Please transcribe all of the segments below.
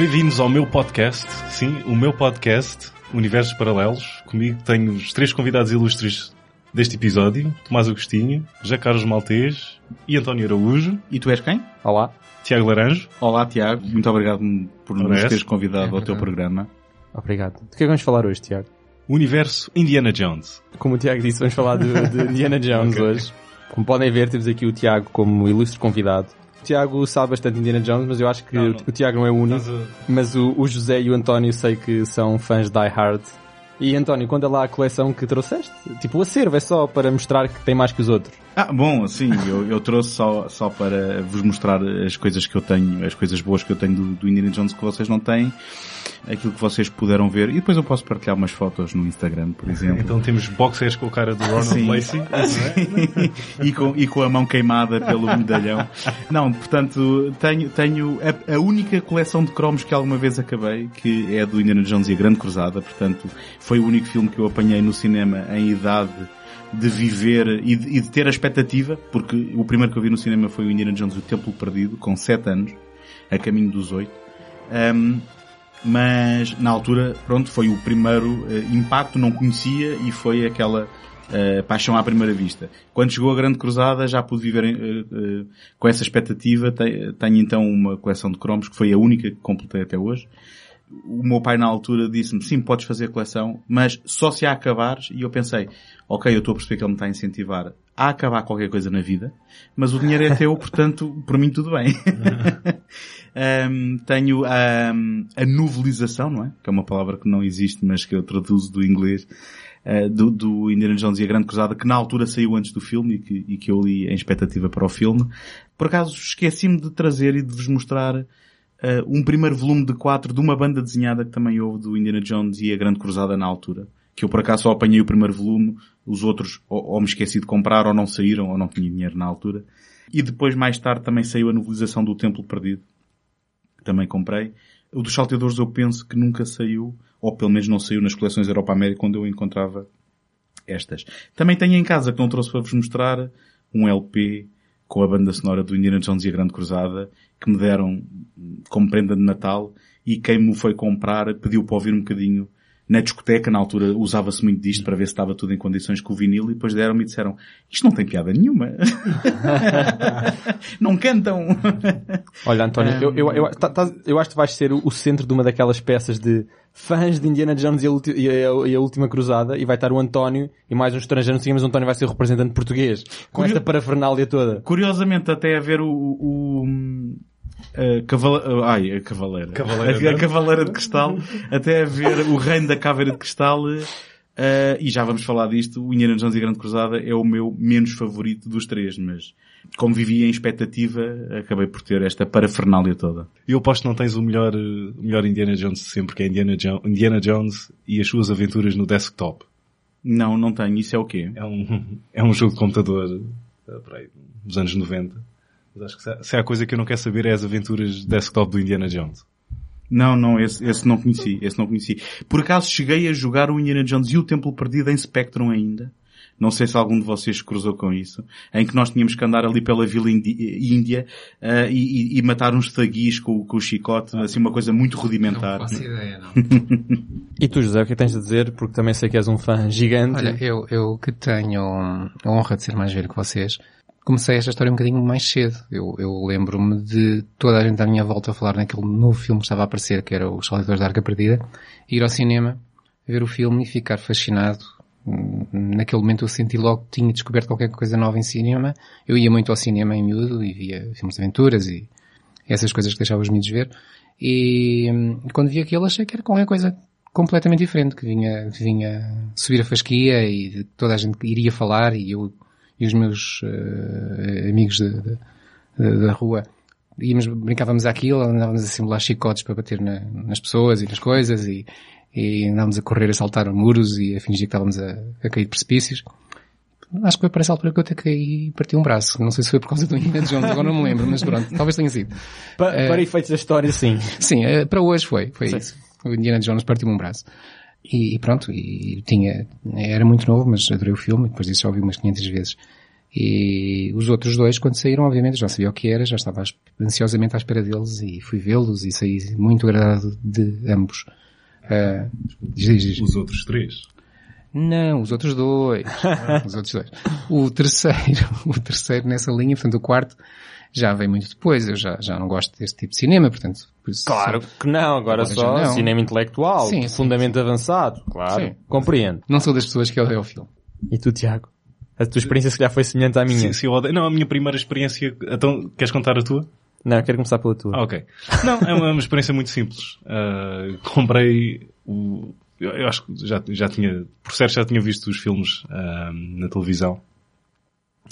Bem-vindos ao meu podcast, sim, o meu podcast, Universos Paralelos. Comigo tenho os três convidados ilustres deste episódio, Tomás Agostinho, José Carlos Maltês e António Araújo. E tu és quem? Olá. Tiago Laranjo. Olá, Tiago. Muito obrigado por nos Parece. teres convidado ao teu programa. Obrigado. Do que é que vamos falar hoje, Tiago? O Universo Indiana Jones. Como o Tiago disse, vamos falar de, de Indiana Jones Ok. hoje. Como podem ver, temos aqui o Tiago como ilustre convidado. O Tiago sabe bastante Indiana Jones, mas eu acho que Não, não. o Tiago não é o único. Mas o, o José e o António sei que são fãs de Die Hard. E António, conta lá a coleção que trouxeste. Tipo, o acervo é só para mostrar que tem mais que os outros. Ah, bom, sim, eu, eu trouxe só, só para vos mostrar as coisas que eu tenho, as coisas boas que eu tenho do, do Indiana Jones que vocês não têm, aquilo que vocês puderam ver, e depois eu posso partilhar umas fotos no Instagram, por exemplo. Então temos boxers com a cara do Ronald Sim. Lacey. e, com, e com a mão queimada pelo medalhão. Não, portanto, tenho, tenho a, a única coleção de cromos que alguma vez acabei, que é do Indiana Jones e a Grande Cruzada, portanto, foi o único filme que eu apanhei no cinema em idade de viver e de, e de ter a expectativa, porque o primeiro que eu vi no cinema foi o Indiana Jones e o Templo Perdido, com 7 anos, a caminho dos 8. Mas na altura, pronto, foi o primeiro eh, impacto, não conhecia e foi aquela eh, paixão à primeira vista. Quando chegou a Grande Cruzada já pude viver eh, com essa expectativa. Te- Tenho então uma coleção de cromos que foi a única que completei até hoje. O meu pai na altura disse-me, sim, podes fazer coleção, mas só se a acabares. E eu pensei, ok, eu estou a perceber que ele me está a incentivar a acabar qualquer coisa na vida, mas o dinheiro é teu, portanto, por mim tudo bem. Um, tenho um, a novelização, não é? Que é uma palavra que não existe, mas que eu traduzo do inglês, uh, do, do Indiana Jones e a Grande Cruzada, que na altura saiu antes do filme e que, e que eu li em expectativa para o filme. Por acaso esqueci-me de trazer e de vos mostrar uh, um primeiro volume de quatro de uma banda desenhada que também houve do Indiana Jones e a Grande Cruzada na altura. Que eu por acaso só apanhei o primeiro volume, os outros ou, ou me esqueci de comprar ou não saíram ou não tinha dinheiro na altura. E depois mais tarde também saiu a novelização do Templo Perdido que também comprei. O dos salteadores eu penso que nunca saiu, ou pelo menos não saiu nas coleções Europa América onde eu encontrava estas. Também tenho em casa, que não trouxe para vos mostrar, um LP com a banda sonora do Indiana Jones e a Grande Cruzada, que me deram como prenda de Natal, e quem me foi comprar pediu para ouvir um bocadinho na discoteca, na altura usava-se muito disto para ver se estava tudo em condições com o vinil, e depois deram-me e disseram, isto não tem piada nenhuma. não cantam. Olha, António, eu, eu, eu, tá- tá- eu acho que vais ser o, o centro de uma daquelas peças de fãs de Indiana Jones e a, ulti- e a- e a Última Cruzada e vai estar o António e mais um estrangeiro, não sei, mas o António vai ser o representante português com Curio- esta parafernália toda. Curiosamente, até a ver o, o, a cavala, ai, a cavaleira. Cavaleira, a, a cavaleira de cristal, até a ver o reino da caveira de cristal, eh, e já vamos falar disto, o Indiana Jones e a Grande Cruzada é o meu menos favorito dos três, mas como vivia em expectativa, acabei por ter esta parafernália toda. Eu aposto que não tens o melhor, o melhor Indiana Jones de sempre, que é Indiana, Jo- Indiana Jones e as suas aventuras no desktop. Não, não tenho. Isso é o quê? É um, é um jogo de computador, eh, peraí, dos anos 90. Mas acho que se há, coisa que eu não quero saber é as aventuras de desktop do Indiana Jones. Não, não, esse, esse não conheci, esse não conheci. Por acaso cheguei a jogar o Indiana Jones e o Templo Perdido em Spectrum ainda. Não sei se algum de vocês cruzou com isso, em que nós tínhamos que andar ali pela Vila Índia uh, e, e matar uns taguis com, com o chicote, assim uma coisa muito Não rudimentar. faço ideia, não. E tu, José, o que é que tens a dizer? Porque também sei que és um fã gigante. Olha, eu, eu que tenho a honra de ser mais velho que vocês, comecei esta história um bocadinho mais cedo. Eu, eu lembro-me de toda a gente à minha volta a falar naquele novo filme que estava a aparecer, que era Os Salvadores da Arca Perdida, ir ao cinema, ver o filme e ficar fascinado. Naquele momento eu senti logo que tinha descoberto qualquer coisa nova em cinema. Eu ia muito ao cinema em miúdo e via filmes de aventuras e essas coisas que deixava os miúdos ver. E hum, quando vi aquilo achei que era qualquer coisa completamente diferente, que vinha, que vinha subir a fasquia e toda a gente iria falar e eu e os meus eh, amigos de- de- de- da rua íamos, brincávamos àquilo, andávamos a simular chicotes para bater na- nas pessoas e nas coisas e, e andávamos a correr, a saltar muros e a fingir que estávamos a, a cair de precipícios. Acho que foi para essa altura que eu até caí e parti um braço. Não sei se foi por causa do Indiana Jones, agora não me lembro, mas pronto, talvez tenha sido. Pa-. Para efeitos da história, sim. Sim, eh, para hoje foi, foi Sim. isso. O Indiana Jones partiu-me um braço. E, e pronto, e tinha, era muito novo, mas adorei o filme, depois disso já ouvi umas 500 vezes. E os outros dois, quando saíram, obviamente, já sabia o que era, já estava ansiosamente à espera deles e fui vê-los e saí muito agradado de ambos. Diz, diz. Os outros três. Não, os outros dois. os outros dois. O terceiro, o terceiro nessa linha, portanto o quarto, já veio muito depois. Eu já, já não gosto deste tipo de cinema, portanto. por isso- Claro que não, agora, Agora só não. cinema intelectual, Sim, sim, fundamento avançado. Claro, Sim. compreendo. Não sou das pessoas que odeiam o filme. E tu, Tiago? A tua experiência se calhar foi semelhante à minha. Se, se eu odeio... Não, a minha primeira experiência... Então, queres contar a tua? Não, quero começar pela tua. Ah, ok. Não, é uma, uma experiência muito simples. Ah, comprei o... Eu, eu acho que já, já tinha... Por certo já tinha visto os filmes ah, na televisão.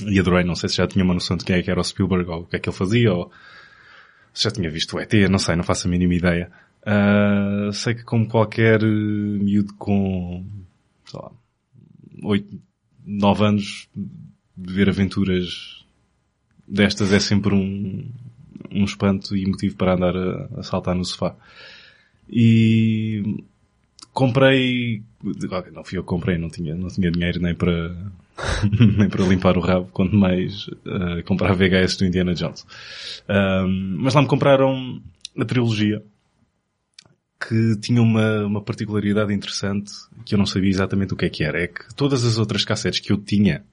E adorei. Não sei se já tinha uma noção de quem é que era o Spielberg ou o que é que ele fazia ou... Se já tinha visto o ET, não sei, não faço a mínima ideia. Ah, sei que como qualquer eh, miúdo com... Sei lá... Oito, nove anos de ver aventuras destas é sempre um, um espanto e motivo para andar a, a saltar no sofá. E comprei, não fui eu que comprei, não tinha, não tinha dinheiro nem para, nem para limpar o rabo, quanto mais eh, comprar VHS do Indiana Jones. Ahm, mas lá me compraram a trilogia que tinha uma, uma particularidade interessante que eu não sabia exatamente o que é que era. É que todas as outras cassetes que eu tinha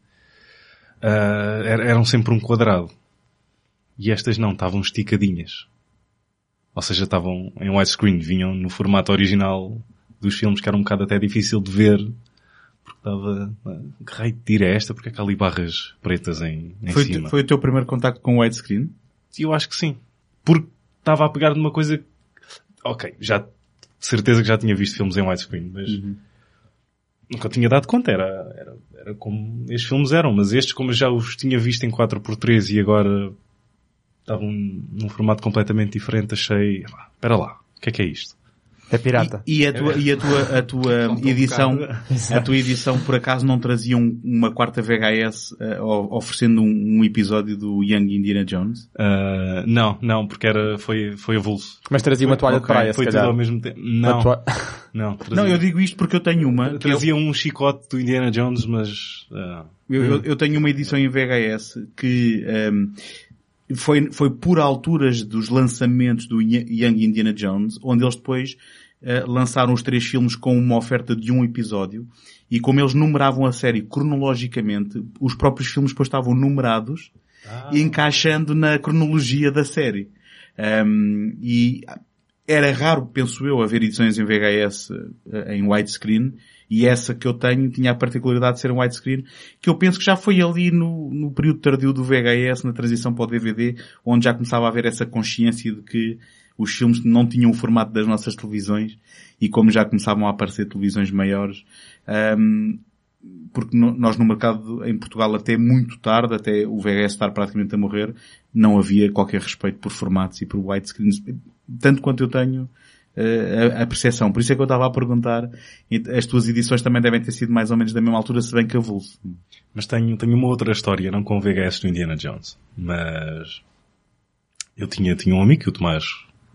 er- eram sempre um quadrado. E estas não, estavam esticadinhas. Ou seja, estavam em widescreen, vinham no formato original dos filmes, que era um bocado até difícil de ver, porque estava, que raio de tira é esta? Porque é que há ali barras pretas em, em Foi, cima? foi o teu primeiro contacto com o widescreen? Eu acho que sim. Porque estava a pegar numa coisa, que- ok, já, certeza que já tinha visto filmes em widescreen, mas nunca tinha dado conta, era, era, era como estes filmes eram, mas estes como eu já os tinha visto em 4x3 e agora estavam num formato completamente diferente, achei, "Ah, espera lá, o que é que é isto? É pirata. E, e a tua, e a tua, a tua um edição, bocado. a tua edição por acaso não trazia um- uma quarta VHS eh, o- oferecendo um, um episódio do Young Indiana Jones? Ah, não, não, porque era, foi, foi avulso. Mas trazia uma toalha de ok, praia, se Foi tudo calhar. ao mesmo tempo. Não, toa- não, trazia, Não, eu digo isto porque eu tenho uma. que eu- trazia um chicote do Indiana Jones, mas, ah, Eu, eu- eu tenho uma edição em VHS que ehm, foi, foi por alturas dos lançamentos do Young Indiana Jones, onde eles depois eh, lançaram os três filmes com uma oferta de um episódio. E como eles numeravam a série cronologicamente, os próprios filmes depois estavam numerados e encaixando na cronologia da série. Ehm, e era raro, penso eu, haver edições em VHS eh, em widescreen e essa que eu tenho tinha a particularidade de ser em widescreen que eu penso que já foi ali no, no período tardio do VHS, na transição para o DVD, onde já começava a haver essa consciência de que os filmes não tinham o formato das nossas televisões e como já começavam a aparecer televisões maiores, ehm, porque no- nós no mercado em Portugal até muito tarde, até o VHS estar praticamente a morrer, não havia qualquer respeito por formatos e por widescreens, tanto quanto eu tenho eh, a, a percepção. Por isso é que eu estava a perguntar, as tuas edições também devem ter sido mais ou menos da mesma altura, se bem que avulso. Mas tenho, tenho uma outra história, não com o VHS do Indiana Jones. Mas eu tinha, tinha um amigo que o Tomás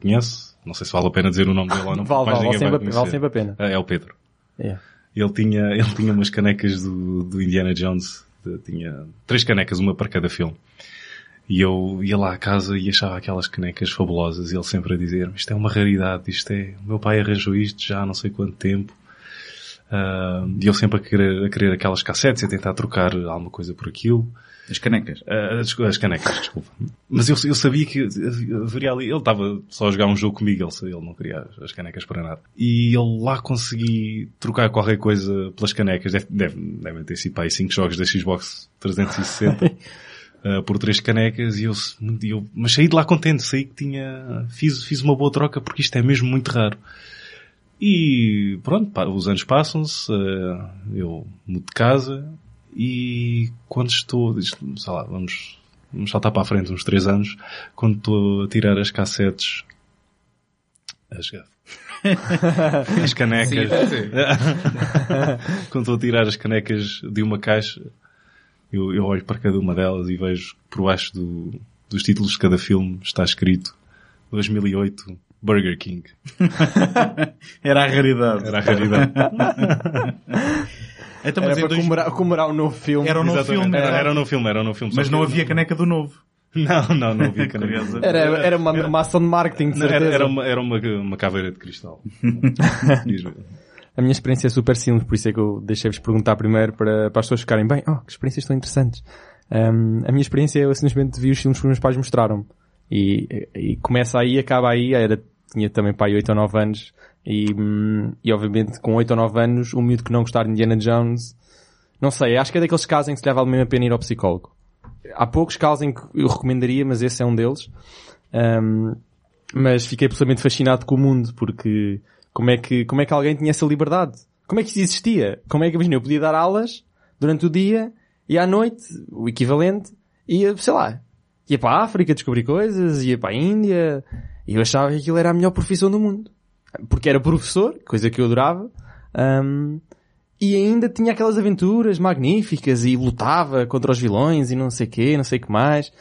conhece. Não sei se vale a pena dizer o nome dele ou não. Vale, vale, vale sempre, a- vale sempre a pena. É, é o Pedro. É. ele tinha, ele tinha umas canecas do, do Indiana Jones. De- Tinha três canecas, uma para cada filme. E eu ia lá à casa e achava aquelas canecas fabulosas. E ele sempre a dizer, isto é uma raridade, isto é, o meu pai arranjou isto já há não sei quanto tempo. Ah, e eu sempre a querer, a querer aquelas cassetes e a tentar trocar alguma coisa por aquilo. As canecas. Ah, as, as canecas, desculpa. Mas eu, eu sabia que haveria ali, ele estava só a jogar um jogo comigo, ele, ele não queria as, as canecas para nada. E ele lá consegui trocar qualquer coisa pelas canecas, deve, deve, devem ter sido para aí 5 jogos da Xbox 360. ah, por três canecas e eu, eu, mas saí de lá contente, saí que tinha, fiz, fiz uma boa troca porque isto é mesmo muito raro. E pronto, pá, os anos passam-se, eh, eu mudo de casa e quando estou, sei lá, vamos, vamos saltar para a frente uns três anos, quando estou a tirar as cassetes, as, as canecas, Sim, sim. quando estou a tirar as canecas de uma caixa, eu, eu olho para cada uma delas e vejo que por baixo do, dos títulos de cada filme está escrito 2008 Burger King. Era a raridade. Era a raridade. Então, Era para dois- comemorar, comemorar um novo filme. Era um novo Exatamente. filme, Era, era- era no filme, era no filme. só mas não havia caneca do novo. Não, não, não havia. Curioso. Era, era uma, uma ação de marketing, de certeza. Era, era uma, era uma, uma caveira de cristal. A minha experiência é super simples, por isso é que eu deixei-vos perguntar primeiro para, para as pessoas ficarem bem. Oh, que experiências tão interessantes. Um, a minha experiência é eu simplesmente vi os filmes que os meus pais mostraram. E, e começa aí, acaba aí. Era, tinha também pai 8 ou 9 anos. E, hum, e obviamente com 8 ou 9 anos, um miúdo que não gostar de Indiana Jones, não sei, acho que é daqueles casos em que se vale mesmo a pena ir ao psicólogo. Há poucos casos em que eu recomendaria, mas esse é um deles. Um, mas fiquei absolutamente fascinado com o mundo, porque como é que, como é que alguém tinha essa liberdade? Como é que isso existia? Como é que, imagina, eu podia dar aulas durante o dia e à noite, o equivalente, ia, sei lá, ia para a África descobrir coisas, ia para a Índia, e eu achava que aquilo era a melhor profissão do mundo. Porque era professor, coisa que eu adorava, um, e ainda tinha aquelas aventuras magníficas e lutava contra os vilões e não sei quê, não sei o que mais.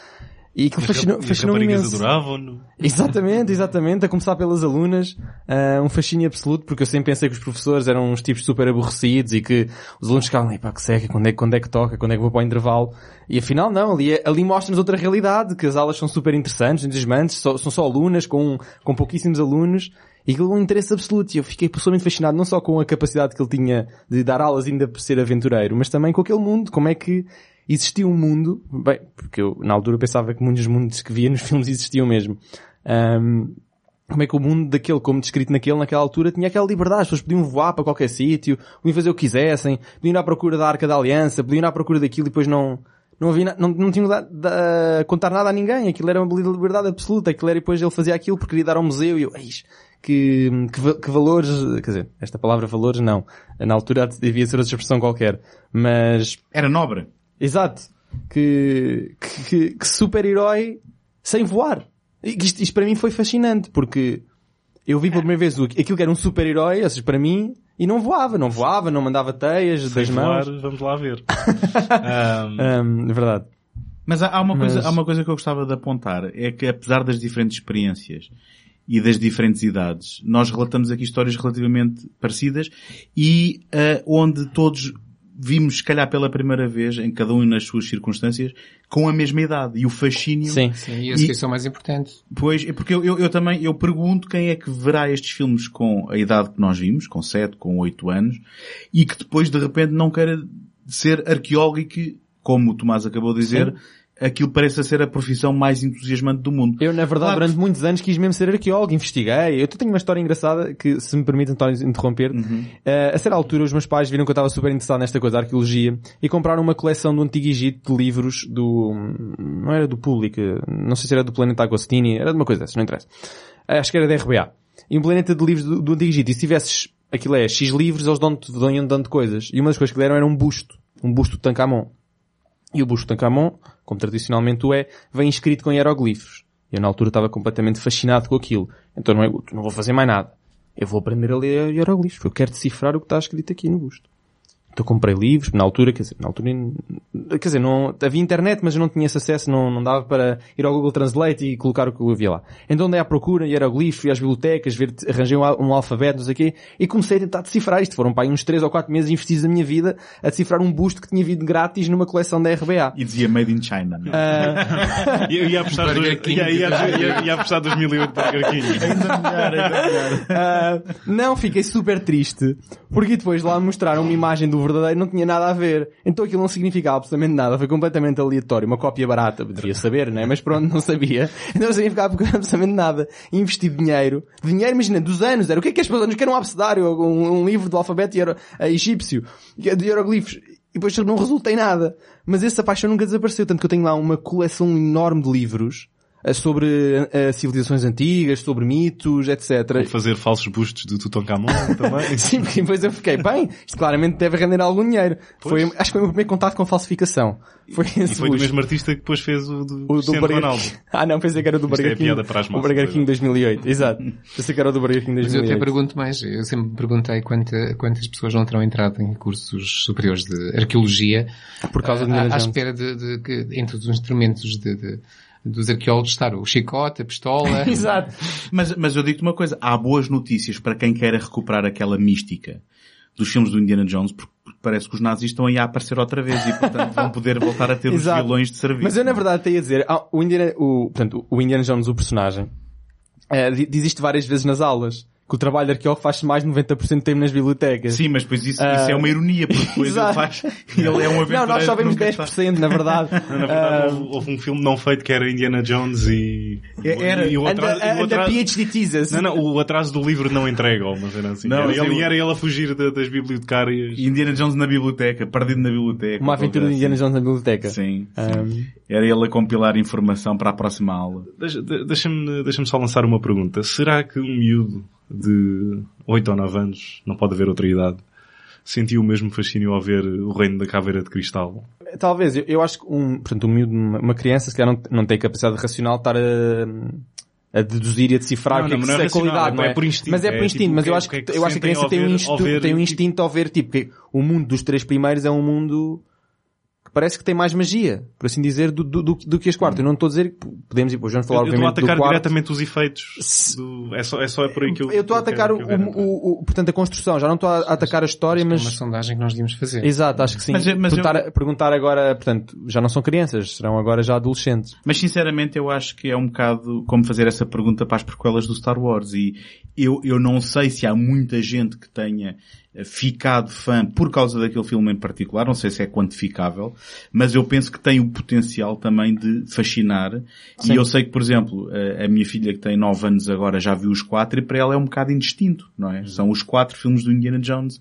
E aquilo fascinou, raparigas imenso. adoravam-no. Exatamente, exatamente. A começar pelas alunas, ah, um fascínio absoluto, porque eu sempre pensei que os professores eram uns tipos super aborrecidos e que os alunos ficavam, pá, que seca, quando é, quando é que toca, quando é que vou para o intervalo? E afinal não, ali, é- ali mostra-nos outra realidade, que as aulas são super interessantes, entusiasmantes, são só alunas, com, com pouquíssimos alunos, e aquilo é um interesse absoluto. E eu fiquei pessoalmente fascinado, não só com a capacidade que ele tinha de dar aulas ainda por ser aventureiro, mas também com aquele mundo, como é que existia um mundo, bem, porque eu na altura pensava que muitos mundos que via nos filmes existiam mesmo. Ahm, como é que o mundo daquele, como descrito naquele, naquela altura, tinha aquela liberdade, as pessoas podiam voar para qualquer sítio, podiam fazer o que quisessem, podiam ir à procura da Arca da Aliança, podiam ir à procura daquilo e depois não, não havia, não, não tinham de, contar nada a ninguém, aquilo era uma liberdade absoluta, aquilo era e depois ele fazia aquilo porque queria dar ao museu e eu, eis, que, que, que valores, quer dizer, esta palavra valores não, na altura devia ser outra expressão qualquer, mas Era nobre. Exato. Que, que, que- super-herói sem voar. E Isto, isto para mim foi fascinante, porque eu vi pela primeira vez o- aquilo que era um super-herói, ou seja, para mim, e não voava, não voava, não mandava teias Sem das voar, mãos. vamos lá ver. Ahm, Ahm, é verdade. Mas há, há uma Mas- coisa, há uma coisa que eu gostava de apontar, é que apesar das diferentes experiências e das diferentes idades, nós relatamos aqui histórias relativamente parecidas e ah, onde todos vimos, se calhar pela primeira vez, em cada um nas suas circunstâncias, com a mesma idade e o fascínio. Sim. Sim, e E- que são mais importantes. Pois, é porque eu, eu, eu também, eu pergunto quem é que verá estes filmes com a idade que nós vimos, com 7, com 8 anos, e que depois de repente não queira ser arqueólogo e que, como o Tomás acabou de dizer, aquilo parece ser a profissão mais entusiasmante do mundo. Eu, na verdade, Claro. durante muitos anos quis mesmo ser arqueólogo, investiguei. Eu tenho uma história engraçada que, se me permite, António, interromper. Eh, a certa altura, os meus pais viram que eu estava super interessado nesta coisa da arqueologia e compraram uma coleção do Antigo Egito de livros do... Não era do público, não sei se era do Planeta Agostini, era de uma coisa dessas, não interessa. Eh, acho que era da RBA. E um planeta de livros do, do Antigo Egito. E se tivesses, aquilo é, X livros, eles dão-te, dão dando coisas. E uma das coisas que deram era um busto. Um busto de Tancamon. E o busto de Tancamon, como tradicionalmente o é, vem escrito com hieroglifos. Eu na altura estava completamente fascinado com aquilo. Então não, é, não vou fazer mais nada. Eu vou aprender a ler hieroglifos. Eu quero decifrar o que está escrito aqui no busto. Então comprei livros, na altura, quer dizer, na altura, quer dizer, não, havia internet, mas eu não tinha esse acesso, não, não dava para ir ao Google Translate e colocar o que eu havia lá. Então andei à procura, e hieroglifos, fui às bibliotecas, ver, arranjei um, um alfabeto, não sei o quê, e comecei a tentar decifrar isto. Foram para aí uns 3 ou 4 meses investidos da minha vida a decifrar um busto que tinha vindo grátis numa coleção da RBA. E dizia Made in China. não é? Ia, ia apostar King. ia, ia, ia, ia apostar 2008 Burger King. Ah, não, fiquei super triste. Porque depois lá me mostraram uma imagem do verdadeiro não tinha nada a ver. Então aquilo não significava absolutamente nada. Foi completamente aleatório. Uma cópia barata. Devia saber, né? Mas pronto, não sabia. Então não significava absolutamente nada. Investi dinheiro. Dinheiro, imagina, dos anos. Era o que é que as pessoas querem um abecedário? Um, um livro do alfabeto eh, egípcio. De hieroglifos. E depois não resulta em nada. Mas essa paixão nunca desapareceu. Tanto que eu tenho lá uma coleção enorme de livros sobre eh, civilizações antigas, sobre mitos, etc. Vou fazer falsos bustos do Tutankhamon também. Sim, porque depois eu fiquei, bem, isto claramente deve render algum dinheiro. Foi, acho que foi o meu primeiro contato com falsificação. Foi E esse foi do mesmo artista que depois fez o do, O do Burger Ronaldo. Ah não, pensei que era do é Burger King. piada para as o massas, Burger King é. 2008, exato. Pensei que era o do Burger King Mas eu até 2008. pergunto mais, eu sempre me perguntei quanta, quantas pessoas não terão entrado em cursos superiores de arqueologia Por causa de à, à espera de, de que entre os instrumentos de, de- dos arqueólogos estar o chicote, a pistola. Exato. Mas, mas eu digo-te uma coisa, há boas notícias para quem quer recuperar aquela mística dos filmes do Indiana Jones, porque parece que os nazis estão aí a aparecer outra vez e, portanto, vão poder voltar a ter os vilões de serviço. Mas eu na verdade tenho a dizer, ah, o Indiana, o, portanto, o Indiana Jones, o personagem, di- diz isto várias vezes nas aulas. Que o trabalho de arqueólogo faz mais de 90% do tempo nas bibliotecas. Sim, mas depois isso, isso Ah. é uma ironia, porque depois ele faz, ele é um aventureiro Não, nós só vemos nunca está- 10%, na verdade. Na verdade, houve, houve um filme não feito que era Indiana Jones e... Era- e o And atraso, the, e o and the PhD thesis. Não, não, o atraso do livro não entrega, uma cena assim. Não, era, ele, era ele a fugir da- das bibliotecárias. Indiana Jones na biblioteca, perdido na biblioteca. Uma aventura de Indiana assim. Jones na biblioteca. Sim. Um, Era ele a compilar informação para a próxima aula. Deixa- de- Deixa-me deixa só lançar uma pergunta. Será que um miúdo de 8 ou 9 anos, não pode haver outra idade, sentiu o mesmo fascínio ao ver o reino da caveira de cristal? Talvez, eu, eu acho que um, portanto, um miúdo, uma, criança, se calhar não, não tem capacidade racional de estar a, a deduzir e a decifrar Não, o que é não, que não é é racional, qualidade, é- não é? é por instinto, Mas é é por instinto, tipo, mas que eu é- acho que é que, que eu acho que a criança tem um, instinto, ao ver, tem um tipo- instinto ao ver, tipo, que o mundo dos três primeiros é um mundo que parece que tem mais magia, por assim dizer, do, do, do, do que este quarto. Eu não estou a dizer que podemos ir, depois vamos falar eu estou a obviamente do atacar quarto. diretamente os efeitos. Do, é, só, é só por aí que eu... Eu estou a atacar quero- o, eu o, o- portanto, a construção, já não estou a a atacar a história, É uma mas... sondagem que nós devíamos fazer. Exato, acho que sim. Mas eu- mas eu- perguntar, perguntar agora, portanto, já não são crianças, serão agora já adolescentes. Mas sinceramente eu acho que é um bocado como fazer essa pergunta para as prequelas do Star Wars e eu, eu não sei se há muita gente que tenha ficado fã por causa daquele filme em particular, não sei se é quantificável, mas eu penso que tem o potencial também de fascinar Sim. e eu sei que, por exemplo, a, a minha filha que tem 9 anos agora já viu os quatro e para ela é um bocado indistinto, não é? São os quatro filmes do Indiana Jones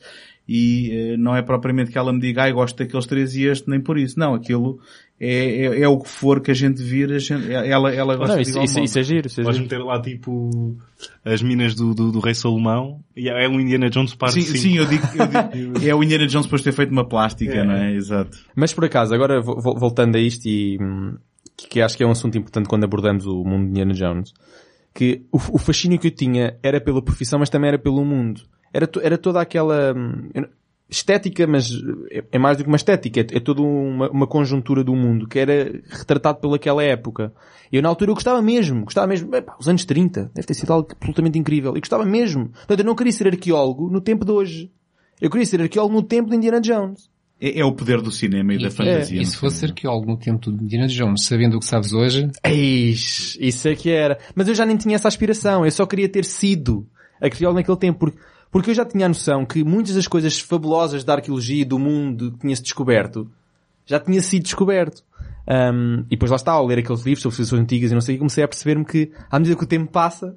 e eh, não é propriamente que ela me diga, ai, gosto daqueles três e este, nem por isso. Não, aquilo é, é, é o que for que a gente vir, a gente, ela, ela gosta Não, de isso, igual isso, isso é giro, isso é Podes giro. meter lá tipo as minas do, do, do Rei Salomão e é um Indiana Jones parte Sim, 5. sim, eu digo, eu digo, é o Indiana Jones depois de ter feito uma plástica, É. não é? Exato. Mas por acaso, agora vo- vo- voltando a isto e hum, que acho que é um assunto importante quando abordamos o mundo de Indiana Jones, que o, o fascínio que eu tinha era pela profissão, mas também era pelo mundo. Era, to- era toda aquela hum, eu estética, mas é, é mais do que uma estética, é, é toda uma, uma conjuntura do mundo que era retratado pelaquela época. E eu na altura eu gostava mesmo, gostava mesmo, epá, os anos 30, deve ter sido algo absolutamente incrível. E gostava mesmo. Portanto, eu não queria ser arqueólogo no tempo de hoje. Eu queria ser arqueólogo no tempo de Indiana Jones. É, é o poder do cinema e, da fantasia. E no se fosse arqueólogo no tempo de Indiana Jones, sabendo o que sabes hoje, Eis, isso é que era. Mas eu já nem tinha essa aspiração. Eu só queria ter sido arqueólogo naquele tempo. Porque, porque eu já tinha a noção que muitas das coisas fabulosas da arqueologia e do mundo que tinha-se descoberto, já tinha sido descoberto. Um, e depois lá está, ao ler aqueles livros sobre civilizações antigas e não sei, comecei a perceber-me que, à medida que o tempo passa,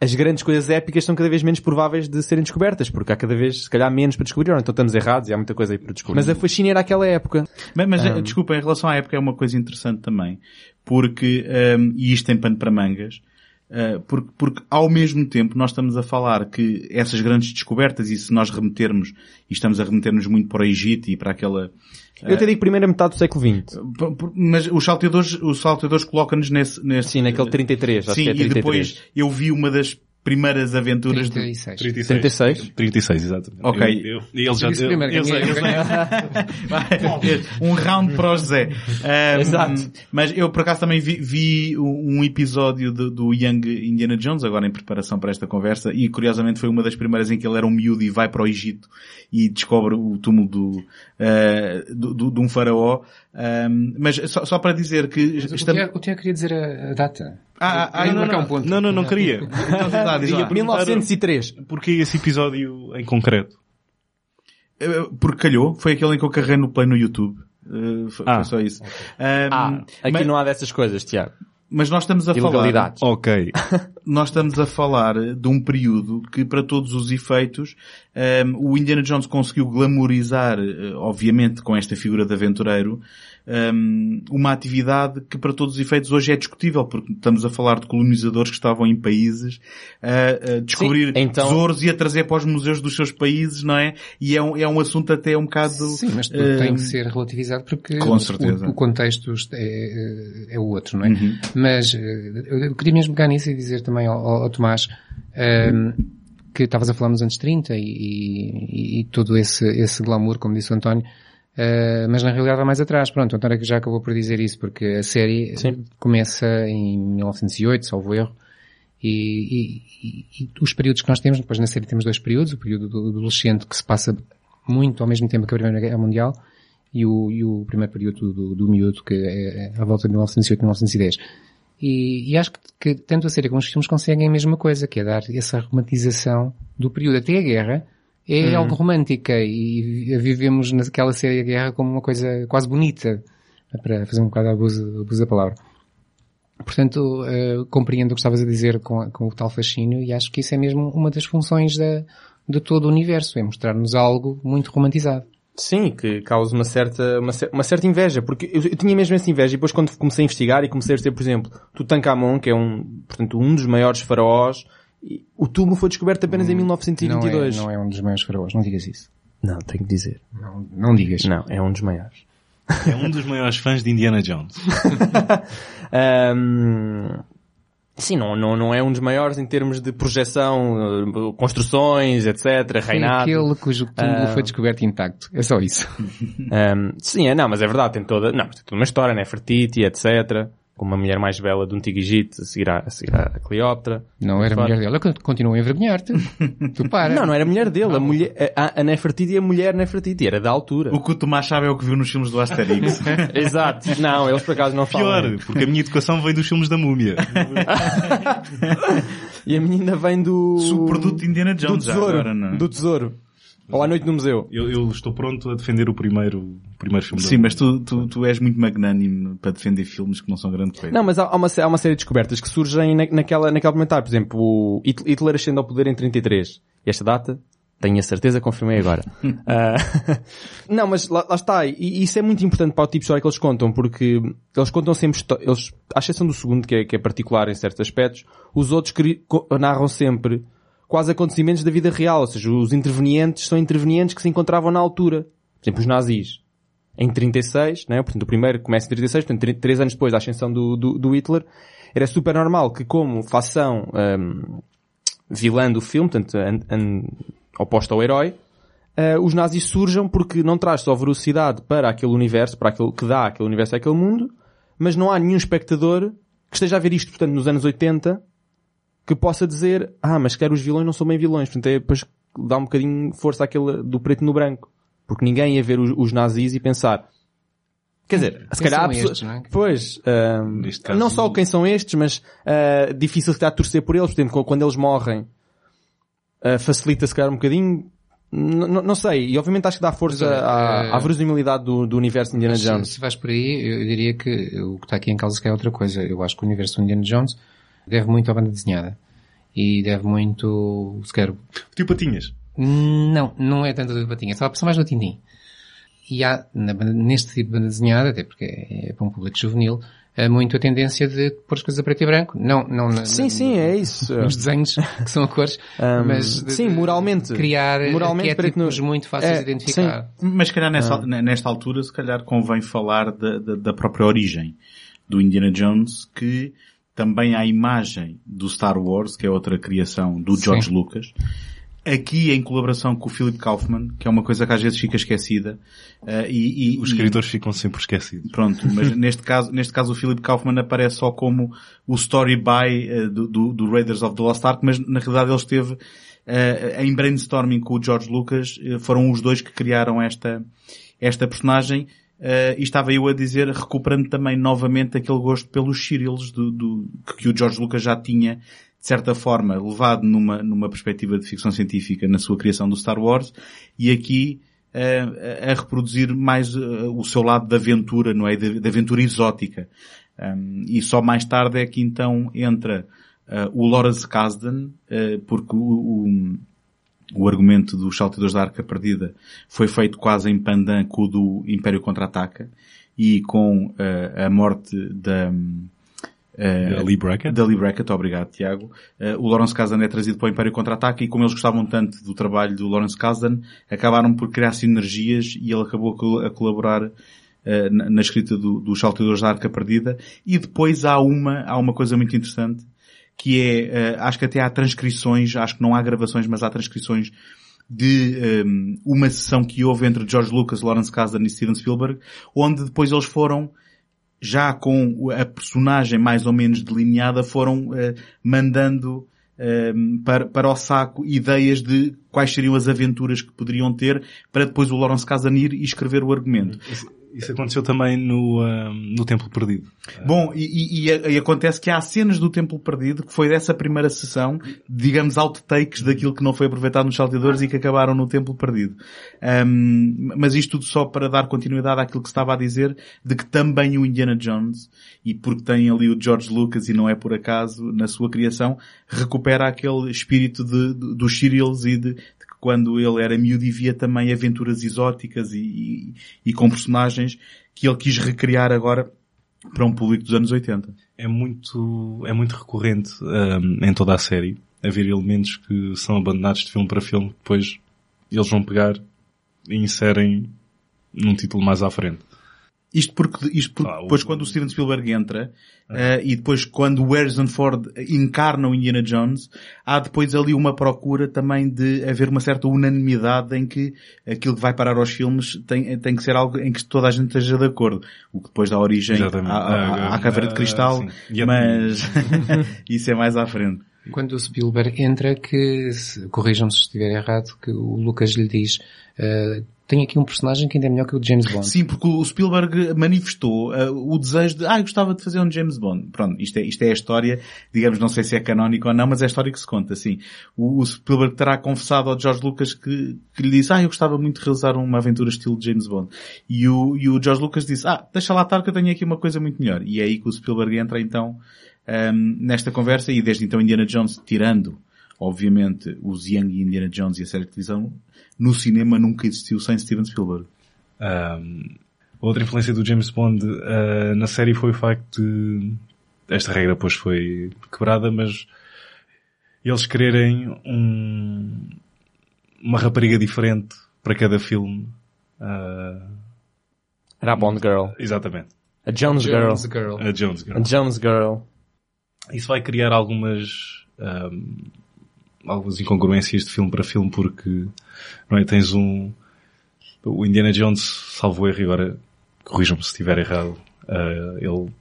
as grandes coisas épicas são cada vez menos prováveis de serem descobertas, porque há cada vez, se calhar, menos para descobrir, ou então estamos errados e há muita coisa aí para descobrir. Mas a fascina era aquela época. Mas, mas Um, desculpa, em relação à época é uma coisa interessante também. Porque, um, e isto tem pano para mangas, uh, porque, porque ao mesmo tempo nós estamos a falar que essas grandes descobertas, e se nós remetermos, e estamos a remeter-nos muito para o Egito e para aquela... Eu te digo primeira metade do século XX. Mas os salteadores, os salteadores colocam-nos nesse, nesse... Sim, naquele 33, acho Sim, que é e 33. depois eu vi uma das primeiras aventuras do... 36. 36. 36? 36, exatamente. Ok. Eu, eu, ele já... disse eu- primeiro, eu sei, eu sei. um round para o José. Um, Exato. Mas eu por acaso também vi, vi um episódio do, do Young Indiana Jones, agora em preparação para esta conversa, e curiosamente foi uma das primeiras em que ele era um miúdo e vai para o Egito e descobre o túmulo do, eh, do, de um faraó. Um, mas só, só para dizer que O estamos... Tiago, o Tiago queria dizer a, a data. Ah, ah, Eu não, não. um ponto. Não, não, não queria. Então, lá, diz lá. 1903. Porque esse episódio em concreto? Eh, Porque calhou, foi aquele em que eu carreguei no play no YouTube. Eh, foi, Ah, foi só isso. Um, Ah, aqui mas, não há dessas coisas, Tiago. Mas nós estamos a falar... Ok. nós estamos a falar de um período que, para todos os efeitos, ehm, o Indiana Jones conseguiu glamorizar, eh, obviamente com esta figura de aventureiro, ehm, uma atividade que, para todos os efeitos, hoje é discutível, porque estamos a falar de colonizadores que estavam em países a, a descobrir Sim, então- tesouros e a trazer para os museus dos seus países, não é? E é um, é um assunto até um bocado... Sim, mas ehm, tem que ser relativizado porque. O, o contexto é, é o outro, não é? Uhum. Mas eh, eu queria mesmo pegar nisso e dizer também ao, ao- Tomás ehm, que estavas a falar nos anos 30 e, e- e todo esse, esse glamour, como disse o António, eh, mas na realidade vai mais atrás. Pronto, o António já acabou por dizer isso porque a série Sim. começa em 1908, salvo erro, e, e- e- os períodos que nós temos, depois na série temos dois períodos, o período do adolescente que se passa muito ao mesmo tempo que a Primeira Guerra Mundial e o, e o primeiro período do, do miúdo que é à volta de 1908 e 1910. E, e acho que, que tanto a série como os filmes conseguem a mesma coisa, que é dar essa romantização do período até a guerra, é algo romântica e vivemos naquela série a guerra como uma coisa quase bonita, para fazer um bocado abuso, abuso da palavra. Portanto, eh, compreendo o que estavas a dizer com, com o tal fascínio e acho que isso é mesmo uma das funções da, de todo o universo, é mostrar-nos algo muito romantizado. Sim, que causa uma certa, uma, uma certa inveja, porque eu, eu tinha mesmo essa inveja e depois quando comecei a investigar e comecei a ter, por exemplo, Tutankhamon, que é um, portanto, um dos maiores faraós, o túmulo foi descoberto apenas em Não 1922. é, não é um dos maiores faraós, não digas isso. Não, tenho que dizer. Não, não digas. Não, é um dos maiores. É um dos maiores fãs de Indiana Jones. Ahm, sim, não, não, não é um dos maiores em termos de projeção, eh, construções, etc, Foi reinado. aquele cujo túmulo foi descoberto intacto. É só isso. Ahm, sim, é, não, mas é verdade, tem toda, não, tem toda uma história, né? Fertiti, etc. Com uma mulher mais bela do Antigo Egito, a seguir a, a, seguir a Cleópatra. Não era a mulher dela. Eu continuo a envergonhar-te. tu para. Não, não era a mulher dele, a mulher, a, a Nefertiti é a mulher Nefertiti, era da altura. O que o Tomás sabe é o que viu nos filmes do Asterix. Exato. Não, eles por acaso não Pior, falam. porque a minha educação vem dos filmes da múmia. E a menina vem do... Subproduto de Indiana do Jones já tesouro. agora, não é? Do tesouro. Ou à noite no museu. Eu, eu estou pronto a defender o primeiro, o primeiro filme Sim, mas tu, tu, tu és muito magnânimo para defender filmes que não são grande coisa. Não, mas há, há uma, há uma série de descobertas que surgem na, naquela, naquela comentário. Por exemplo, o Hit- Hitler ascende ao poder em 33. E esta data? Tenho a certeza, confirmei agora. Ah, não, mas lá, lá está. E, e isso é muito importante para o tipo de história que eles contam, porque eles contam sempre, eles, à exceção do segundo, que é, que é particular em certos aspectos, os outros narram sempre quase acontecimentos da vida real. Ou seja, os intervenientes são intervenientes que se encontravam na altura. Por exemplo, os nazis em 36, né? portanto o primeiro começa em 36, portanto tr- três anos depois da ascensão do, do, do Hitler, era super normal que como facção hum, vilã do filme, portanto an, an, oposta ao herói, eh, os nazis surjam porque não traz só velocidade para aquele universo, para aquele que dá aquele universo àquele mundo, mas não há nenhum espectador que esteja a ver isto, portanto, nos anos 80, que possa dizer, ah, mas quer os vilões não são bem vilões, portanto é depois dá um bocadinho força àquele do preto no branco. Porque ninguém ia ver os, os nazis e pensar, quer dizer, se Quem calhar há são pessoas- estes, não é? Pois, caso- não só quem são estes, mas ah, difícil se calhar torcer por eles, por exemplo, quando eles morrem, ah, facilita se calhar um bocadinho, N- não sei, e obviamente acho que dá força Mas olha, à, eh, à verosimilidade do, do universo de Indiana Mas se- Jones. Se vais por aí, eu diria que o que está aqui em causa se calhar é outra coisa. Eu acho que o universo do Indiana Jones deve muito à banda desenhada. E deve muito, se calhar, Tio Patinhas. Não, não é tanto do Patinha, estava a pensar mais no Tintim. E há, na neste tipo de banda desenhada, até porque é, é para um público juvenil, há muito a tendência de pôr as coisas a preto e branco. Não, não na, Sim, na- sim, é isso. nos desenhos, que são a cores, Ahm, mas de- sim, moralmente. criar Moralmente, arquétipos no- muito fáceis É, de identificar. Mas se calhar nessa, Ah. nesta altura, se calhar convém falar da, da, da própria origem do Indiana Jones, que também à imagem do Star Wars, que é outra criação do George Sim. Lucas. Aqui em colaboração com o Philip Kaufman, que é uma coisa que às vezes fica esquecida. eh, e, e- Os e- escritores ficam sempre esquecidos. Pronto, mas neste caso, neste caso o Philip Kaufman aparece só como o story by eh, do, do, do Raiders of the Lost Ark, mas na realidade ele esteve eh, em brainstorming com o George Lucas, foram os dois que criaram esta, esta personagem, eh, e estava eu a dizer, recuperando também novamente aquele gosto pelos serials do, do, que o George Lucas já tinha, de certa forma, levado numa, numa perspectiva de ficção científica na sua criação do Star Wars, e aqui a, a reproduzir mais uh, o seu lado de aventura, não é? De aventura exótica. Um, e só mais tarde é que então entra uh, o Lawrence Kasdan, uh, porque o, o argumento dos saltadores da Arca Perdida foi feito quase em pandan com o do Império Contra-Ataca e com uh, a morte da... Uh, Lee Brackett. Da Lee Brackett, obrigado Tiago. Uh, o Lawrence Kasdan é trazido para o Império Contra-Ataque e como eles gostavam tanto do trabalho do Lawrence Kasdan, acabaram por criar sinergias e ele acabou a colaborar uh, na, na, escrita do, dos Salteadores da Arca Perdida. E depois há uma, há uma coisa muito interessante, que é, acho que até há transcrições, acho que não há gravações, mas há transcrições de um, uma sessão que houve entre George Lucas, Lawrence Kasdan e Steven Spielberg, onde depois eles foram já com a personagem mais ou menos delineada, foram uh, mandando uh, para, para o saco ideias de quais seriam as aventuras que poderiam ter para depois o Lawrence Kasdan ir e escrever o argumento. Isso, aconteceu também no, uh, no Templo Perdido. Bom, e, e, e, acontece que há cenas do Templo Perdido que foi dessa primeira sessão, digamos outtakes daquilo que não foi aproveitado nos salteadores e que acabaram no Templo Perdido. Um, mas isto tudo só para dar continuidade àquilo que estava a dizer, de que também o Indiana Jones, e porque tem ali o George Lucas e não é por acaso, na sua criação, recupera aquele espírito de, de dos serials e de, quando ele era miúdo e via também aventuras exóticas e, e, e, com personagens que ele quis recriar agora para um público dos anos 80. É muito, é muito recorrente um, em toda a série haver elementos que são abandonados de filme para filme, depois eles vão pegar e inserem num título mais à frente. Isto porque, isto porque ah, depois o... quando o Steven Spielberg entra, ah. uh, e depois quando o Harrison Ford encarna o Indiana Jones, há depois ali uma procura também de haver uma certa unanimidade em que aquilo que vai parar aos filmes tem, tem que ser algo em que toda a gente esteja de acordo. O que depois dá origem à, à, à caveira de cristal, uh, mas isso é mais à frente. Quando o Spielberg entra, que, corrijam-me se estiver errado, que o Lucas lhe diz, uh, tem aqui um personagem que ainda é melhor que o James Bond. Sim, porque o Spielberg manifestou uh, o desejo de, ah, eu gostava de fazer um James Bond. Pronto, isto é, isto é a história, digamos, não sei se é canónico ou não, mas é a história que se conta, sim. O, o Spielberg terá confessado ao George Lucas que, que lhe disse, ah, eu gostava muito de realizar uma aventura estilo James Bond. E o, e o George Lucas disse, ah, deixa lá estar que eu tenho aqui uma coisa muito melhor. E é aí que o Spielberg entra então um, nesta conversa e desde então Indiana Jones, tirando obviamente os Young Indiana Jones e a série de televisão, no cinema nunca existiu sem Steven Spielberg. Um, outra influência do James Bond uh, na série foi o facto de esta regra depois foi quebrada, mas eles quererem um, uma rapariga diferente para cada filme. Uh, Era a Bond Girl. Exatamente. A Jones, Jones Girl. Girl. A Jones Girl. A Jones Girl. Isso vai criar algumas um, algumas incongruências de filme para filme porque não é? tens um o Indiana Jones salvo erro agora corrijam-me se estiver errado uh, ele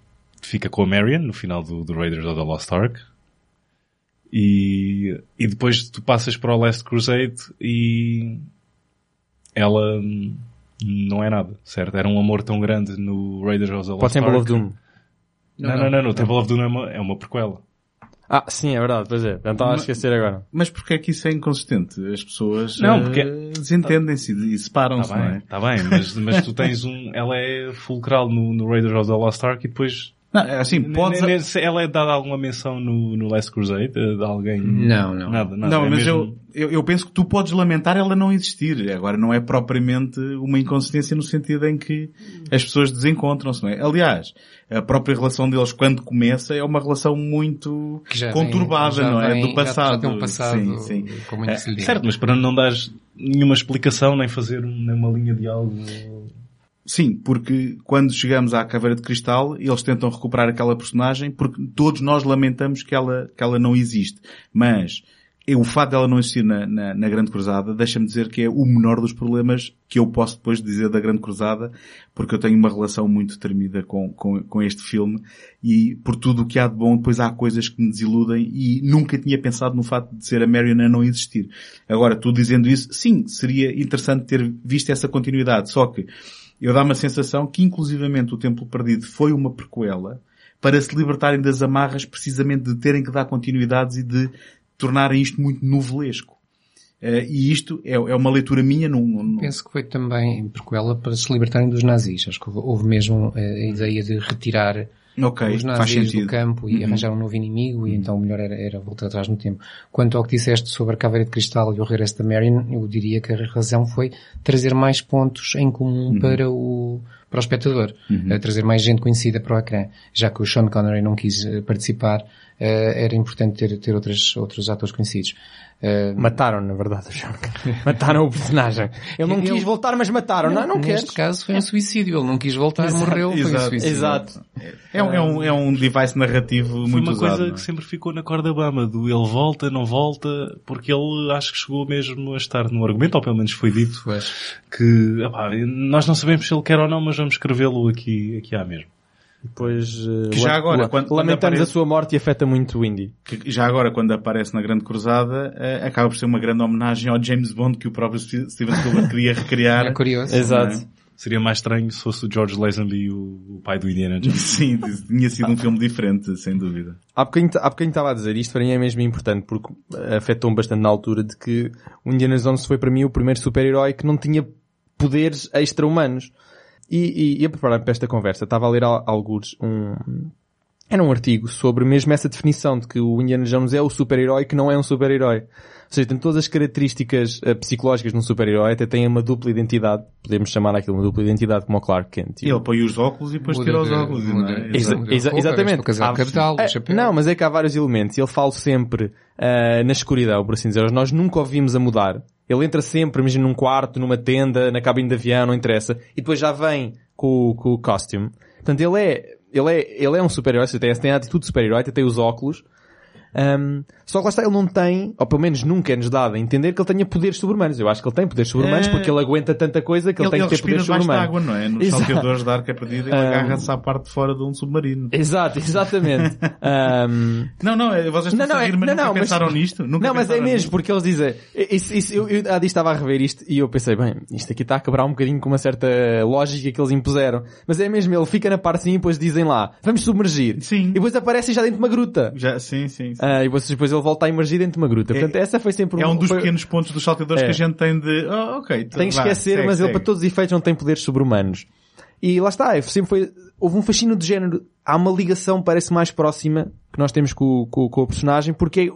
fica com a Marion no final do, do Raiders of the Lost Ark e, e depois tu passas para o Last Crusade e ela não é nada, certo? Era um amor tão grande no Raiders of the Lost Pode Temple Ark. of Doom. Não, não, não, não, no Temple of Doom é uma, é uma prequela. Ah, sim, é verdade, pois é. Não estava a esquecer agora. Mas porquê é que isso é inconsistente? As pessoas Não, porque- eh, desentendem-se e separam-se, Tá não bem, é? tá bem, mas, mas tu tens um, ela é fulcral no, no Raiders of the Lost Ark e depois, Não, é assim, ne- ela é dada alguma menção no, no Last Crusade, eh, de alguém? Não, não. Nada, nada. Não, é mas mesmo- eu, eu, eu penso que tu podes lamentar ela não existir. Agora não é propriamente uma inconsistência no sentido em que as pessoas desencontram-se, não é? Aliás, a própria relação deles quando começa é uma relação muito já conturbada, vem- já não é? vem- Do já- passado. Já tem um passado Sim, sim. com muito É. Certo, mas para não dares nenhuma explicação, nem fazer um- nem uma linha de algo... Sim, porque quando chegamos à Caveira de Cristal, eles tentam recuperar aquela personagem porque todos nós lamentamos que ela, que ela não existe. Mas o fato dela não existir na, na, na Grande Cruzada deixa-me dizer que é o menor dos problemas que eu posso depois dizer da Grande Cruzada, porque eu tenho uma relação muito tremida com, com, com este filme e por tudo o que há de bom, depois há coisas que me desiludem e nunca tinha pensado no fato de ser a Marion a não existir. Agora, tu dizendo isso, sim, seria interessante ter visto essa continuidade, só que eu dá-me a sensação que inclusivamente o Templo Perdido foi uma prequela para se libertarem das amarras precisamente de terem que dar continuidades e de tornarem isto muito novelesco. Uh, e isto é, é, uma leitura minha num, num... Penso que foi também prequela para se libertarem dos nazis. Acho que houve mesmo a ideia de retirar okay, os nazis do campo e uhum. arranjar um novo inimigo e uhum. então o melhor era, era, voltar atrás no tempo. Quanto ao que disseste sobre a Caveira de Cristal e o regresso da Marion, eu diria que a razão foi trazer mais pontos em comum uhum. para o para o espectador, uhum. trazer mais gente conhecida para o ecrã. Já que o Sean Connery não quis eh, participar, eh, era importante ter, ter outros, outros atores conhecidos. Uh, mataram, na verdade, mataram o personagem. Ele não ele, quis voltar, mas mataram. Não, não, não Neste caso foi um suicídio. Ele não quis voltar, exato, morreu, exato, foi um suicídio. Exato. É, um, é, um, é um device narrativo foi muito uma usado, coisa não? que sempre ficou na corda bamba, do ele volta, não volta, porque ele acho que chegou mesmo a estar no argumento, ou pelo menos foi dito, que epá, nós não sabemos se ele quer ou não, mas vamos escrevê-lo aqui, aqui há mesmo. Depois, que já agora, quando, lamentamos quando aparece, a sua morte e afeta muito o Indy. Que já agora, quando aparece na Grande Cruzada, uh, acaba por ser uma grande homenagem ao James Bond que o próprio Steven Spielberg queria recriar. É curioso. Exato. É? Seria mais estranho se fosse o George Lazenby o, o pai do Indiana Jones. Sim, tinha sido um filme diferente, sem dúvida. Há bocadinho, há bocadinho estava a dizer, isto para mim é mesmo importante, porque afetou-me bastante na altura de que o Indiana Jones foi para mim o primeiro super-herói que não tinha poderes extra-humanos. E, e, e a preparar-me para esta conversa, estava a ler alguns um, era um artigo sobre mesmo essa definição de que o Indiana Jones é o super-herói que não é um super-herói. Ou seja, tem todas as características uh, psicológicas de um super-herói, até tem uma dupla identidade, podemos chamar aquilo uma dupla identidade como o Clark Kent. E ele põe os óculos e depois tira os óculos. Muda, não é? Exa exa exatamente. Há, capital, é, não, mas é que há vários elementos. Ele fala sempre uh, na escuridão, por assim dizer. Nós nunca ouvimos a mudar. Ele entra sempre, imagina, num quarto, numa tenda, na cabine de avião, não interessa. E depois já vem com, com o costume. Portanto, ele é, ele é, ele é um super-herói, tem, tem a atitude de super-herói, tem os óculos, um, só que lá está, ele não tem, ou pelo menos nunca é-nos dado a entender que ele tenha poderes sobre-humanos. Eu acho que ele tem poderes sobre-humanos é... porque ele aguenta tanta coisa que ele, ele tem que ter poderes sobre-humanos. água, não é? Nos Exato. salteadores de arca perdida, ele um... agarra-se à parte de fora de um submarino. Exato, exatamente. um... Não, não, é, vocês estão não, não, a rir, mas não, nunca não, pensaram mas... nisto? Nunca não, mas é mesmo, porque eles dizem, isso, isso, eu, eu há dias estava a rever isto e eu pensei, bem, isto aqui está a quebrar um bocadinho com uma certa lógica que eles impuseram. Mas é mesmo, ele fica na parte assim e depois dizem lá, vamos submergir. Sim. E depois aparecem já dentro de uma gruta. Já, sim, sim. sim. Uh, e depois, ele volta a emergir dentro de uma gruta. Portanto, é, essa foi sempre É um dos foi... pequenos pontos dos salteadores é. que a gente tem de, oh, ok. Tem que esquecer, segue, mas segue. ele para todos os efeitos não tem poderes sobre-humanos. E lá está, sempre foi, houve um fascínio de género. Há uma ligação, parece mais próxima, que nós temos com, com, com o personagem, porque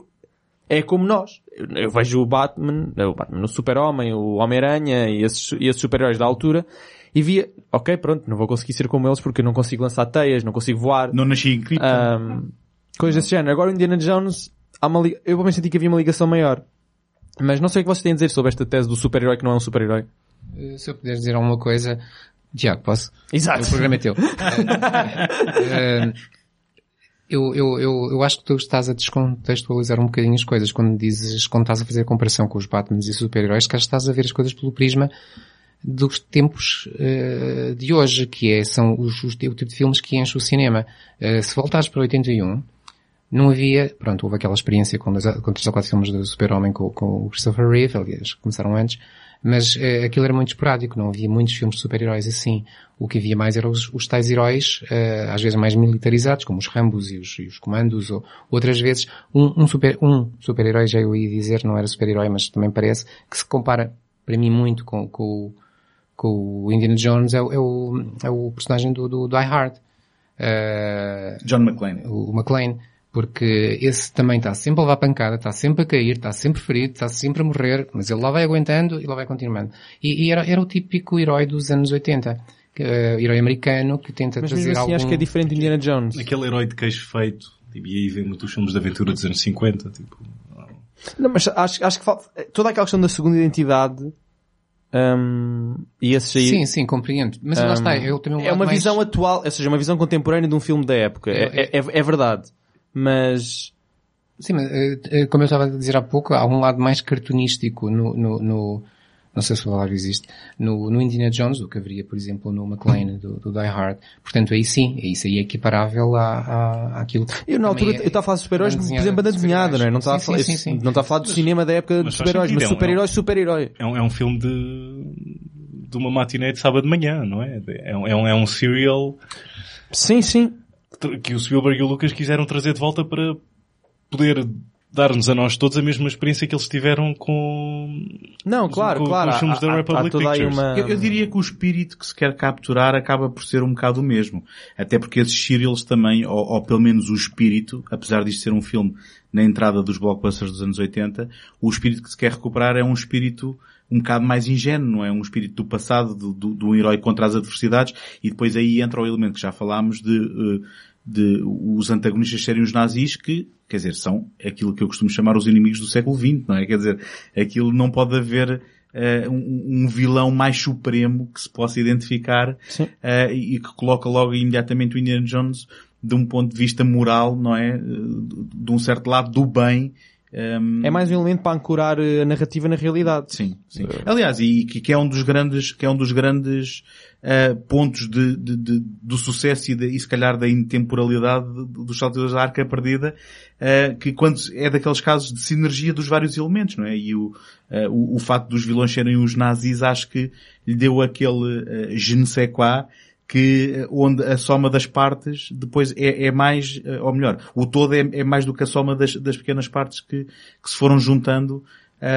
é, é como nós. Eu, eu, vejo o Batman, o Batman, o Super-Homem, o Homem-Aranha e esses, e esses super-heróis da altura, e via, ok, pronto, não vou conseguir ser como eles porque eu não consigo lançar teias, não consigo voar. Não nasci em cripto. Um, coisas desse género. Agora o Indiana Jones, há uma li... eu vou senti que havia uma ligação maior. Mas não sei o que vocês têm a dizer sobre esta tese do super-herói que não é um super-herói. Eh, se eu puder dizer alguma coisa, Tiago, posso? Exato. O programa é teu. uh, eu, eu, eu, eu acho que tu estás a descontextualizar um bocadinho as coisas quando dizes, quando estás a fazer a comparação com os Batmans e super-heróis, que estás a ver as coisas pelo prisma dos tempos uh, de hoje, que é, são os, os, o tipo de filmes que enche o cinema. Uh, se voltares para 81, não havia, pronto, houve aquela experiência com, dois, com três ou quatro filmes do Super-Homem com, com o Christopher Reeve, aliás, começaram antes, mas uh, aquilo era muito esporádico, não havia muitos filmes de super-heróis assim. O que havia mais eram os, os tais heróis, uh, às vezes mais militarizados, como os Rambos e os, e os Comandos, ou outras vezes um, um super, um super-herói, já eu ia dizer, não era super-herói, mas também parece, que se compara, para mim, muito com, com, com o Indiana Jones, é, o, é o, é o personagem do, do Die Hard. Uh, John McClane. O, o McClane porque esse também está sempre a levar pancada, está sempre a cair, está sempre ferido, está sempre a morrer, mas ele lá vai aguentando e lá vai continuando. E, e era, era, o típico herói dos anos 80. Que, uh, herói americano que tenta mas trazer assim algum... acho que é diferente de Indiana Jones. Aquele herói de queixo feito, tipo, e aí vem muitos filmes de aventura dos anos 50, tipo... Não, mas acho, acho que falta, toda aquela questão da segunda identidade Um, e esses aí... Sim, sim, compreendo. Mas lá está, eu também É uma mais... visão atual, ou seja, uma visão contemporânea de um filme da época. É, é, é, é verdade. Mas... Sim, mas como eu estava a dizer há pouco, há um lado mais cartunístico no, no, no não sei se o valor existe, no, no Indiana Jones, o que haveria, por exemplo, no McLean do, do Die Hard. Portanto, aí sim, isso aí é equiparável à, à, àquilo. Eu na altura, é, eu estava a falar de super-heróis, por exemplo, banda desenhada, não é? Não estava a falar, sim, sim, não estava a falar do cinema da época de super-heróis, mas super-herói, super-herói. É um, é um filme de, de uma matiné de sábado de manhã, não é? É um, é um, é um serial. Sim, sim. Que o Spielberg e o Lucas quiseram trazer de volta para poder dar-nos a nós todos a mesma experiência que eles tiveram com... Não, claro, com, claro. Com os filmes há, da Republic há, há Pictures. Uma... Eu, eu, diria que o espírito que se quer capturar acaba por ser um bocado o mesmo. Até porque esses serials também, ou, ou pelo menos o espírito, apesar disto ser um filme na entrada dos blockbusters dos anos 80, o espírito que se quer recuperar é um espírito um bocado mais ingênuo, não é? Um espírito do passado, do, do, do herói contra as adversidades, e depois aí entra o elemento que já falámos de, uh, de os antagonistas serem os nazis que, quer dizer, são aquilo que eu costumo chamar os inimigos do século XX, não é? Quer dizer, aquilo não pode haver uh, um, um, vilão mais supremo que se possa identificar uh, e que coloca logo imediatamente o Indiana Jones de um ponto de vista moral, não é? De um certo lado do bem, um... É mais um elemento para ancorar a narrativa na realidade. Sim, sim. Aliás, e que, que, é um dos grandes, que é um dos grandes uh, pontos de, de, de, do sucesso e, de, e se calhar da intemporalidade dos saltadores da arca perdida, uh, que quando é daqueles casos de sinergia dos vários elementos, não é? E o, uh, o, o facto dos vilões serem os nazis acho que lhe deu aquele uh, je ne sais quoi, que onde a soma das partes depois é, é mais, ou melhor, o todo é, é, mais do que a soma das, das pequenas partes que, que se foram juntando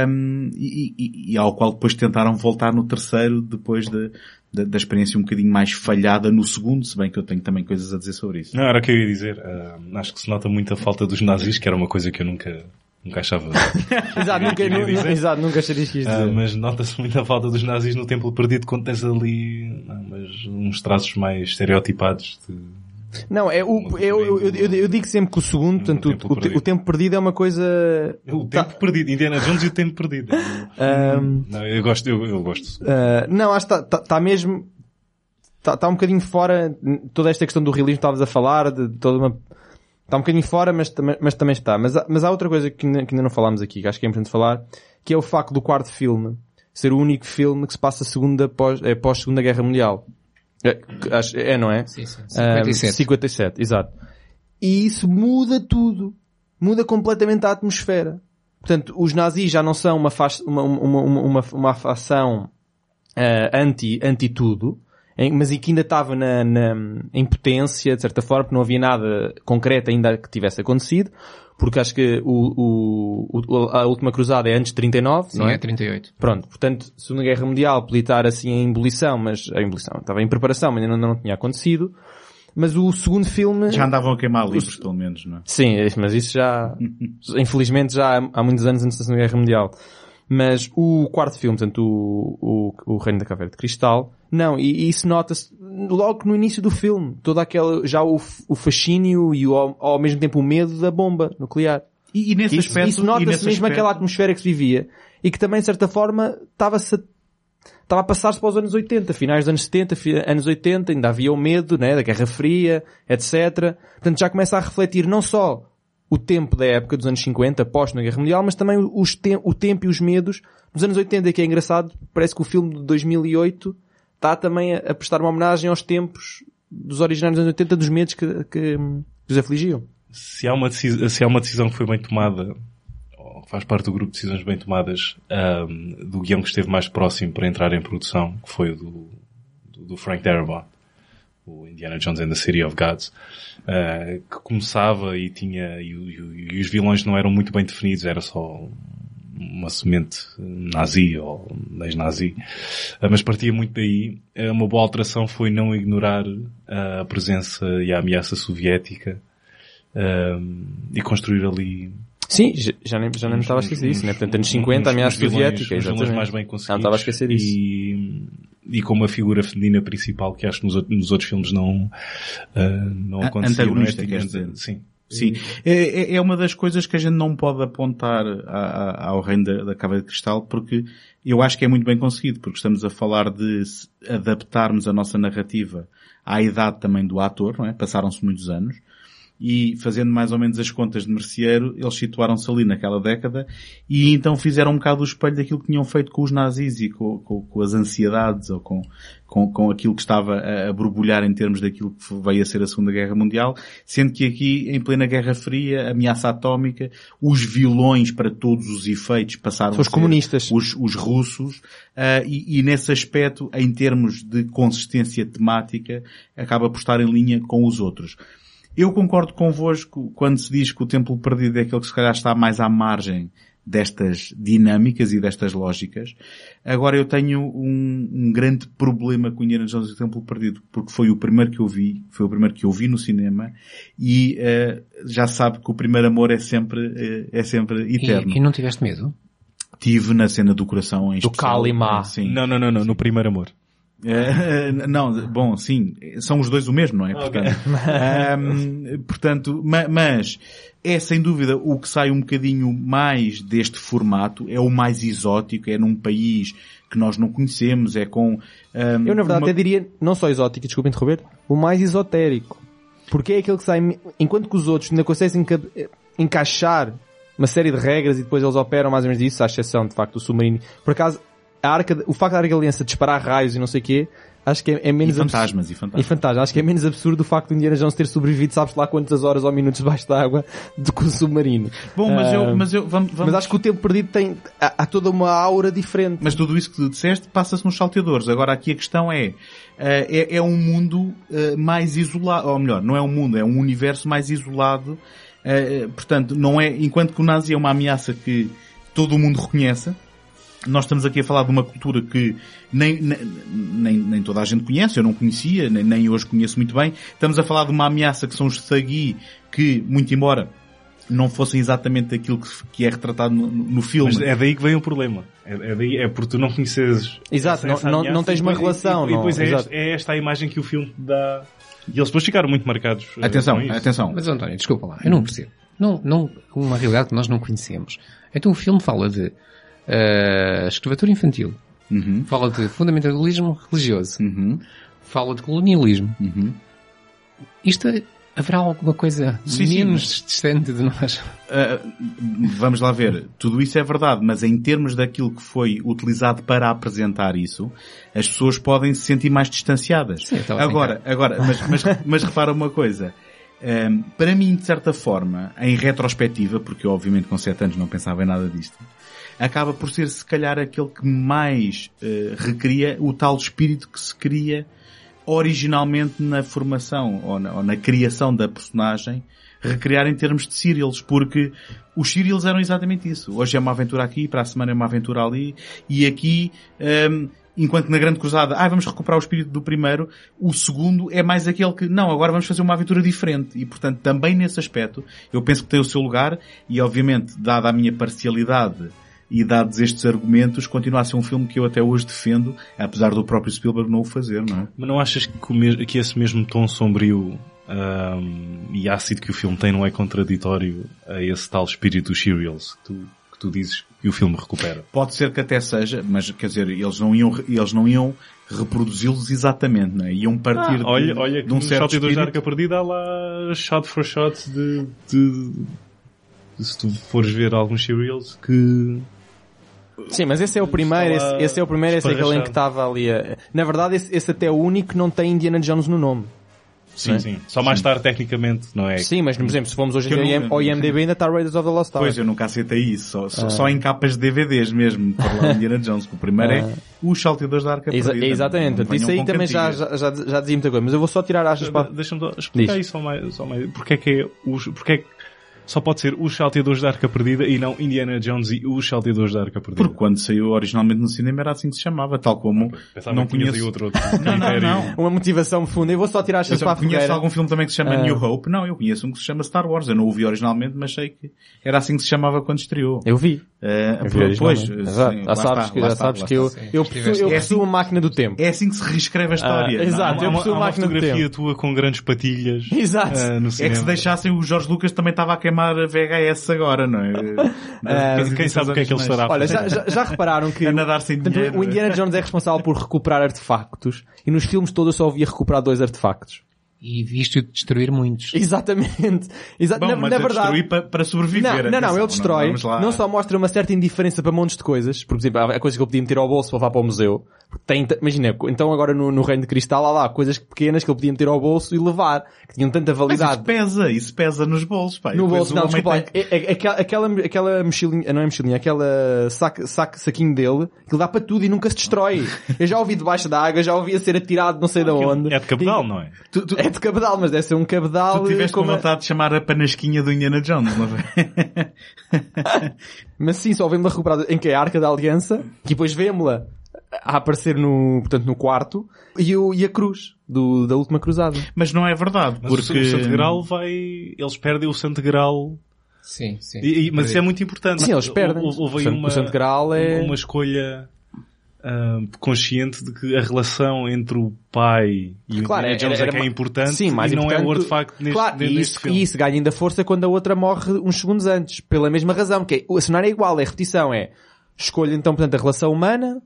um, e, e, e, ao qual depois tentaram voltar no terceiro depois de, da, da, experiência um bocadinho mais falhada no segundo, se bem que eu tenho também coisas a dizer sobre isso. Não, era o que eu ia dizer. Uh, acho que se nota muito a falta dos nazis, que era uma coisa que eu nunca, nunca achava. exato, nunca, nunca, exato, nunca acharia que uh, Mas nota-se muito a falta dos nazis no Templo Perdido quando tens ali não, mas uns traços mais estereotipados de não, é o, eu, eu, eu, eu, digo sempre que o segundo, portanto, o, tempo o, o, tempo perdido é uma coisa... O tempo tá. perdido, Indiana Jones e o tempo perdido. Um... Não, eu gosto, eu, eu gosto. Uh, não, acho que está tá, tá mesmo, está tá um bocadinho fora, toda esta questão do realismo estavas a falar, de toda uma, está um bocadinho fora, mas, mas também está. Mas, mas há outra coisa que ainda, que ainda não falámos aqui, que acho que é importante falar, que é o facto do quarto filme ser o único filme que se passa segunda pós, é, pós Segunda Guerra Mundial. É, é, não é? Sim, sim. 57. Um, 57, exato. E isso muda tudo. Muda completamente a atmosfera. Portanto, os nazis já não são uma, uma, uma, uma, uma facção uh, anti, anti tudo, em, mas em que ainda estava na, na, em potência, de certa forma, porque não havia nada concreto ainda que tivesse acontecido porque acho que o, o, a última cruzada é antes de 39, Sim, não é? é 38. Pronto, portanto, Segunda Guerra Mundial podia estar assim em ebulição, mas, a ebulição, estava em preparação, mas ainda não, não tinha acontecido. Mas o segundo filme... Já andavam a queimar livros, pelo menos, não é? Sim, mas isso já, infelizmente já há, há muitos anos antes da Segunda Guerra Mundial. Mas o quarto filme, portanto, o, o, o Reino da Caveira de Cristal, não, e, e isso nota-se logo no início do filme. Toda aquela, já o, o fascínio e o, ao mesmo tempo o medo da bomba nuclear. E, e nesse isso, aspecto... Isso nota-se mesmo aspecto... aquela atmosfera que se vivia e que também, de certa forma, estava-se estava a passar-se para os anos 80, finais dos anos 70, anos 80, ainda havia o medo, né, da Guerra Fria, etc. Portanto, já começa a refletir não só o tempo da época dos anos 50, pós na Guerra Mundial, mas também os te o tempo e os medos dos anos 80, que é engraçado, parece que o filme de 2008 está também a, prestar uma homenagem aos tempos dos originários dos anos 80, dos medos que, que, que os afligiam. Se há, uma decisão, se há uma decisão que foi bem tomada, ou faz parte do grupo de decisões bem tomadas, um, do guião que esteve mais próximo para entrar em produção, que foi o do, do, do Frank Darabont, o Indiana Jones and the City of Gods, uh, que começava e tinha, e, e, e, os vilões não eram muito bem definidos, era só uma semente nazi ou ex-nazi, uh, mas partia muito daí. Uh, uma boa alteração foi não ignorar a presença e a ameaça soviética e construir ali Sim, já nem, já nem estava a esquecer disso, né? Portanto, anos 50, a ameaça soviética, exatamente. mais bem conseguidos. Não estava a esquecer disso. E, e com uma figura feminina principal que acho que nos, nos outros filmes não, uh, não acontecia. Antagonista, não é? dizer. Sim. Sim. É, é- é uma das coisas que a gente não pode apontar a- a- ao reino da, da Cava de Cristal porque eu acho que é muito bem conseguido, porque estamos a falar de adaptarmos a nossa narrativa à idade também do ator, não é? Passaram-se muitos anos. E fazendo mais ou menos as contas de merceeiro, eles situaram-se ali naquela década e então fizeram um bocado o espelho daquilo que tinham feito com os nazis e com, com- com as ansiedades ou com, com, com aquilo que estava a, a borbulhar em termos daquilo que veio a ser a Segunda Guerra Mundial, sendo que aqui, em plena Guerra Fria, ameaça atómica, os vilões para todos os efeitos passaram São os comunistas. os, os russos, ah, e, e nesse aspecto, em termos de consistência temática, acaba por estar em linha com os outros. Eu concordo convosco quando se diz que o Templo Perdido é aquele que se calhar está mais à margem destas dinâmicas e destas lógicas. Agora eu tenho um, um grande problema com Indiana Jones e o Templo Perdido, porque foi o primeiro que eu vi, foi o primeiro que eu vi no cinema, e eh, já sabe que o primeiro amor é sempre, eh, é sempre E, eterno. e não tiveste medo? Tive na cena do coração em Do especial. Kalima. Sim. Não, não, não, não, no primeiro amor. Eh, não, bom, sim, são os dois o mesmo, não é? Ok. Portanto, Ahm, portanto, ma- mas é sem dúvida o que sai um bocadinho mais deste formato, é o mais exótico, é num país que nós não conhecemos, é com... ahm, Eu, na verdade, uma- até diria, não só exótico, desculpa interromper, o mais esotérico. Porque é aquele que sai, enquanto que os outros ainda conseguem enca- encaixar uma série de regras e depois eles operam mais ou menos disso, à exceção, de facto, do submarino. Por acaso, a arca, o facto da Arca da Aliança disparar raios e não sei o quê, acho que é, é E menos absurdo. fantasmas, e E fantasmas. fantasma. Acho que é menos absurdo o facto de Indiana Jones ter sobrevivido, sabes lá quantas horas ou minutos debaixo d'água do que o submarino. Bom, mas Ah, eu, mas eu, vamos, vamos- Mas acho que o tempo perdido tem, há, há toda uma aura diferente. Mas tudo isso que tu disseste passa-se nos salteadores. Agora aqui a questão é, eh, é, é um mundo eh, mais isolado, ou melhor, não é um mundo, é um universo mais isolado. Eh, portanto, não é, enquanto que o nazi é uma ameaça que todo o mundo reconhece, nós estamos aqui a falar de uma cultura que nem, nem, nem, toda a gente conhece, eu não conhecia, nem, nem hoje conheço muito bem. Estamos a falar de uma ameaça que são os Thagi, que, muito embora não fossem exatamente aquilo que, que é retratado no, no filme. Mas é daí que vem o problema. É, é daí, é porque tu não conheces. Exato, não- não- não tens uma depois- relação, E, e depois não, é, é esta a imagem que o filme dá. E eles depois ficaram muito marcados. eh, Atenção, com isso. atenção. Mas António, desculpa lá, eu não percebo. Não, não, uma realidade que nós não conhecemos. Então o filme fala de eh, escravatura infantil, Uhum, fala de fundamentalismo religioso, uhum, fala de colonialismo. uhum. Isto é- haverá alguma coisa Sim, sim, menos mas- distante de nós? Ah, vamos lá ver. Tudo isso é verdade, mas em termos daquilo que foi utilizado para apresentar isso, as pessoas podem se sentir mais distanciadas. Sim, agora, agora, mas, mas, mas repara uma coisa. Ahm, para mim, de certa forma, em retrospectiva, porque eu obviamente com 7 anos não pensava em nada disto, acaba por ser se calhar aquele que mais eh, recria o tal espírito que se cria originalmente na formação ou na, ou na criação da personagem recriar em termos de serials, porque os serials eram exatamente isso. Hoje é uma aventura aqui, para a semana é uma aventura ali, e aqui, hum, enquanto na Grande Cruzada, ah, vamos recuperar o espírito do primeiro, o segundo é mais aquele que, não, agora vamos fazer uma aventura diferente. E, portanto, também nesse aspecto, eu penso que tem o seu lugar, e obviamente, dada a minha parcialidade e dados estes argumentos, continua a ser um filme que eu até hoje defendo, apesar do próprio Spielberg não o fazer, não é? Mas não achas que, que esse mesmo tom sombrio ahm, e ácido que o filme tem não é contraditório a esse tal espírito dos serials que tu, que tu dizes que o filme recupera? Pode ser que até seja, mas quer dizer, eles não iam, eles não iam reproduzi-los exatamente, não é? Iam partir de, olha, olha que de um certo Shot e espírito. Arca Perdida há lá shot for shot de, de, de- se tu fores ver alguns serials que Sim, mas esse é o primeiro, esse, esse é o primeiro, esse é aquele em que estava ali a... Na verdade, esse, esse até é o único que não tem Indiana Jones no nome. sim, sim. Só mais tarde tecnicamente, não é? Sim, mas, por exemplo, se formos hoje eu ao IMDB ainda está Raiders of the Lost Ark. Pois, eu nunca aceitei isso. Só, Ah. só, só em capas de DVDs mesmo, para lá Indiana Jones. que O primeiro Ah. é Os Salteadores da Arca Exa- Perdida. exatamente, Não portanto, isso aí também já, já, já, dizia muita coisa, mas eu vou só tirar aspas para... Deixa-me só explicar Diz. isso só mais, só mais. Porque é que é os, porque é que só pode ser Os Salteadores da Arca Perdida e não Indiana Jones e Os Salteadores da Arca Perdida. Porque quando saiu originalmente no cinema era assim que se chamava, tal como Pensava não conheço... outro, outro Não, não, não. Uma motivação profunda. Eu vou só tirar as para a conheço fogueira. algum filme também que se chama Ah. New Hope. Não, eu conheço um que se chama Star Wars. Eu não o vi originalmente, mas sei que era assim que se chamava quando estreou. Eu vi. Eu vi pois, sim, Já sabes está, que, já está, sabes que eu, está. eu possuo, eu É possuo assim- uma máquina do tempo. É assim que se reescreve a história. Ah, não é? exato. Há Eu possuo uma máquina do fotografia tempo. tua com grandes patilhas Exato. ah, no É que se deixassem o Jorge Lucas também estava a queimar a VHS agora, não é? Das Quem sabe o que é que ele estará a Olha, fazer. já, já, já repararam que A nadar sem portanto, dinheiro. o Indiana Jones é responsável por recuperar artefactos e nos filmes todos eu só ouvia recuperar dois artefactos. E visto destruir muitos. Exatamente. Exa Bom, na, mas na a verdade, destruir para, para sobreviver. Não, não, não, ele destrói. lá. Não só mostra uma certa indiferença para montes de coisas. Por exemplo, há coisas que eu podia meter ao bolso para levar para o museu. Tem, imagina, então agora no, no Reino de Cristal há lá coisas pequenas que ele podia meter ao bolso e levar, que tinham tanta Mas validade. isso pesa, isso pesa nos bolsos, pá. No bolso, não, desculpa, tem que- é- é- aquela, aquela, aquela mochilinha, não é mochilinha, aquela saco, saquinho dele, que dá para tudo e nunca se destrói. Eu já ouvi debaixo da água, já ouvi a ser atirado não sei de onde. É de cabedal, E- não é? Tu, tu, É de cabedal, mas deve ser um cabedal. tu tiveste com como a- vontade de chamar a panasquinha do Indiana Jones, não foi? Mas sim, só vemos-la recuperada em que é a Arca da Aliança, que depois vemos-la a aparecer no, portanto, no quarto, e, o, e a cruz, do, da última cruzada. Mas não é verdade, Mas porque... o Santo Graal vai... Eles perdem o Santo Graal... Sim, sim. E- e- mas isso é muito importante. Sim, eles perdem. Houve, uma, o Santo Graal é- uma escolha consciente de que a relação entre o pai e o Claro, Indiana era- Jones era é que é ma- importante Sim, mais e não é importante- o artefacto neste, claro, e isso, filme. e isso ganha ainda força quando a outra morre uns segundos antes, pela mesma razão, que é, o cenário é igual, é repetição, é escolha então, portanto, a relação humana,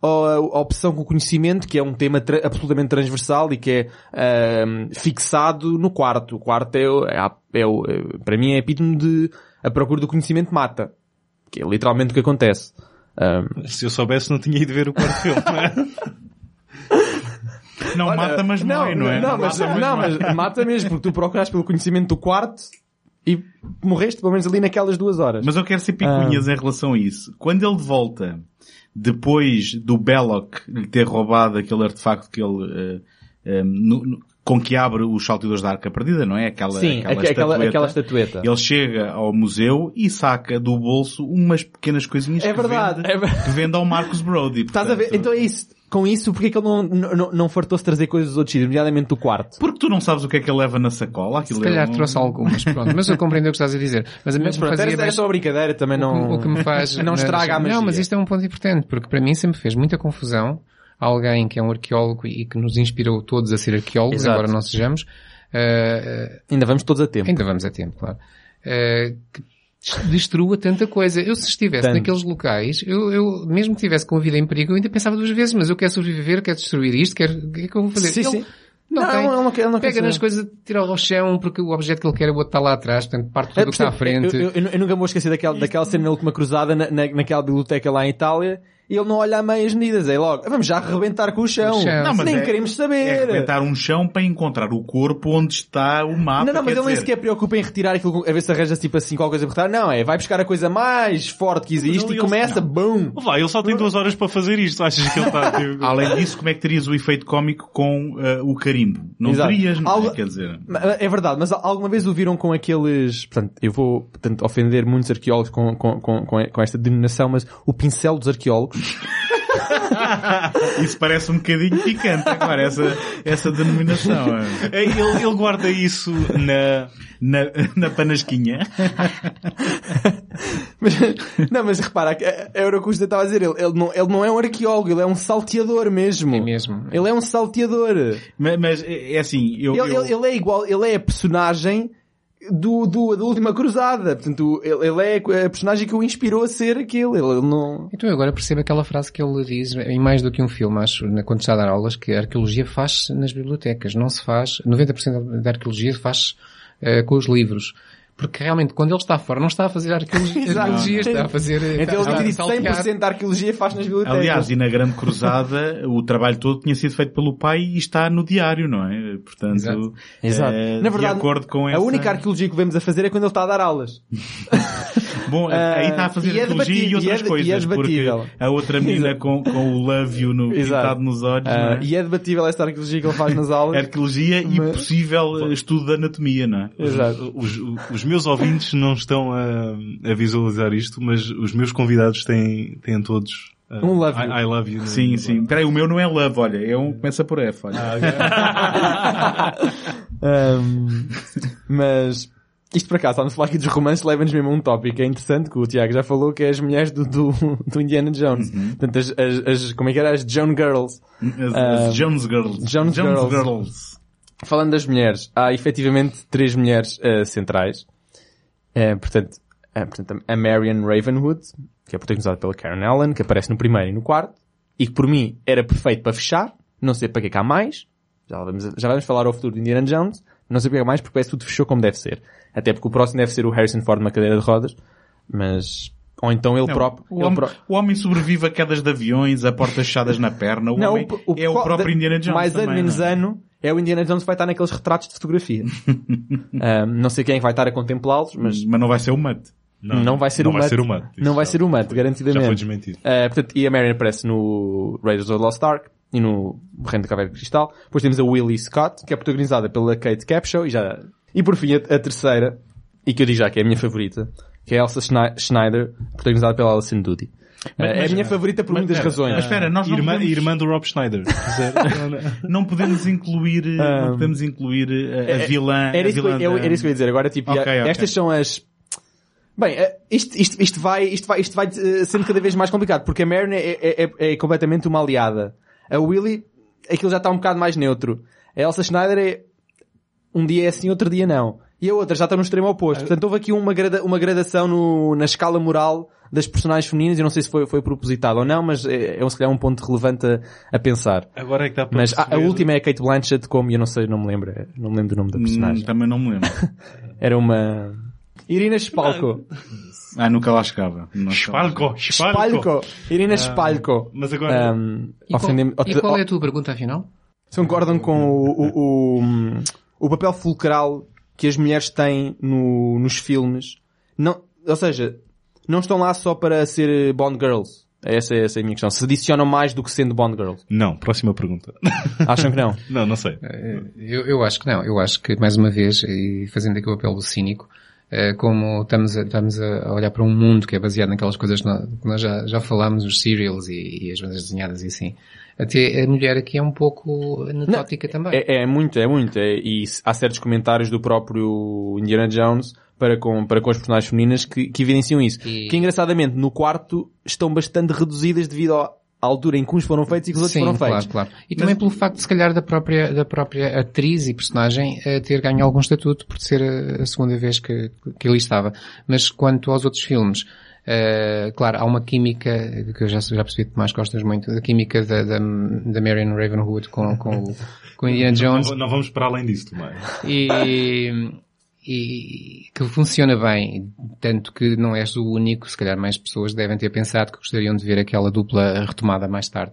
ou a, a opção com o conhecimento, que é um tema tra- absolutamente transversal e que é fixado no quarto. O quarto é, o- é, é o, é- para mim é epítome de a procura do conhecimento mata. Que é literalmente o que acontece. Ahm, Se eu soubesse não tinha ido ver o quarto filme. não é? Não Olha, mata, mas morre, não é? Não, mas, mata, não, morre. mas mata mesmo, porque tu procuraste pelo conhecimento do quarto e morreste pelo menos ali naquelas duas horas. Mas eu quero ser picuinhas em relação a isso. Quando ele volta, depois do Belloc lhe ter roubado aquele artefacto que ele, eh, eh, no- no- com que abre os salteadores da Arca Perdida, não é? Aquela, Sim, aquela, aquela, estatueta. aquela estatueta. Ele chega ao museu e saca do bolso umas pequenas coisinhas É que, verdade, vende, é ver- que vende ao Marcus Brody. Estás a ver? Então é isso. Com isso, porque é que ele não, não, não fartou-se trazer coisas dos outros sítios, nomeadamente do quarto? Porque tu não sabes o que é que ele leva na sacola. Se Aquilo calhar é um- trouxe algumas, pronto. Mas eu compreendo o que estás a dizer. Mas a mim Mas o que pronto, fazia era só uma brincadeira, também não... o que me faz... Não estraga a magia. Não, mas isto é um ponto importante, porque para mim sempre fez muita confusão alguém que é um arqueólogo e que nos inspirou todos a ser arqueólogos, Exato. embora não sejamos, eh, Ainda vamos todos a tempo. ainda vamos a tempo, claro, que destrua tanta coisa. Eu se estivesse Tanto. naqueles locais, eu, eu, mesmo que tivesse com a vida em perigo, eu ainda pensava duas vezes, mas eu quero sobreviver, quero destruir isto, quero, o que é que eu vou fazer? Sim, Ele sim. Não, Não, tem. ele não quer- ele não Pega nas coisas, tira ao chão, porque o objeto que ele quer é o outro está lá atrás, portanto parte tudo É, o que está à frente. Eu, eu- eu nunca me vou esquecer daquela, daquela cena na última cruzada, na, na- naquela biblioteca lá em Itália, ele não olha a meias medidas, é logo, vamos já arrebentar com o chão. O chão. Não, mas Nem é- queremos É saber. arrebentar um chão para encontrar o corpo onde está o mapa. não, não, mas ele nem sequer preocupa em retirar aquilo, a ver se arranja tipo assim qualquer coisa para retirar. Não, é, vai buscar a coisa mais forte que existe ele- e começa, boom! Vai, ele só tem duas horas para fazer isto. Achas que ele está... Tipo... Além disso, como é que terias o efeito cómico com eh, o carimbo? Não Exato. terias, não é? Algo- Quer dizer... É verdade, mas alguma vez o viram com aqueles, portanto, eu vou, portanto, ofender muitos arqueólogos com, com, com, com com esta denominação, mas o pincel dos arqueólogos, Isso parece um bocadinho picante agora, essa, essa denominação. é. É, Ele, ele guarda isso na... Na, na panasquinha. Mas, não, mas repara, a a Eurocusta estava a dizer, ele, ele, não, ele não é um arqueólogo, ele é um salteador mesmo. É mesmo. Ele é um salteador. Mas, mas é é assim, eu... Ele, eu- ele- ele é igual, ele é a personagem do, do, da última cruzada. Portanto, ele, ele é a personagem que o inspirou a ser aquele. Ele, não... Então eu agora percebo aquela frase que ele diz em mais do que um filme, acho, quando está a dar aulas, que a arqueologia faz-se nas bibliotecas, não se faz, 90% da arqueologia faz eh, com os livros. Porque realmente, quando ele está fora, não está a fazer arqueologia, Exato. arqueologia está a fazer... eh, Então ele a disse saltear. 100% da arqueologia faz nas bibliotecas. Aliás, e na Grande Cruzada, o trabalho todo tinha sido feito pelo pai e está no diário, não é? Portanto, Exato. Exato. eh, Na verdade, de acordo com a essa... única arqueologia que vemos a fazer é quando ele está a dar aulas. Bom, aí está a fazer e é apologia e outras e é- coisas. e é porque debatível. a outra menina com, com o love you no, Exato. pintado nos olhos, Ah, não é? E é debatível essa arqueologia que ele faz nas aulas. Arqueologia e Mas- possível eh, estudo de anatomia, não é? Exato. Os, os meus ouvintes não estão a, a visualizar isto, mas os meus convidados têm, têm todos uh, Um love you. I, I love you. no- Sim, sim. Peraí, o meu não é love, olha. É um, começa por F, olha. Ahm, mas isto por acaso, estamos a falar aqui dos romances, leva-nos mesmo a um tópico é interessante que o Tiago já falou, que é as mulheres do, do, do Indiana Jones. Portanto, as, as, as- como é que era? As Joan Girls. As, Ah, as Jones Girls. Jones Girls. Girls. Falando das mulheres, há efetivamente três mulheres eh, centrais. Eh, portanto, eh, portanto, a Marion Ravenwood, que é protagonizada pela Karen Allen, que aparece no primeiro e no quarto, e que por mim era perfeito para fechar, não sei para que é que há mais, já vamos, já vamos falar ao futuro de Indiana Jones, não sei para que há mais porque parece que tudo fechou como deve ser. Até porque o próximo deve ser o Harrison Ford numa cadeira de rodas, mas, ou então ele Não, próprio, o, ele homem, pró- o homem sobrevive a quedas de aviões, a portas fechadas na perna. O Não, homem é o próprio Indiana Jones. Mais ano, também, menos não é? ano, é o Indiana Jones que vai estar naqueles retratos de fotografia. Não sei quem é vai estar a contemplá-los, mas Mas não vai ser o Matt. não, vai ser não o Matt. Não vai ser o Matt, Já foi garantidamente. desmentido. Ah, portanto, e a Marion aparece no Raiders of the Lost Ark e no Reino da Caveira de Cristal. Depois temos a Willie Scott, que é protagonizada pela Kate Capshaw e já... E por fim, a, a terceira, e que eu digo já que é a minha favorita, que é a Elsa Schne- Schneider, protagonizada pela Alison Doody. Ah, é a minha favorita por muitas espera, razões. Mas espera, nós não Irmã, podemos, irmã do Rob Schneider. não podemos incluir, Um, não podemos incluir eh, a, a vilã. Era a isso, que eu, vilã eu- da- era isso que eu ia dizer. Agora, tipo, Ok, já- ok. estas são as... Bem, eh, isto, isto, isto vai, isto vai, isto vai eh, sendo cada vez mais complicado, porque a Marion é, é, é- é completamente uma aliada. A Willy, aquilo já está um bocado mais neutro. A Elsa Schneider é, um dia é assim, outro dia não. E a outra já está no extremo oposto. Portanto, houve aqui uma, grada, uma gradação no, na escala moral das personagens femininas. Eu não sei se foi, foi propositado ou não, mas é, é um, se calhar um ponto relevante a, a pensar. Agora é que dá para Mas a, a perceber- última é a Kate Blanchett, como eu não sei, não me lembro, não me lembro do nome da Hum, personagem. também não me lembro. Era uma... Irina Spalko. Ah, nunca lá chegava. Espalco. Spalko. Irina Spalko. Mas agora... Um, E qual, e qual é a tua pergunta afinal? Se concordam com o, o, o, o papel fulcral que as mulheres têm no, nos filmes? Não, ou seja, não estão lá só para ser Bond Girls. Essa, é- essa é a minha questão. Se adicionam mais do que sendo Bond Girls. Não, próxima pergunta. Acham que não? não, não sei. Eh, Eu, eu acho que não. Eu acho que, mais uma vez, e fazendo aqui o papel do cínico, eh, como estamos a, estamos a olhar para um mundo que é baseado naquelas coisas que nós, que nós já, já falámos, os serials e, e as bandas desenhadas e assim, até a mulher aqui é um pouco anetótica também. É, é muito, é muito. É, e há certos comentários do próprio Indiana Jones para com, para com as personagens femininas que, que evidenciam isso. E- Que engraçadamente no quarto estão bastante reduzidas devido ao- à altura em que uns foram feitos e que os outros Sim, foram claro, feitos. claro. E também pelo facto, se calhar, da própria, da própria atriz e personagem eh, ter ganho algum estatuto por ser a, a segunda vez que, que ali estava. Mas quanto aos outros filmes, eh, claro, há uma química, que eu já, já percebi que mais gostas muito, a química da, da, da Marion Ravenwood com, com, com Indiana Jones. Não, não vamos para além disso, Tomás. e, e que funciona bem, tanto que não és o único, se calhar mais pessoas devem ter pensado que gostariam de ver aquela dupla retomada mais tarde.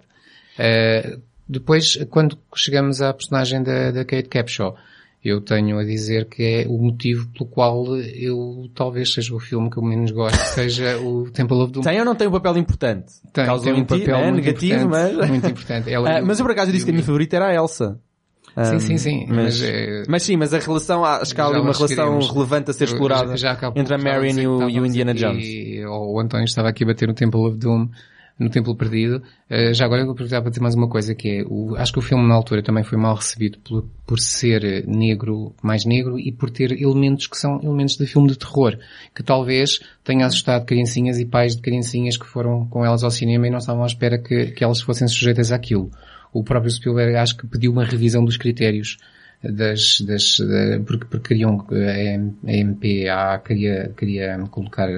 Uh, depois, quando chegamos à personagem da, da Kate Capshaw, eu tenho a dizer que é o motivo pelo qual eu talvez seja o filme que eu menos gosto, seja o Temple of Doom. Tem ou não tem um papel importante? Tem, tem um papel né, muito negativo, importante, mas... muito importante. Ela- Ah, mas eu por acaso disse que a minha favorita era a Elsa. Sim, Um, sim, sim. Mas, Mas, eh, mas sim, mas a relação, acho que há ali uma relação relevante a ser explorada Já- já entre a Marion e o, e o Indiana aqui, Jones. ou O António estava aqui a bater no Temple of Doom, no Templo Perdido. Eh, já agora eu vou aproveitar para dizer mais uma coisa, que é, o, acho que o filme na altura também foi mal recebido por, por ser negro, mais negro, e por ter elementos que são elementos de filme de terror, que talvez tenha assustado criancinhas e pais de criancinhas que foram com elas ao cinema e não estavam à espera que, que elas fossem sujeitas àquilo. O próprio Spielberg acho que pediu uma revisão dos critérios das, das, da- porque, porque queriam, eh, a MPA queria, queria colocar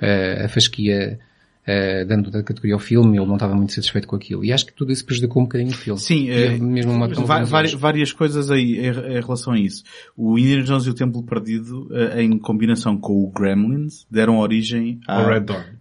eh, a fasquia eh, dando da categoria ao filme, ele não estava muito satisfeito com aquilo. E acho que tudo isso prejudicou um bocadinho o filme. Sim, eh, mesmo uma Va- várias, várias coisas aí em, em relação a isso. O Indiana Jones e o Templo Perdido, em combinação com o Gremlins, deram origem à,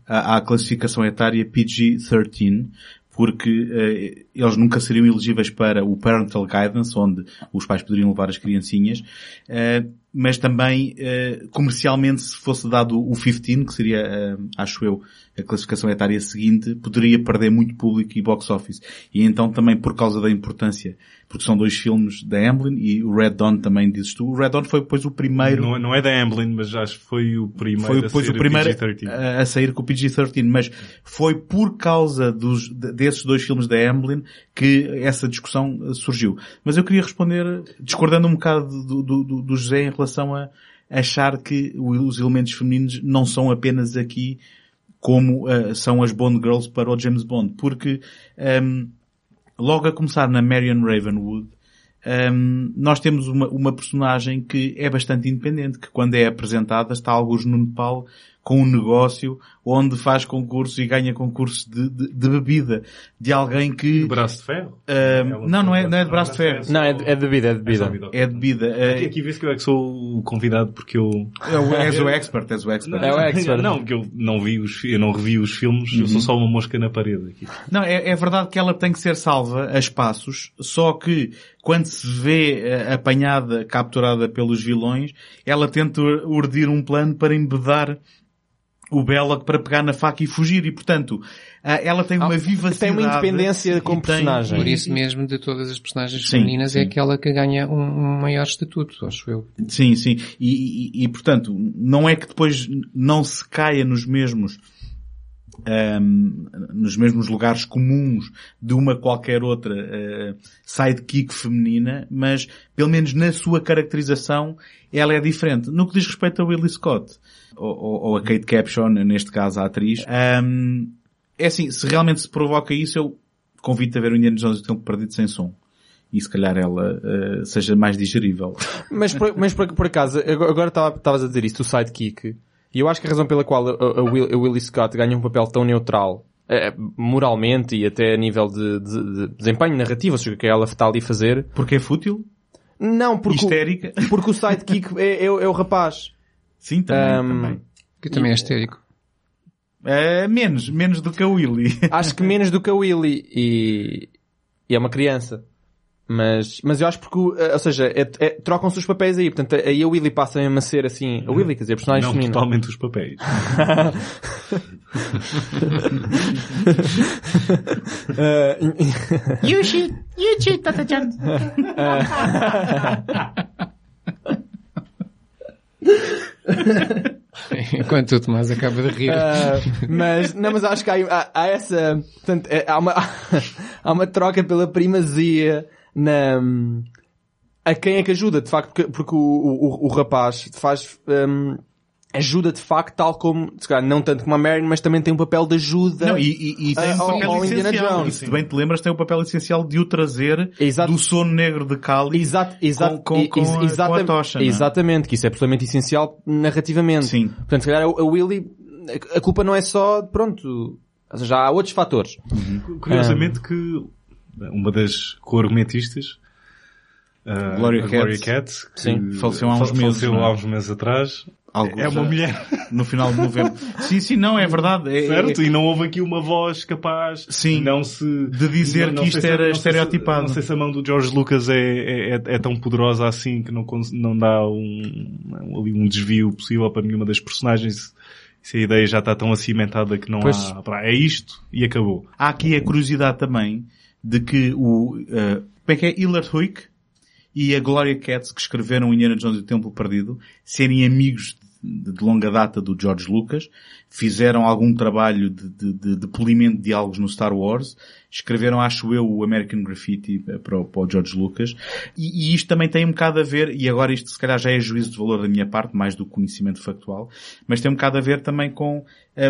à, à classificação etária PG-13, porque eh, eles nunca seriam elegíveis para o Parental Guidance, onde os pais poderiam levar as criancinhas, eh, mas também uh, comercialmente se fosse dado o 15, que seria, uh, acho eu, a classificação etária seguinte, poderia perder muito público e box office. E então também por causa da importância, porque são dois filmes da Amblin e o Red Dawn também dizes tu. O Red Dawn foi depois o primeiro... Não, não é da Amblin, mas acho que foi o primeiro foi depois a o primeiro PG-13. a, a sair com o PG-13, mas foi por causa dos, desses dois filmes da Amblin que essa discussão surgiu. Mas eu queria responder, discordando um bocado do, do, do, do José em relação a achar que os elementos femininos não são apenas aqui como uh, são as Bond Girls para o James Bond, porque um, logo a começar na Marion Ravenwood, um, nós temos uma, uma personagem que é bastante independente, que quando é apresentada está alguns no Nepal com um negócio onde faz concursos e ganha concursos de, de, de bebida de alguém que... De braço de ferro? Uh, não, não é, não é de braço de ferro. Não, é de, é de bebida, é de bebida. É de bebida. Aqui, aqui vê-se que eu é que sou o convidado porque eu... É, és o expert, és o expert. Não, é o expert. Não, que eu não vi os, eu não revi os filmes, uhum. eu sou só uma mosca na parede aqui. Não, é, é verdade que ela tem que ser salva a espaços, só que quando se vê uh, apanhada, capturada pelos vilões, ela tenta urdir um plano para embedar o Belloc para pegar na faca e fugir e portanto ela tem uma vivacidade. Tem uma independência como personagem. Por isso mesmo de todas as personagens sim, femininas sim. é aquela que ganha um, um, maior estatuto, acho eu. Sim, sim. E, e, e, portanto não é que depois não se caia nos mesmos um, nos mesmos lugares comuns de uma qualquer outra uh, sidekick feminina, mas pelo menos na sua caracterização ela é diferente. No que diz respeito a Willie Scott, ou, ou a Kate Capshaw, neste caso a atriz. Um, é assim, se realmente se provoca isso, eu convido-te a ver o Indiana Jones e o Tempo Perdido sem som. E se calhar ela uh, seja mais digerível. Mas por, mas por, por acaso, agora estavas a dizer isto, o sidekick, e eu acho que a razão pela qual a, a, Will, a Willie Scott ganha um papel tão neutral, é, moralmente e até a nível de, de, de desempenho narrativo, ou seja, o que ela está ali a fazer. Porque é fútil? Não, porque, Histérica? O, porque o sidekick é, é, é o rapaz. Sim, também. Um, também. Que também é histérico. É, menos, menos do que a Willy. Acho que menos do que a Willy e, e é uma criança. Mas, mas eu acho porque, ou seja, é, é, trocam-se os papéis aí. Portanto, aí a Willy passa a ser assim, a Willy, quer dizer, personagem Não totalmente os papéis. uh, you shoot, you shoot, Tata Chan. Enquanto o Tomás acaba de rir. Uh, mas, não, mas acho que há, há, há essa, portanto, é, há uma, há uma troca pela primazia na, a quem é que ajuda, de facto, porque, porque o, o, o rapaz faz, um, ajuda de facto, tal como, se calhar, não tanto como a Marion, mas também tem um papel de ajuda. Não, e, e, e tem um papel ao essencial. E se bem te lembras, tem um papel essencial de o trazer Exato. do sono negro de Cali Exato, exato, com, com, com, a, com a tocha. É? Exatamente, que isso é absolutamente essencial narrativamente. Sim. Portanto, se calhar a, Willy, a culpa não é só, pronto, já há outros fatores. Uhum. Curiosamente um, que uma das co-argumentistas Uh, Gloria, Gloria Katz, que Sim, faleceu há uns meses. Faleceu há uns meses atrás. Algo é uma mulher. No final de novembro. sim, sim, não, é verdade. É, certo, é, e não houve aqui uma voz capaz sim, não se, de dizer não, não que isto era se, estereotipado. Não sei, se a mão do George Lucas é, é, é, é tão poderosa assim que não, não dá um, ali um desvio possível para nenhuma das personagens. Se a ideia já está tão acimentada que não pois, há, é isto e acabou. Há aqui a curiosidade também de que o, uh, como é que é? Hillard Huyck, e a Gloria Katz, que escreveram Indiana Jones e o Templo Perdido, serem amigos de, longa data do George Lucas, fizeram algum trabalho de, de, de, polimento de diálogos no Star Wars, escreveram, acho eu, o American Graffiti para o, para o George Lucas, e, e, isto também tem um bocado a ver, e agora isto se calhar já é juízo de valor da minha parte, mais do conhecimento factual, mas tem um bocado a ver também com uh,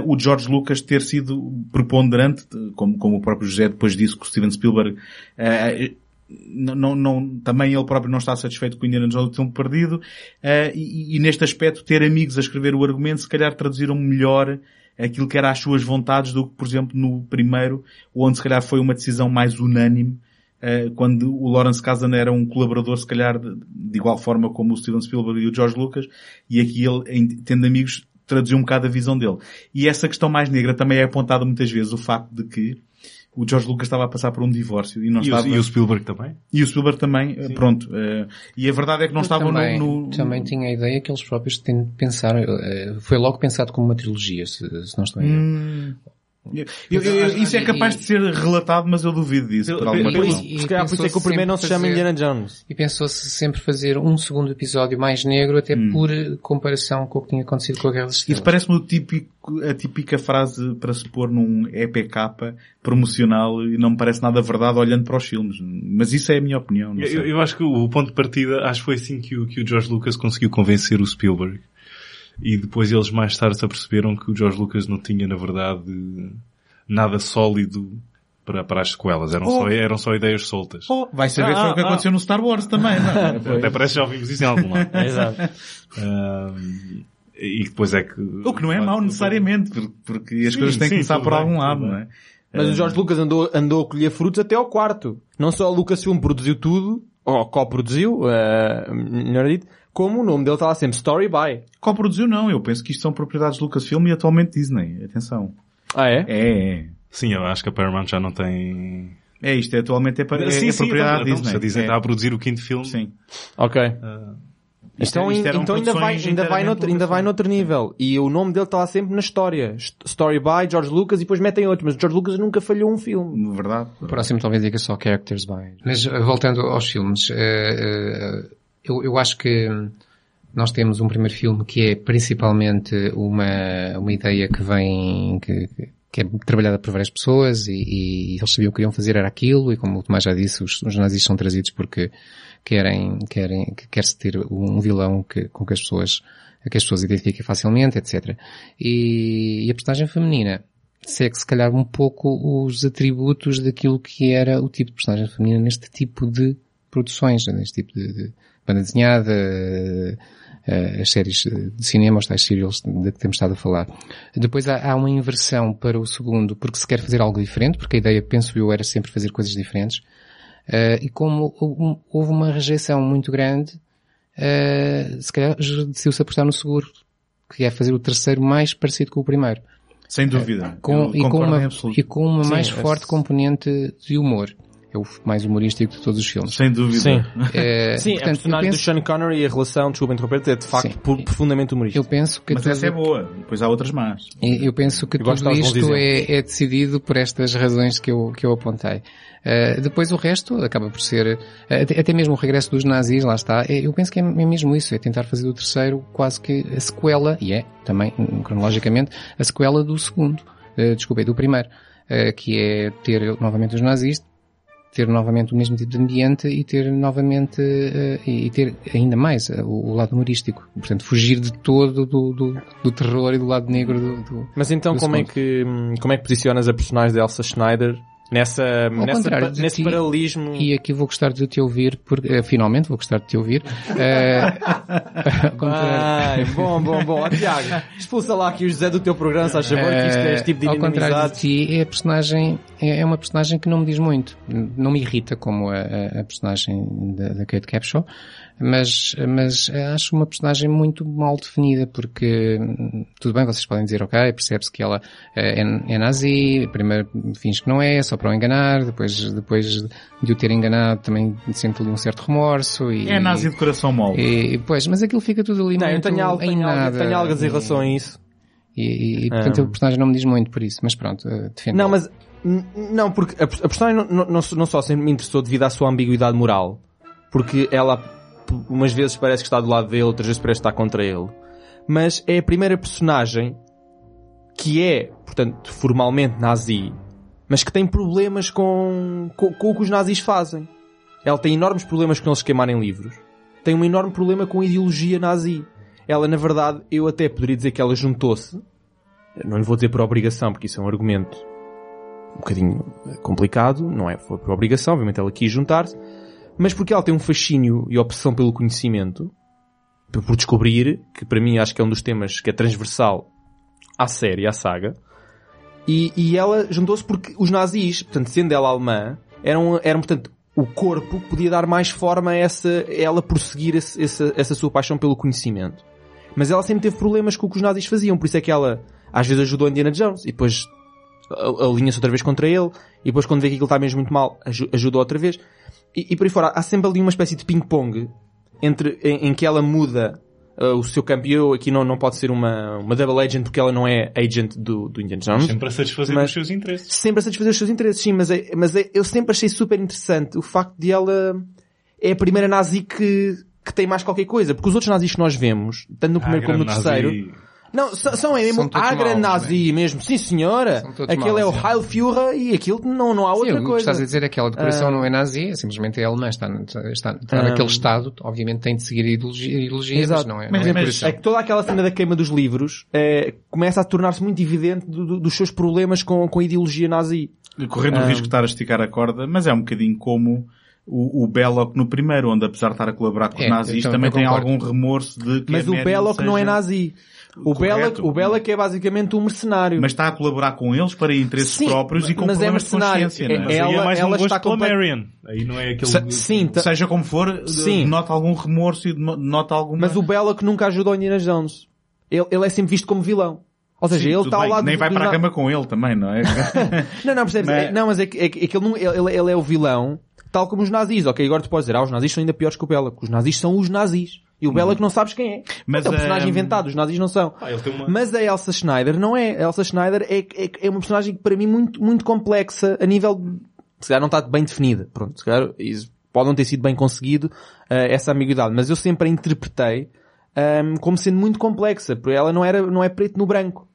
o George Lucas ter sido preponderante, como, como o próprio José depois disse que o Steven Spielberg uh, não, não, também ele próprio não está satisfeito com o Indiana Jones ter perdido, uh, e, e, neste aspecto ter amigos a escrever o argumento se calhar traduziram melhor aquilo que era as suas vontades do que, por exemplo, no primeiro, onde se calhar foi uma decisão mais unânime, uh, quando o Lawrence Kasdan era um colaborador se calhar de, de, igual forma como o Steven Spielberg e o George Lucas, e aqui ele, tendo amigos, traduziu um bocado a visão dele. E essa questão mais negra também é apontada muitas vezes o facto de que o George Lucas estava a passar por um divórcio e não E, estava... o, e o Spielberg também? E o Spielberg também, eh, pronto. eh, e a verdade é que não Eu também, no, no- também tinha a ideia que eles próprios ten- pensaram, eh, foi logo pensado como uma trilogia, se, se não estou a. Hum. Eu- eu- eu- isso é capaz de ser relatado, mas eu duvido disso, por alguma E- Por isso, se calhar por isso é que o pensou-se primeiro não se sempre chama fazer- Indiana Jones. E pensou-se sempre fazer um segundo episódio mais negro, até Hum. por eh, comparação com o que tinha acontecido com a Guerra das Isso parece-me a típica frase para se pôr num EPK promocional e não me parece nada verdade olhando para os filmes. Mas isso é a minha opinião. Não Eu, sei. eu acho que o ponto de partida, acho que foi assim que o, que o George Lucas conseguiu convencer o Spielberg. E depois eles mais tarde se aperceberam que o George Lucas não tinha, na verdade, nada sólido para, para as sequelas. Eram, Oh. só, eram só ideias soltas. Oh, vai saber Ah, foi o que ah, aconteceu no Star Wars também, não é? Até parece que já ouvimos isso em algum lado. Exato. Ahm, e depois é que... O que não é mau necessariamente, porque, porque as Sim, coisas têm que sim, começar tudo por bem, algum lado, não é? Mas o George Lucas andou, andou a colher frutos até ao quarto. Não só o Lucasfilm produziu tudo, ou co-produziu, eh, melhor dito, como o nome dele está lá sempre Story By. Co-produziu não, eu penso que isto são propriedades de Lucasfilm e atualmente Disney. Atenção. Ah é? É, é. Sim, eu acho que a Paramount já não tem... É isto, é, atualmente é, para, é, sim, é sim, propriedade então, da então, Disney. se a Disney É. está a produzir o quinto filme. Sim. Ok. Isto- Então, isto então ainda vai, ainda vai, noutro, ainda vai noutro nível. E o nome dele está lá sempre na história. St- Story by George Lucas e depois metem outros. Mas o George Lucas nunca falhou um filme. Verdade. O próximo talvez diga só Characters by. Mas eh, voltando aos filmes, eh, eh, eu, eu acho que nós temos um primeiro filme que é principalmente uma, uma ideia que vem, que, que é trabalhada por várias pessoas e, e eles sabiam o que queriam fazer era aquilo e como o Tomás já disse, os, os nazis são trazidos porque querem, querem, que quer-se ter um vilão que, com que as pessoas, que as pessoas identifiquem facilmente, etc. E, e a personagem feminina segue se calhar um pouco os atributos daquilo que era o tipo de personagem feminina neste tipo de produções, neste tipo de, de banda desenhada, eh, eh, as séries de cinema, os tais serials de que temos estado a falar. Depois há, há uma inversão para o segundo, porque se quer fazer algo diferente, porque a ideia, penso eu, era sempre fazer coisas diferentes. Eh, e como hou- houve uma rejeição muito grande, eh, se calhar decidiu-se apostar no seguro, que é fazer o terceiro mais parecido com o primeiro. Sem dúvida. Com, Eu e, com concordo em uma, absoluto. e com uma Sim, mais é- forte componente de humor. É o mais humorístico de todos os filmes. Sem dúvida. Sim. Eh, Sim, a portanto, eu personagem do penso, Sean Connery e a relação, desculpa interromper, é de facto Sim. profundamente eu humorística. penso que Mas tudo, essa é boa. Depois há outras más. e eu penso que Eu tudo isto é, é decidido por estas razões que eu, que eu apontei. Eh, depois o resto acaba por ser, eh, até, até mesmo o regresso dos nazis, lá está, é- eu penso que é, é mesmo isso, é tentar fazer do terceiro quase que a sequela, e é, também, hum, cronologicamente, a sequela do segundo, uh, desculpem, do primeiro, eh, que é ter novamente os nazis, ter novamente o mesmo tipo de ambiente e ter novamente, eh, e ter ainda mais eh, o, o lado humorístico. Portanto, fugir de todo do, do, do terror e do lado negro do, do, Mas então como é, que, hum, como é que posicionas a personagem de Elsa Schneider nessa, nessa contrário pa- de nesse ti, paralelismo? E aqui vou gostar de te ouvir, porque eh, finalmente vou gostar de te ouvir. Ao Ai, bom, bom, bom. Ó, Tiago, expulsa lá aqui o José do teu programa, se faz favor, que isto é este tipo de Eh, ao contrário de ti, é a personagem, é é uma personagem que não me diz muito. Não me irrita como a, a- a personagem da, da Kate Capshaw, mas, mas acho uma personagem muito mal definida, porque hum, tudo bem, vocês podem dizer, ok, percebe-se que ela eh, é, é nazi, primeiro finge que não é, só para o enganar, depois, depois de o ter enganado também sente ali um certo remorso e... É nazi de coração mole. E, pois, mas aquilo fica tudo ali Não, eu muito tenho, algo, em tenho, algo, nada. tenho algas em relação a isso. e, e, e, portanto Ah. a personagem não me diz muito por isso, mas pronto, uh, defendo. Não, mas não, porque a, personagem não, não, não, só sempre me interessou devido à sua ambiguidade moral, porque ela umas vezes parece que está do lado dele, outras vezes parece que está contra ele, mas é a primeira personagem que é, portanto, formalmente nazi, mas que tem problemas com, com, com o que os nazis fazem. Ela tem enormes problemas com eles queimarem livros. Tem um enorme problema com a ideologia nazi. Ela, na verdade, eu até poderia dizer que ela juntou-se não lhe vou dizer por obrigação, porque isso é um argumento um bocadinho complicado, não é? Foi por obrigação, obviamente ela quis juntar-se, mas porque ela tem um fascínio e obsessão pelo conhecimento, por descobrir, que para mim acho que é um dos temas que é transversal à série, à saga, e, e ela juntou-se porque os nazis, portanto, sendo ela alemã, eram, eram portanto, o corpo que podia dar mais forma a essa, a ela prosseguir esse- essa, essa sua paixão pelo conhecimento. Mas ela sempre teve problemas com o que os nazis faziam, por isso é que ela às vezes ajudou Indiana Jones e depois a- alinha-se outra vez contra ele, e depois quando vê que aquilo está mesmo muito mal, aju- ajuda outra vez. E, e por aí fora, há sempre ali uma espécie de ping-pong entre, em, em que ela muda uh, o seu campo. Eu aqui não, não pode ser uma, uma double agent porque ela não é agent do, do Indiana Jones. Sempre a satisfazer Mas- os seus interesses. Sempre a satisfazer os seus interesses, sim, mas, é, mas é, eu sempre achei super interessante o facto de ela é a primeira nazi que, que tem mais qualquer coisa. Porque os outros nazis que nós vemos, tanto no primeiro Ah, como no terceiro, nazi. Não, são, é mesmo São todos a grande maus, nazi mesmo. Sim, senhora. Aquele é o é. Heil Führer e aquilo não, não há outra Sim, o que coisa. estás a dizer é que aquela decoração Ah. não é nazi, é simplesmente é alemã, está, está, está Ah. naquele estado, obviamente tem de seguir a ideologia, a ideologia mas não é, Mas- não é mas-. É que toda aquela cena da queima dos livros eh, começa a tornar-se muito evidente do- do- dos seus problemas com, com a ideologia nazi. Correndo o Ah. risco de estar a esticar a corda, mas é um bocadinho como o, o Belloc no primeiro, onde apesar de estar a colaborar com os É, nazis, também tem algum remorso de que Mas a o Belloc não é nazi. O Correto. Belloc, o Belloc é basicamente um mercenário. Mas está a colaborar com eles para interesses Sim, próprios e com mas é problemas de mercenário. consciência, É- não é? Mas aí ela- é mais ela um gosto está complet- Marion. Aí não é aquele... Se- Sim, ta- Seja como for, Sim. nota algum remorso e nota alguma... Mas o Belloc nunca ajudou o Indiana Jones. Ele, ele é sempre visto como vilão. Ou seja, Sim, ele está ao lado Nem do- vai para a cama com ele também, não é? Não, não, percebes? Mas- É- não, mas é que, é que, é que ele, não- ele, ele é o vilão, tal como os nazis. Ok, agora tu podes dizer, ah, os nazis são ainda piores que o Belloc. Os nazis são os nazis. E o Belloc não sabes quem é. Mas, é um personagem hum, inventado, os nazis não são. Ah, uma... Mas a Elsa Schneider não é. A Elsa Schneider é, é, é uma personagem que para mim muito, muito complexa a nível, de- se calhar não está bem definida. Pronto, se calhar isso pode não ter sido bem conseguido, eh, essa ambiguidade. Mas eu sempre a interpretei, ehm, como sendo muito complexa, porque ela não era, não é preto no branco.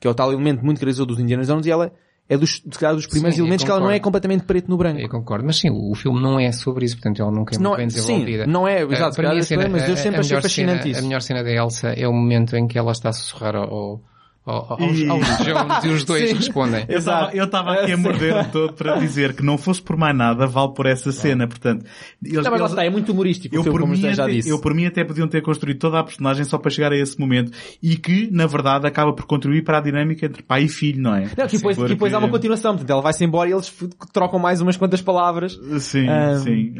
Que é o tal elemento muito característico dos Indiana Jones e ela é dos, se calhar dos primeiros Sim, elementos que ela não é completamente preto no branco. Eu concordo, mas sim, o filme não é sobre isso, portanto ela nunca é Não muito é- bem sim, desenvolvida. não é, exato, se para mim, a esse cena- mas eu sempre achei fascinante cena- isso. A melhor cena da Elsa é o momento em que ela está a sussurrar ao, aos, E- aos Jones e os dois Sim. respondem. Eu estava, Exato. eu estava aqui a morder todo para dizer que não fosse por mais nada, vale por essa cena, portanto. Eles, Não, mas eles- está, é muito humorístico o eu, filme, por mim já até, disse. eu por mim até podiam ter construído toda a personagem só para chegar a esse momento e que, na verdade, acaba por contribuir para a dinâmica entre pai e filho, não é? Não, que depois, Porque- que depois há uma continuação, portanto ela vai-se embora e eles trocam mais umas quantas palavras. Sim, Ahm. sim.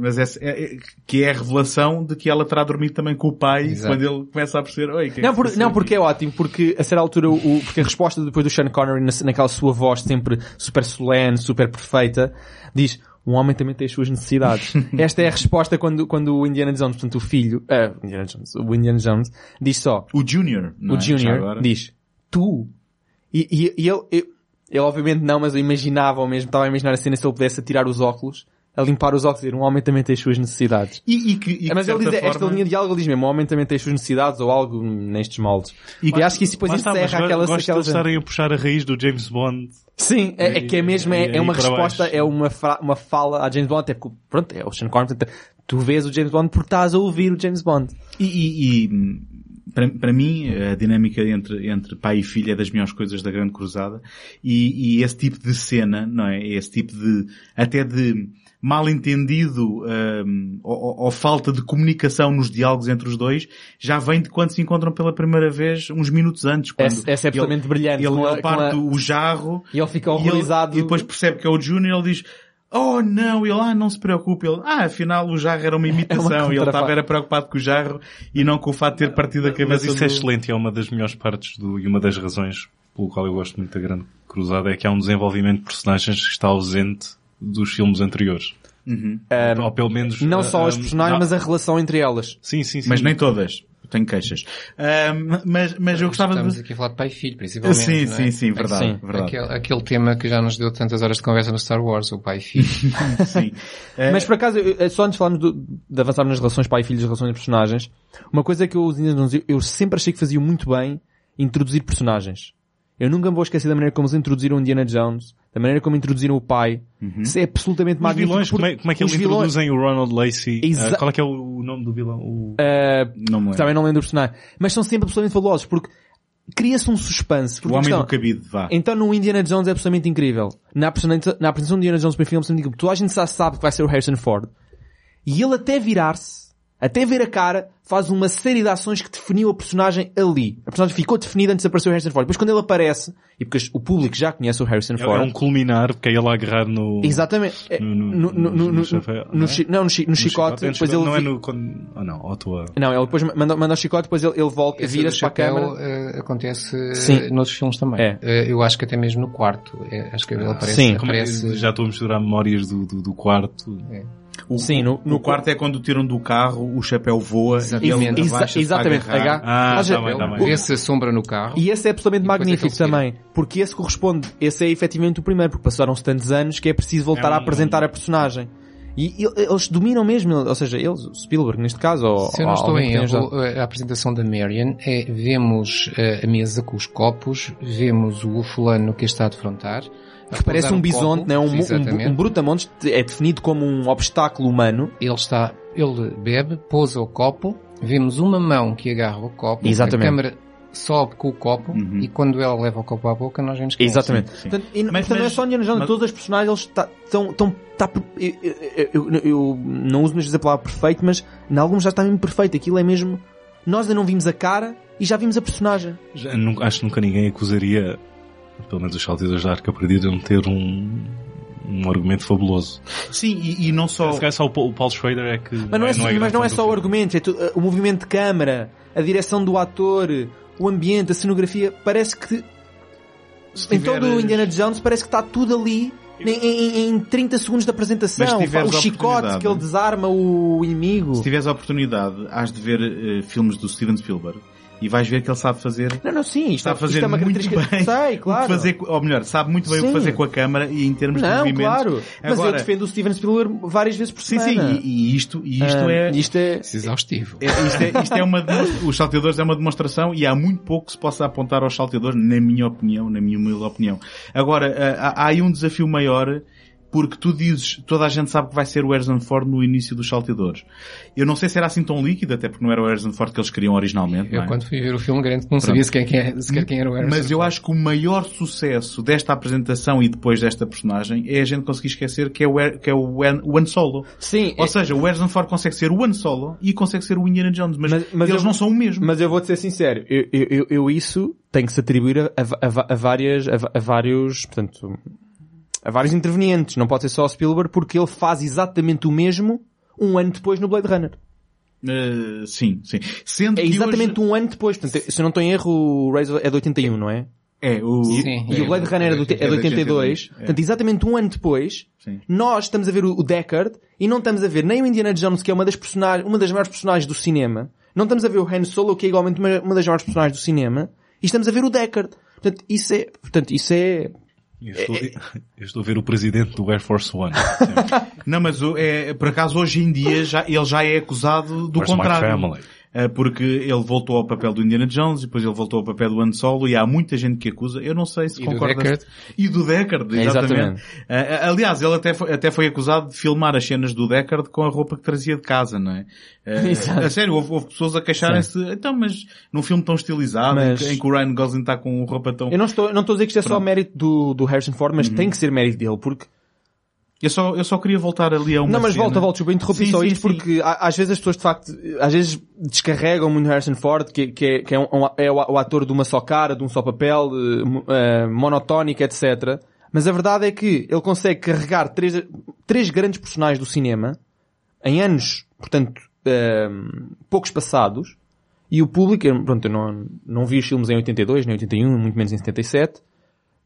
Mas essa, é, é- que é a revelação de que ela terá dormido também com o pai Exato. quando ele começa a perceber, oi, que é Não, que por- não, aqui?" porque é ótimo, porque a certa altura, o, porque a resposta depois do Sean Connery, na- naquela sua voz sempre super solene, super perfeita, diz, um homem também tem as suas necessidades. Esta é a resposta quando, quando o Indiana Jones, portanto o filho, ah, Indiana Jones, o Indiana Jones, diz só, O Junior, o é? Junior diz, tu. E, e, e ele, eu- ele obviamente não, mas eu imaginava ou mesmo, estava a imaginar a cena se ele pudesse tirar os óculos, a limpar os óculos e dizer, um homem também tem as suas necessidades. E, e que, e que, mas de ele diz, esta forma- linha de diálogo ele diz mesmo, o homem também tem as suas necessidades ou algo nestes moldes. E, E- acho que isso depois está, encerra go- aquela... gosto de aquela eles estarem a puxar a raiz do James Bond. Sim, é, é que é mesmo, é, é uma resposta, baixo. é uma, fra- uma fala a James Bond, até porque, pronto, é o Sean Connery, portanto, tu vês o James Bond porque estás a ouvir o James Bond. E, e- e, hum, para, para mim, a dinâmica entre, entre pai e filho é das melhores coisas da Grande Cruzada. E, e esse tipo de cena, não é? Esse tipo de, até de mal entendido, hum, ou, ou- falta de comunicação nos diálogos entre os dois, já vem de quando se encontram pela primeira vez, uns minutos antes. Quando Essa- essa é ele- absolutamente brilhante, Ele, a- ele parte a- o jarro, E ele fica e, ele- horrorizado. e depois percebe que é o Junior ele diz Oh não, ele, ah, não se preocupe. Ele, ah, afinal o jarro era uma imitação e ele estava era preocupado com o jarro e não com o fato de ter partido a cabeça Mas isso é do- excelente e é uma das melhores partes do, e uma das razões pelo qual eu gosto muito da Grande Cruzada é que há um desenvolvimento de personagens que está ausente dos filmes anteriores. Uhum. Ou pelo menos... Não ah, só as ah, personagens, não- mas a relação entre elas. Sim, sim, sim. Mas nem todas. Tenho queixas. Ahm, mas, mas eu gostava Estamos de... aqui a falar de pai e filho, principalmente. Sim, é? sim, sim, verdade, Sim. verdade. Aquele, aquele tema que já nos deu tantas horas de conversa no Star Wars, o pai e filho. Sim. Eh, Mas por acaso, eu- só antes de falarmos do- de avançar nas relações pai e filho, as relações de personagens, uma coisa que eu, eu- eu sempre achei que faziam muito bem introduzir personagens. Eu nunca me vou esquecer da maneira como eles introduziram o Indiana Jones, da maneira como introduziram o pai. Isso é absolutamente Os magnífico. vilões, como é, como é que os eles vilões- introduzem o Ronald Lacey? Exa- Ah, qual é que é o nome do vilão? O... Eh, não me lembro. também não lembro do personagem. Mas são sempre absolutamente fabulosos, porque cria-se um suspense. O Homem questão- do Cabide, vá. Então no Indiana Jones é absolutamente incrível. Na apresentação, na apresentação do Indiana Jones para o filme, é absolutamente incrível. Toda a gente já sabe que vai ser o Harrison Ford. E ele até virar-se, até ver a cara, faz uma série de ações que definiu a personagem ali. A personagem ficou definida antes de aparecer o Harrison Ford. Depois quando ele aparece, e porque o público já conhece o Harrison É, Ford, é um culminar, porque é ele a agarrar no... Exatamente. É, No- No, no- não é? no, chi- no no chicote, é no depois chicote, ele... Não é no... Quando... Ah não, ou tua... Não, ele depois manda, manda o chicote, depois ele, ele volta, vira-se para a câmera. eh, acontece Sim. eh, noutros filmes também. É. Eh, eu acho que até mesmo no quarto. acho que ele aparece. Sim. Como é que- aparece Já estou a misturar memórias do, do, do quarto. O, Sim, no- no, no quarto é quando tiram do carro, o chapéu voa e Exatamente. Exa- abaixa-se exatamente. agarrar. Ah, Mas, tá eh, bem, tá bem. Ele vê-se a sombra no carro. E esse é absolutamente E depois magnífico também, porque esse corresponde, esse é efetivamente o primeiro, porque passaram-se tantos anos que é preciso voltar É um- a apresentar a personagem. E ele- eles dominam mesmo, ou seja, eles, o Spielberg neste caso, ou, Se eu não ou estou em erro, a apresentação da Marion é, vemos eh, a mesa com os copos, vemos o fulano que a está a defrontar. Que parece pousar um bisonte, copo, né? um, um, um brutamontes é definido como um obstáculo humano. Ele está, ele bebe, pousa o copo, vemos uma mão que agarra o copo, Exatamente. a câmera sobe com o copo Uhum. e quando ela leva o copo à boca nós vemos que é Exatamente. sim. Portanto, e, Mas- mas, não é só Indiana Jones, mas- todos os personagens estão, estão, tá, eu, eu, eu- eu não uso muitas vezes a palavra perfeito, mas em alguns já está mesmo perfeito. Aquilo é mesmo, nós ainda não vimos a cara e já vimos a personagem. Já nu- acho que nunca ninguém acusaria, pelo menos os salteadores da Arca Perdida, de não ter um, um argumento fabuloso. Sim, e, e não só... Se calhar só o Paul, o Paul Schrader é que... Mas não é, só- mas não é só o argumento, é tu- uh, o movimento de câmara, a direção do ator, o ambiente, a cenografia, parece que Se em todo o Indiana Jones parece que está tudo ali em, em- em 30 segundos de apresentação. O chicote que ele desarma o inimigo. Se tiveres a oportunidade, has de ver eh, filmes do Steven Spielberg e vais ver que ele sabe fazer Não, não, sim, isto, está é, a fazer isto é uma muito característica. bem Sei, claro. fazer, ou melhor, sabe muito bem o que Sim. fazer com a câmara e em termos de Não, movimentos. claro. Mas eu Agora, defendo o Steven Spielberg várias vezes por sim, sim, semana. e, e isto, e isto Ah, é, Isto é... É exaustivo. é- isto é, isto é uma os salteadores é uma demonstração e há muito pouco que se possa apontar aos salteadores, na minha opinião, na minha humilde opinião. Agora, ah, há, há aí um desafio maior porque tu dizes, toda a gente sabe que vai ser o Harrison Ford no início dos salteadores. Eu não sei se era assim tão líquido, até porque não era o Harrison Ford que eles queriam originalmente. Eu não é? quando fui ver o filme grande não sabia sequer quem, é- sequer quem era o Harrison Mas eu Ford. acho que o maior sucesso desta apresentação e depois desta personagem é a gente conseguir esquecer que é o, que é o o Han Solo. Sim, Ou seja, o Harrison Ford consegue ser o Han Solo e consegue ser o Indiana Jones, mas, Mas- mas eles eu- não são o mesmo. Mas eu vou-te ser sincero, eu, eu, eu- eu isso tenho que se atribuir a, a- a várias, a, a vários, portanto, a vários intervenientes. Não pode ser só o Spielberg porque ele faz exatamente o mesmo um ano depois no Blade Runner. Uh, sim, sim. Sendo É que exatamente hoje... um ano depois. Portanto, se eu não estou em erro, o Razor é de 81, não é? É, o... Sim. E o Blade Runner é, do, é de 82. É. Portanto, exatamente um ano depois, Sim. nós estamos a ver o o Deckard e não estamos a ver nem o Indiana Jones, que é uma das personagens, uma das maiores personagens do cinema. Não estamos a ver o Han Solo, que é igualmente uma, uma das maiores personagens do cinema. E estamos a ver o Deckard. Portanto, isso é, portanto, isso é, Eu estou, eu estou a ver o presidente do Air Force One. Não, mas é, por acaso hoje em dia já, ele já é acusado do Where's contrário. Uh, porque ele voltou ao papel do Indiana Jones e depois ele voltou ao papel do Han Solo e há muita gente que acusa. Eu não sei se E do. Deckard. E do Deckard, exatamente. Exatamente. Uh, aliás, ele até foi, até foi acusado de filmar as cenas do Deckard com a roupa que trazia de casa, não é? Exato. a sério, houve, houve pessoas a queixarem-se, então, mas num filme tão estilizado, Mas- em, que, em que o Ryan Gosling está com roupa tão... Eu não estou, não estou a dizer que isto é só Pronto. mérito do, do Harrison Ford, mas tem que ser mérito dele, porque... Eu só, eu só queria voltar ali a uma não, mas cena. volta, volta, eu interrompi Sim, só sim, isto porque às vezes as pessoas de facto, às vezes descarregam muito Harrison Ford, que, que é, que é, um, é o, ator de uma só cara, de um só papel, eh, mo- eh, monotónico, etc. Mas a verdade é que ele consegue carregar três, três grandes personagens do cinema em anos, portanto, eh, poucos passados, e o público, pronto, eu não, não vi os filmes em 82, nem 81, muito menos em 77,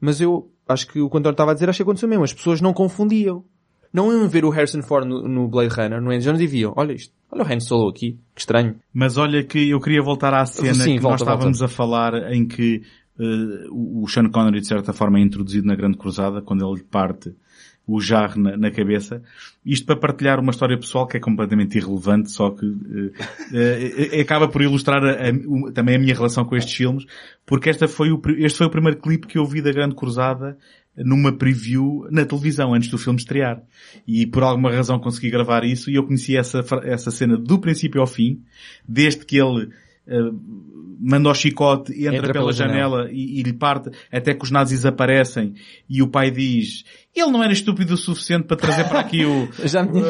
mas eu acho que o que o António estava a dizer, acho que aconteceu mesmo. As pessoas não confundiam. Não iam ver o Harrison Ford no, no Blade Runner, no Jones e viam, olha isto, olha o Han Solo aqui, que estranho. Mas olha que eu queria voltar à cena Sim, que volta, nós estávamos volta. a falar em que eh, o Sean Connery de certa forma é introduzido na Grande Cruzada quando ele parte o jarro na, na cabeça. Isto para partilhar uma história pessoal que é completamente irrelevante, só que eh, acaba por ilustrar a- a- também a minha relação com estes filmes, porque esta foi o, este foi o primeiro clipe que eu vi da Grande Cruzada numa preview na televisão antes do filme estrear. E por alguma razão consegui gravar isso e eu conheci essa, essa cena do princípio ao fim, desde que ele eh, manda o chicote, entra, Entra pela, pela janela, e, e lhe parte, até que os nazis aparecem e o pai diz ele não era estúpido o suficiente para trazer para aqui o... Já me.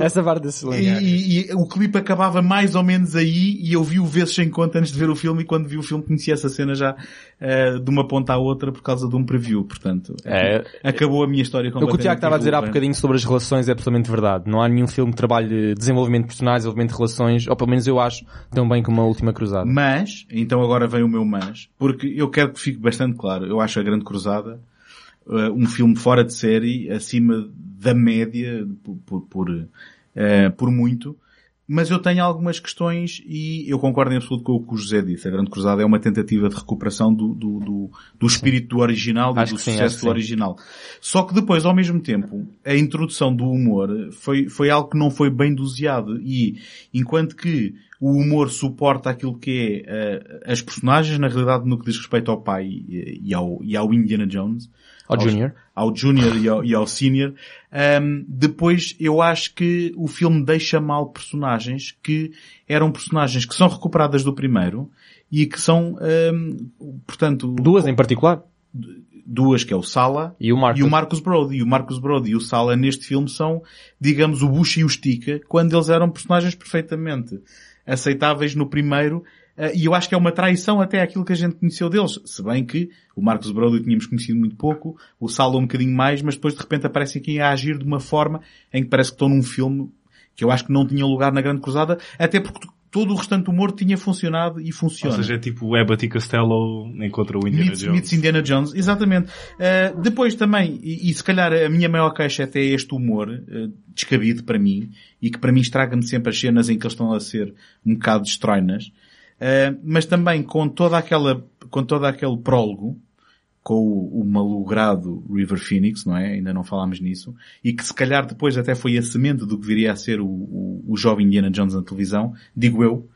Essa parte desse E, e- e o clipe acabava mais ou menos aí e eu vi o vezes sem conta antes de ver o filme e quando vi o filme conhecia essa cena já eh, de uma ponta à outra por causa de um preview, portanto. É. Acabou a minha história O que o. Tiago estava a dizer há bocadinho sobre as relações é absolutamente verdade. Não há nenhum filme que trabalhe desenvolvimento de personagens, desenvolvimento de relações, ou pelo menos eu acho, tão bem como a Última Cruzada. Mas, então agora vem o meu mas, porque eu quero que fique bastante claro, eu acho a Grande Cruzada eh, um filme fora de série, acima da média, por, por, por, eh, por muito, mas eu tenho algumas questões e eu concordo em absoluto com o que o José disse. A Grande Cruzada é uma tentativa de recuperação do, do, do, do espírito do original e do sim, sucesso que do sim. original. Só que depois, ao mesmo tempo, a introdução do humor foi, foi algo que não foi bem doseado e enquanto que o humor suporta aquilo que é eh, as personagens, na realidade, no que diz respeito ao pai e, e ao, e ao Indiana Jones, Ao Junior. ao Junior e ao, e ao Senior. Ahm, depois eu acho que o filme deixa mal personagens que eram personagens que são recuperadas do primeiro e que são, ahm, portanto, Duas em particular. duas que é o Sala E o Marcus. e o Marcus Brody. E o Marcus Brody e o Sala neste filme são, digamos, o Bush e o Stica, quando eles eram personagens perfeitamente aceitáveis no primeiro. Eh, E eu acho que é uma traição até aquilo que a gente conheceu deles. Se bem que o Marcus Brody tínhamos conhecido muito pouco, o Sala um bocadinho mais, mas depois de repente aparecem aqui a agir de uma forma em que parece que estão num filme que eu acho que não tinha lugar na Grande Cruzada, até porque todo o restante humor tinha funcionado e Ou funciona. seja, é tipo Abbott e Costello encontra o Indiana Meets, Jones. meets Indiana Jones, exatamente. Uh, depois também, e, e se calhar a minha maior queixa até é este humor, uh, descabido para mim, e que para mim estraga-me sempre as cenas em que eles estão a ser um bocado estranhas, uh, mas também com toda aquela, com todo aquele prólogo, com o, o malogrado River Phoenix, não é? Ainda não falámos nisso. E que se calhar depois até foi a semente do que viria a ser o, o, o jovem Indiana Jones na televisão, digo eu.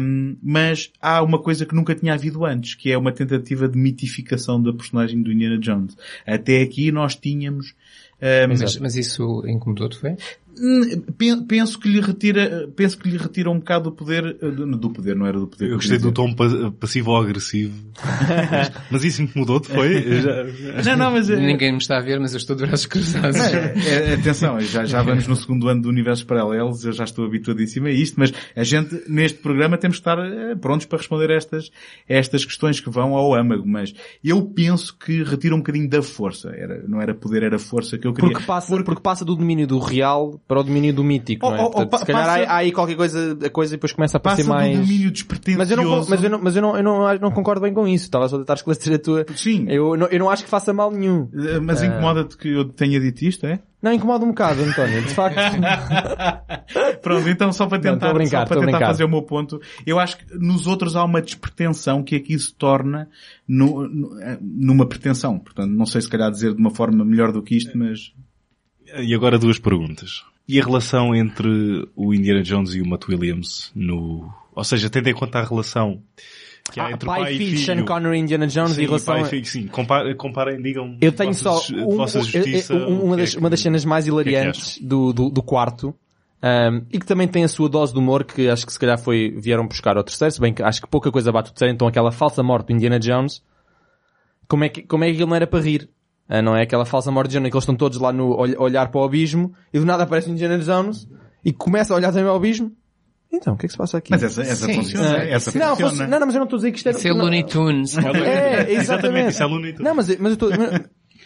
Um, mas há uma coisa que nunca tinha havido antes, que é uma tentativa de mitificação da personagem do Indiana Jones. Até aqui nós tínhamos um, Mas, mas isso incomodou-te, foi? Hum, pen- Penso que lhe retira, penso que lhe retira um bocado do poder, eh, do poder, não era do poder. Eu gostei do tom pa- passivo-agressivo. mas, mas isso foi? Eu já- dizer. Não, não, mas, eh, Ninguém me está a ver, mas eu estou de braços cruzados. É, é, atenção, já, já vamos no segundo ano do Universos Paralelos, eu já estou habituadíssimo a isto, mas a gente, neste programa, temos que estar eh, prontos para responder a estas, a estas questões que vão ao âmago, mas eu penso que retira um bocadinho da força. Era, não era poder, era força que eu queria. Porque passa, porque passa do domínio do real para o domínio do mítico, Oh, não é? oh, oh, Portanto, pa- se calhar passa- há, há aí qualquer coisa, a coisa e depois começa a Passa parecer mais... do domínio despretensioso. Mas eu não, mas eu não, mas eu não, eu não, não concordo bem com isso. Estava só a tentar esclarecer a tua... Sim. Eu não, eu não acho que faça mal nenhum. Eh, Mas incomoda-te que eu tenha dito isto, é? Não, incomoda um bocado, António. De facto, Pronto, então só para Não, tentar, a brincar, só para tentar brincar. fazer o meu ponto, eu acho que nos outros há uma despretensão que aqui se torna no- no- eh, numa pretensão. Portanto, não sei se calhar dizer de uma forma melhor do que isto, mas E agora duas perguntas. E a relação entre o Indiana Jones e o Matt Williams no... Ou seja, tendo em conta a relação que há ah, entre pai, pai, filho, e Sean filho. Connery e Indiana Jones Sim, e relação... pai filho, sim. Comparem, comparem, digam Eu tenho vossa, só um- vossa um- justiça. um- uma, que das, é uma das que- cenas mais que é que hilariantes do, do, do quarto um, e que também tem a sua dose de humor que acho que se calhar foi, vieram buscar ao terceiro, se bem que acho que pouca coisa bate o terceiro, então aquela falsa morte do Indiana Jones, como é que, como é que ele não era para rir? Ah, não é aquela falsa morte de Indiana que eles estão todos lá no ol- olhar para o abismo e do nada aparece o Indiana Jones e começa a olhar também ao abismo. Então, o que é que se passa aqui? Mas essa, essa Sim. funciona. Ah, essa não, funciona. fosse- não, não, mas eu não estou a dizer que isto é... Isso é não- Looney Tunes. é, exatamente. Exatamente, isso é Looney Tunes. Não, mas, mas eu estou...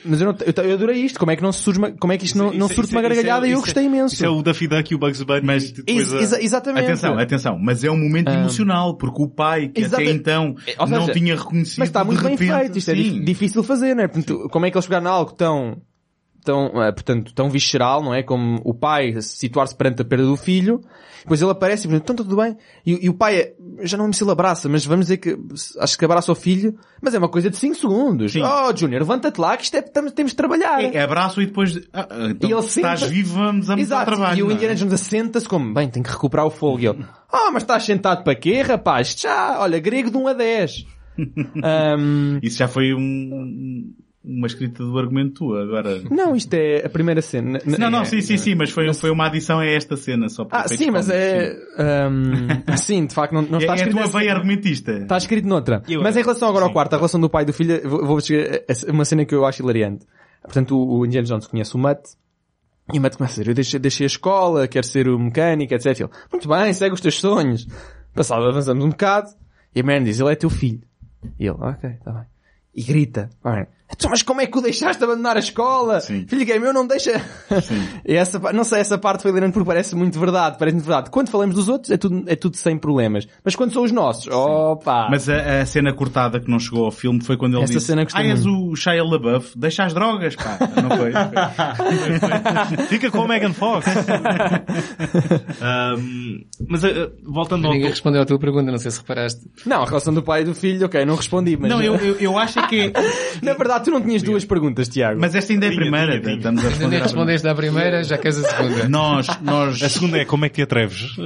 Mas eu, não, eu, eu adorei isto. Como é que não surge uma, como é que isto não, não Isso- surge isso- uma isso é- gargalhada e eu é- gostei imenso. Isso é o Daffy Duck e o Bugs Bunny. Mas- depois Ex- exatamente. Atenção, atenção, mas é um momento emocional, porque o pai, que Exata- até então seja, não tinha reconhecido, Mas está muito bem repente, feito. Isto é sim. dif- difícil de fazer, não é? Portanto, como é que eles pegaram algo tão, tão, eh, portanto, tão visceral, não é? Como o pai situar-se perante a perda do filho, depois ele aparece e diz, então tudo bem. E, e o pai, é, já não me se ele abraça, mas vamos dizer que, acho que abraça o filho, mas é uma coisa de 5 segundos. Sim. Oh, Junior, levanta-te lá que isto é, tamo- temos de trabalhar. É, abraço e depois, ah, ah, então, E ele estás senta- vivo, vamos a Exato. trabalho. e o é? Indiana Jones assenta-se como, bem, tem que recuperar o fogo. E ele, ah, mas estás sentado para quê, rapaz? Já, olha, grego de 1 a 10. Ahm, Isso já foi um, uma escrita do argumento tua, agora. não, isto é a primeira cena. Não, não, sim, sim, sim, mas foi, foi uma adição a esta cena, só para Ah, sim, mas é... ahm, sim, de facto, não, não sim. está É, é a escrito... tua nessa- veia argumentista. Está escrito noutra. Eu- Mas em relação agora ao sim. quarto, a relação do pai e do filho, vou, chegar a uma cena que eu acho hilariante. Portanto, o, o Indiana Jones conhece o Mutt, e o Mutt começa a dizer, eu deixei, deixei a escola, quero ser o mecânico, etc. Ele, muito bem, segue os teus sonhos. Passado, avançamos um bocado, e a Marion diz, ele é teu filho. E ele, ok, está bem. E grita, "Marion, "Então, mas como é que o deixaste abandonar a escola? Sim. Filho que é meu, não deixa... e essa, não sei, essa parte foi hilariante porque parece muito verdade, parece muito verdade. Quando falamos dos outros, é tudo, é tudo sem problemas. Mas quando são os nossos, opa! Mas a, a cena cortada que não chegou ao filme foi quando ele Essa disse cena Ah, és o Shia LaBeouf, deixa as drogas, pá. Não foi? Fica com a Megan Fox. Ahm, mas uh, voltando ao... Ninguém respondeu à tua pergunta, não sei se reparaste. Não, a relação do pai e do filho, ok, não respondi, mas... não, eu, eu, eu acho que é... Na verdade, tu não tinhas duas perguntas, Tiago. Mas esta ainda é a primeira. tinha, tinha. Estamos a Ainda responder respondeste à primeira, já queres a segunda. Nós, nós... A segunda é como é que te atreves?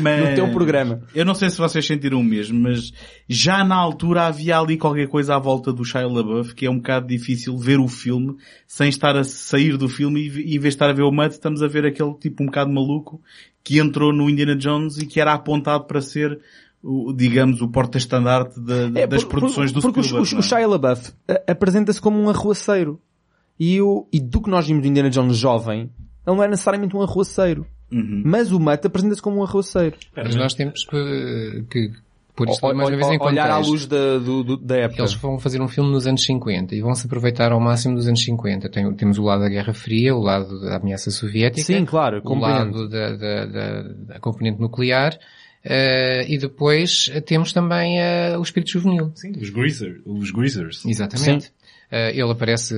mas- No teu programa. Eu não sei se vocês sentiram o mesmo, mas já na altura havia ali qualquer coisa à volta do Shia LaBeouf que é um bocado difícil ver o filme sem estar a sair do filme e, e em vez de estar a ver o Mutt, estamos a ver aquele tipo um bocado maluco que entrou no Indiana Jones e que era apontado para ser o, digamos, o porta-estandarte da- É, das por- produções por- do Porque o- Spielberg. o, o? Shia LaBeouf a- apresenta-se como um arruaceiro. E, o, e do que nós vimos do Indiana Jones jovem, ele não é necessariamente um arruaceiro. Uhum. Mas o Matt apresenta-se como um arruaceiro. Mas nós temos que, que pôr isto O- mais uma vez em olhar à luz da, do- do- da época. Eles vão fazer um filme nos anos 50 e vão se aproveitar ao máximo dos anos 50. Tem- temos o lado da Guerra Fria, o lado da ameaça soviética, Sim, claro, o compreendo. lado da, da, da, da componente nuclear, eh, e depois eh, temos também eh, o espírito juvenil. Sim, os greasers. Os greasers. Exatamente. Eh, ele aparece,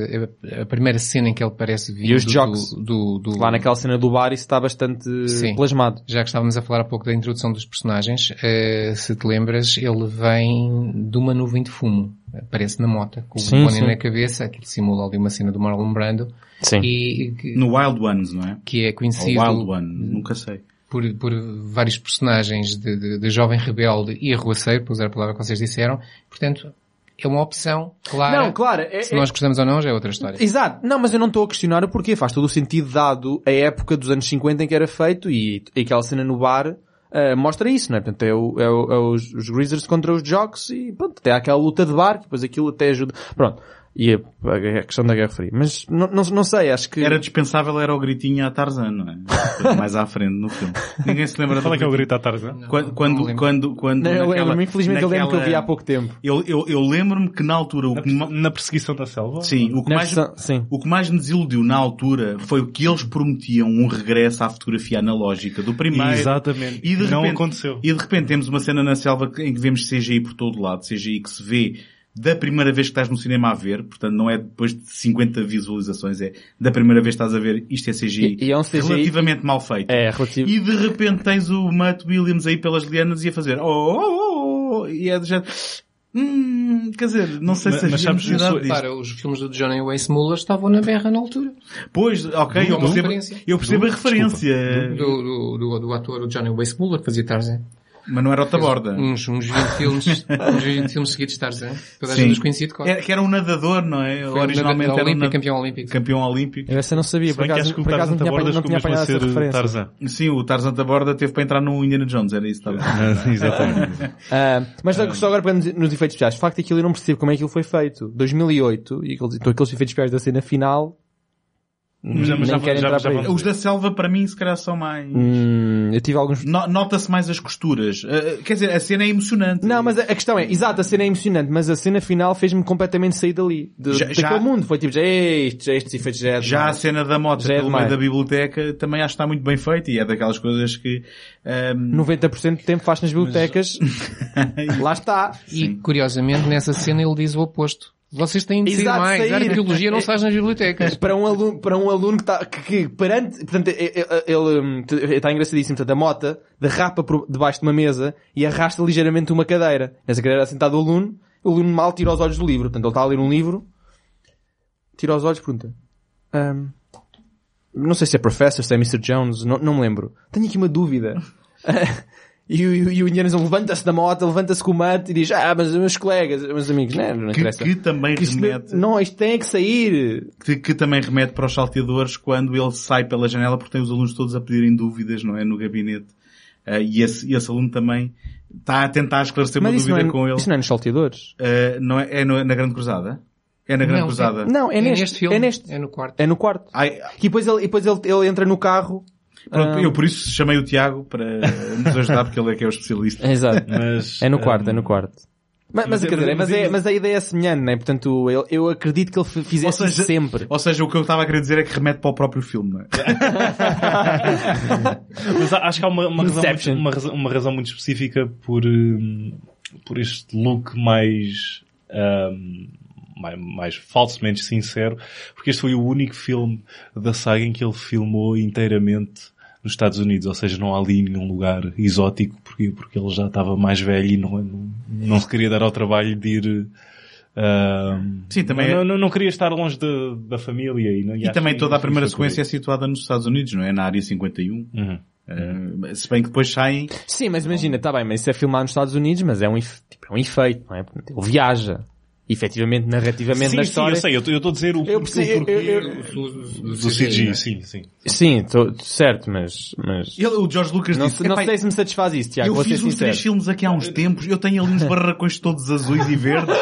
a primeira cena em que ele aparece vindo E os jocks. do, do, do- Lá naquela cena do bar isso está bastante Sim. plasmado. já que estávamos a falar há pouco da introdução dos personagens, eh, se te lembras, ele vem de uma nuvem de fumo. Aparece na moto, com Sim, o boné sim. na cabeça, aquilo simula ali uma cena do Marlon Brando, Sim. e que, No Wild Ones, não é? que é Ou conhecido Wild One, nunca sei. Por, por vários personagens de, de, de jovem rebelde e arruaceiro, para usar a palavra que vocês disseram. Portanto, é uma opção clara. Não, claro. É, Se é- nós gostamos ou não, já é outra história. Exato. Não, mas eu não estou a questionar o porquê. Faz todo o sentido dado a época dos anos 50 em que era feito e, e aquela cena no bar eh, mostra isso, não é? Portanto, é, o- é o- é os, os Greasers contra os Jocks e pronto, até aquela luta de bar que depois aquilo até ajuda. Pronto. E a, a questão da Guerra Fria. Mas não, não, não sei, acho que... Era dispensável, era o gritinho a Tarzan, não é? Mais à frente no filme. Ninguém se lembra Qual é que é o grito à Tarzan? Quando, Não quando, quando, quando Não, eu naquela- lembro, infelizmente eu lembro que eu vi há naquela- pouco tempo. Eu, eu, eu lembro-me que na altura o Na, que, na perseguição da selva? sim, o que Na mais, sim. o que mais me desiludiu na altura foi o que eles prometiam um regresso à fotografia analógica do primeiro. Exatamente. E de não repente, aconteceu. E de repente temos uma cena na selva em que vemos CGI por todo lado, CGI que se vê da primeira vez que estás no cinema a ver, portanto não é depois de 50 visualizações, é da primeira vez que estás a ver, isto é CGI, E- e é um CGI relativamente mal feito. É, relativo. E de repente tens o Matt Williams aí pelas lianas e a fazer oh, oh, oh, oh, e é de género, hum, quer dizer, não sei Mas- se mas havia sabes, isso-. Repara, os filmes do Johnny Weissmuller estavam na berra na altura. Pois, ok, eu Uma percebo, referência. eu percebo a Desculpa. referência, Do, do, do, do ator Johnny Weissmuller que fazia Tarzan. Mas não era outra borda. Uns, uns 20 filmes, uns 20 filmes seguidos de Tarzan. Toda a gente os conhecia de. Era, que era um nadador, não é? Foi Originalmente era um olímpico, nad- campeão olímpico. campeão olímpico. Eu essa não sabia, por acaso, que o por acaso Tarzan não tinha, apanhado- não tinha apanhado essa ser referência. Tarzan. Sim, o Tarzan da Borda teve para entrar no Indiana Jones, era isso, estava. Ah, Exatamente. Ah, mas só agora para nos, nos efeitos especiais. De facto, aquilo eu não percebo como é que aquilo foi feito. 2008, e aqueles, então aqueles efeitos especiais da cena final, já- mas nem já- já- entrar já isso. Os da selva, para mim, se calhar são mais... Hum, eu tive alguns... No- Nota-se mais as costuras. Uh, quer dizer, a cena é emocionante. Não, mas a, a questão é, exato, a cena é emocionante, mas a cena final fez-me completamente sair dali. De, Já- daquele já- mundo. Foi tipo, "Ei, estes, estes efeitos já é Já a demais." cena da moto Já é pelo meio demais. da biblioteca também acho que está muito bem feita e é daquelas coisas que... um, 90% do tempo faz nas bibliotecas. Lá está. E, curiosamente, nessa cena ele diz o oposto. Vocês têm de sair Exato, mais. sair. A arqueologia não se faz nas bibliotecas. para um aluno, para um aluno que está, que, que perante, portanto, ele, ele, hum, está engraçadíssimo, portanto, a mota derrapa por debaixo de uma mesa e arrasta ligeiramente uma cadeira. Nessa cadeira sentado o aluno, o aluno mal tira os olhos do livro. Portanto, ele está a ler um livro, tira os olhos e pergunta, hum, não sei se é Professor, se é Mr. Jones, não, não me lembro. Tenho aqui uma dúvida. E, o- e o Indiana levanta-se da moto, levanta-se com o mate e diz, ah, mas meus colegas, meus amigos, não, não que, interessa. que também Que isto- remete... não, isto tem que sair. que, que também remete para os salteadores quando ele sai pela janela porque tem os alunos todos a pedirem dúvidas, não é? No gabinete. Ah, e, esse, e esse aluno também está a tentar esclarecer uma Mas não, dúvida é, com ele. isso não é nos salteadores. Ah, não é, é no- na Grande Cruzada? É na Grande Não, Cruzada. Não, é, É neste, neste filme. É neste. É no quarto. É no quarto. Ai, E depois ele, e depois ele, ele entra no carro. Pronto, Ah. eu por isso chamei o Tiago para nos ajudar, porque ele é que é o especialista. Exato. Mas, É no quarto, um, é no quarto. Mas, mas, mas é- quer dizer, mas é, é- mas a ideia é semelhante, né? Portanto, eu, eu acredito que ele fizesse Ou seja- isso sempre. Ou seja, o que eu estava a querer dizer é que remete para o próprio filme, não é? Mas acho que há uma, uma, razão, uma, razão, uma razão muito específica por, hum, por este look mais, hum, mais, mais falsamente sincero, porque este foi o único filme da saga em que ele filmou inteiramente nos Estados Unidos, ou seja, não há ali nenhum lugar exótico, porque, porque ele já estava mais velho e não, não, não se queria dar ao trabalho de ir, hum, Sim, também não, é- não, não queria estar longe da, da família e, não- E acho também que toda a primeira sequência é situada nos Estados Unidos, não é? Na área 51. Uhum. Uh, se bem que depois saem. Sim, mas imagina, tá bem, mas isso é filmado nos Estados Unidos, mas é um, tipo, é um efeito, não é? Ele viaja. Efetivamente, narrativamente, Sim, na sim, história. eu sei, eu estou a dizer o, Eu porquê- percebi- o porquê eu- eu- do CG, sim, sim. Sim, tô, certo, mas, mas... Ele, o George Lucas Não, disse, não "Epá, sei se me satisfaz isso, Tiago, eu vou ser fiz uns três filmes aqui há uns tempos, eu tenho ali uns barracões todos azuis e verdes,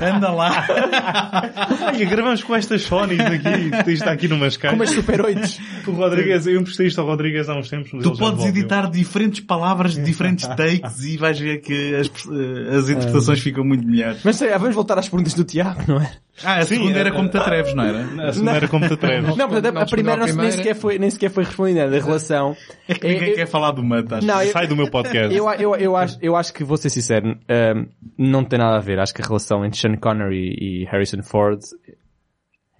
anda lá. Olha, gravamos com estas Sonys aqui, isto está aqui numas Com umas caixas. Super 8. O Rodrigues, eu emprestei isto ao Rodrigues há uns tempos, mas Tu podes editar diferentes palavras, diferentes takes e vais ver que as, eh, as interpretações ficam muito melhores. Mas sei, vamos voltar às perguntas do Tiago, não é? Ah, a segunda era é- como te atreves, não era? A segunda era como te atreves. Não, portanto, não a primeira, não, nem, sequer foi, nem sequer foi respondida, da relação. É que ninguém Eu- quer falar do Manta, acho. Não, eu, Sai do meu podcast. eu, eu, eu, acho, eu acho que, vou ser sincero, ehm, não tem nada a ver. Acho que a relação entre Sean Connery e Harrison Ford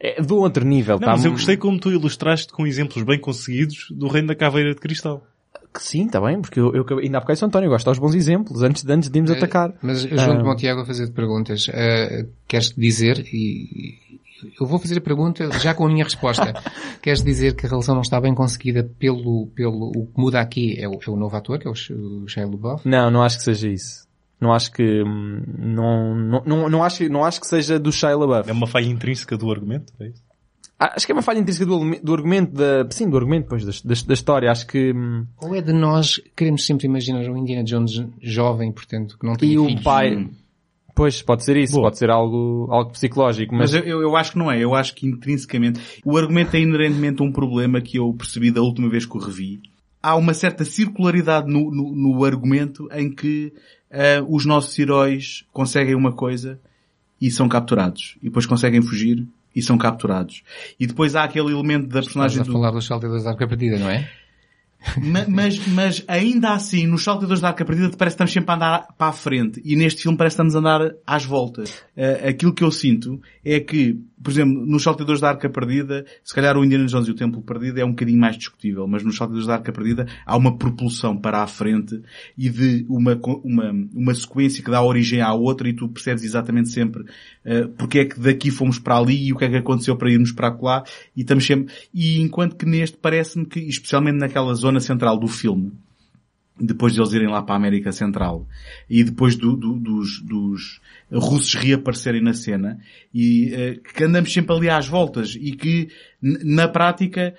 é do outro nível. Não, tá? mas eu gostei como tu ilustraste com exemplos bem conseguidos do Reino da Caveira de Cristal. Sim, está bem, porque eu, eu ainda há bocado disse António, eu gosto aos bons exemplos, antes, de- antes de irmos atacar. Mas eu junto-me Ah. ao Tiago a fazer perguntas. Uh, queres dizer, e eu vou fazer a pergunta já com a minha resposta. queres dizer que a relação não está bem conseguida pelo, pelo, o que muda aqui é o, é o novo ator, que é o, o Shia LaBeouf? Não, não acho que seja isso. Não acho que, hum, não, não, não, não acho, não acho que seja do Shia LaBeouf. É uma falha intrínseca do argumento, é isso? Ah, Acho que é uma falha intrínseca do, do argumento da, sim, do argumento, pois, da, da, da história. Acho que, hum, Ou é de nós queremos sempre imaginar o Indiana Jones jovem, portanto, que não tem e o filhos? pai, pois, pode ser isso, Boa. pode ser algo, algo psicológico, mas, Mas eu, eu, acho que não é. Eu acho que intrinsecamente o argumento é inerentemente um problema que eu percebi da última vez que o revi. Há uma certa circularidade no, no, no argumento em que ah, os nossos heróis conseguem uma coisa e são capturados. E depois conseguem fugir e são capturados. E depois há aquele elemento da Estás personagem a do... falar saltadores da arca perdida, não é? Ma- mas, mas ainda assim, nos saltadores da arca perdida parece que estamos sempre a andar para a frente. E neste filme parece que estamos a andar às voltas. Eh, aquilo que eu sinto é que, por exemplo, nos saltadores da arca perdida, se calhar o Indiana Jones e o Templo Perdido é um bocadinho mais discutível, mas nos saltadores da arca perdida há uma propulsão para a frente e de uma, uma, uma sequência que dá origem à outra e tu percebes exatamente sempre eh, porque é que daqui fomos para ali e o que é que aconteceu para irmos para lá e estamos sempre, e enquanto que neste parece-me que, especialmente naquela zona central do filme, depois de eles irem lá para a América Central e depois do- do- dos, dos russos reaparecerem na cena e eh, que andamos sempre ali às voltas e que na prática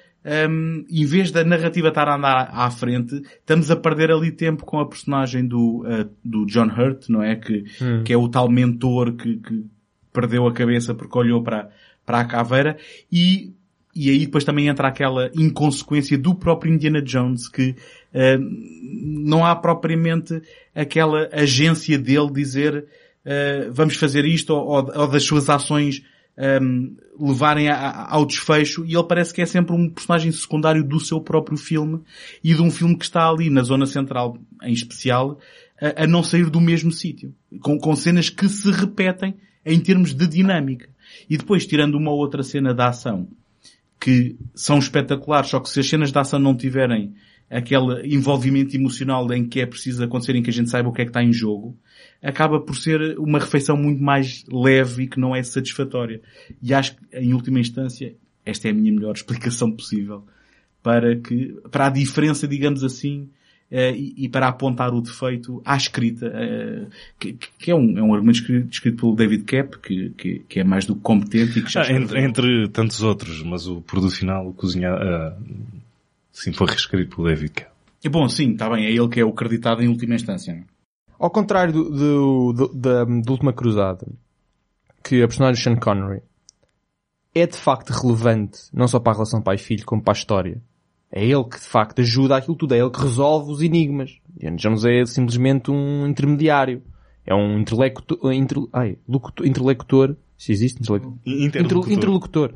hum, em vez da narrativa estar a andar à frente estamos a perder ali tempo com a personagem do, eh, do John Hurt, não é? Que, que é o tal mentor que, que perdeu a cabeça porque olhou para, para a caveira e e aí depois também entra aquela inconsequência do próprio Indiana Jones que eh, não há propriamente aquela agência dele dizer eh, vamos fazer isto ou, ou- das suas ações ehm, levarem a- a- ao desfecho. E ele parece que é sempre um personagem secundário do seu próprio filme e de um filme que está ali na zona central em especial a, a não sair do mesmo sítio. Com, com cenas que se repetem em termos de dinâmica. E depois tirando uma outra cena da ação que são espetaculares, só que se as cenas de ação não tiverem aquele envolvimento emocional em que é preciso acontecer, em que a gente saiba o que é que está em jogo, acaba por ser uma refeição muito mais leve e que não é satisfatória. E acho que, em última instância, esta é a minha melhor explicação possível para que, para a diferença, digamos assim, e, e para apontar o defeito à escrita, eh, que, que é, um, é um argumento escrito, escrito pelo David Kep, que, que, que é mais do que competente e que já Ah, entre, entre tantos outros, mas o produto final, o cozinhar, ah, sim, foi reescrito pelo David Kell. E bom, sim, está bem, é ele que é o acreditado em última instância. não é? Ao contrário do, do- do- da, da última cruzada, que a personagem de Sean Connery é de facto relevante, não só para a relação pai-filho, como para a história. É ele que de facto ajuda aquilo tudo, é ele que resolve os enigmas. Jones é simplesmente um intermediário. É um intelecto, inter, ai, locutor, interlocutor, se existe interlocutor, Interlocutor. interlocutor,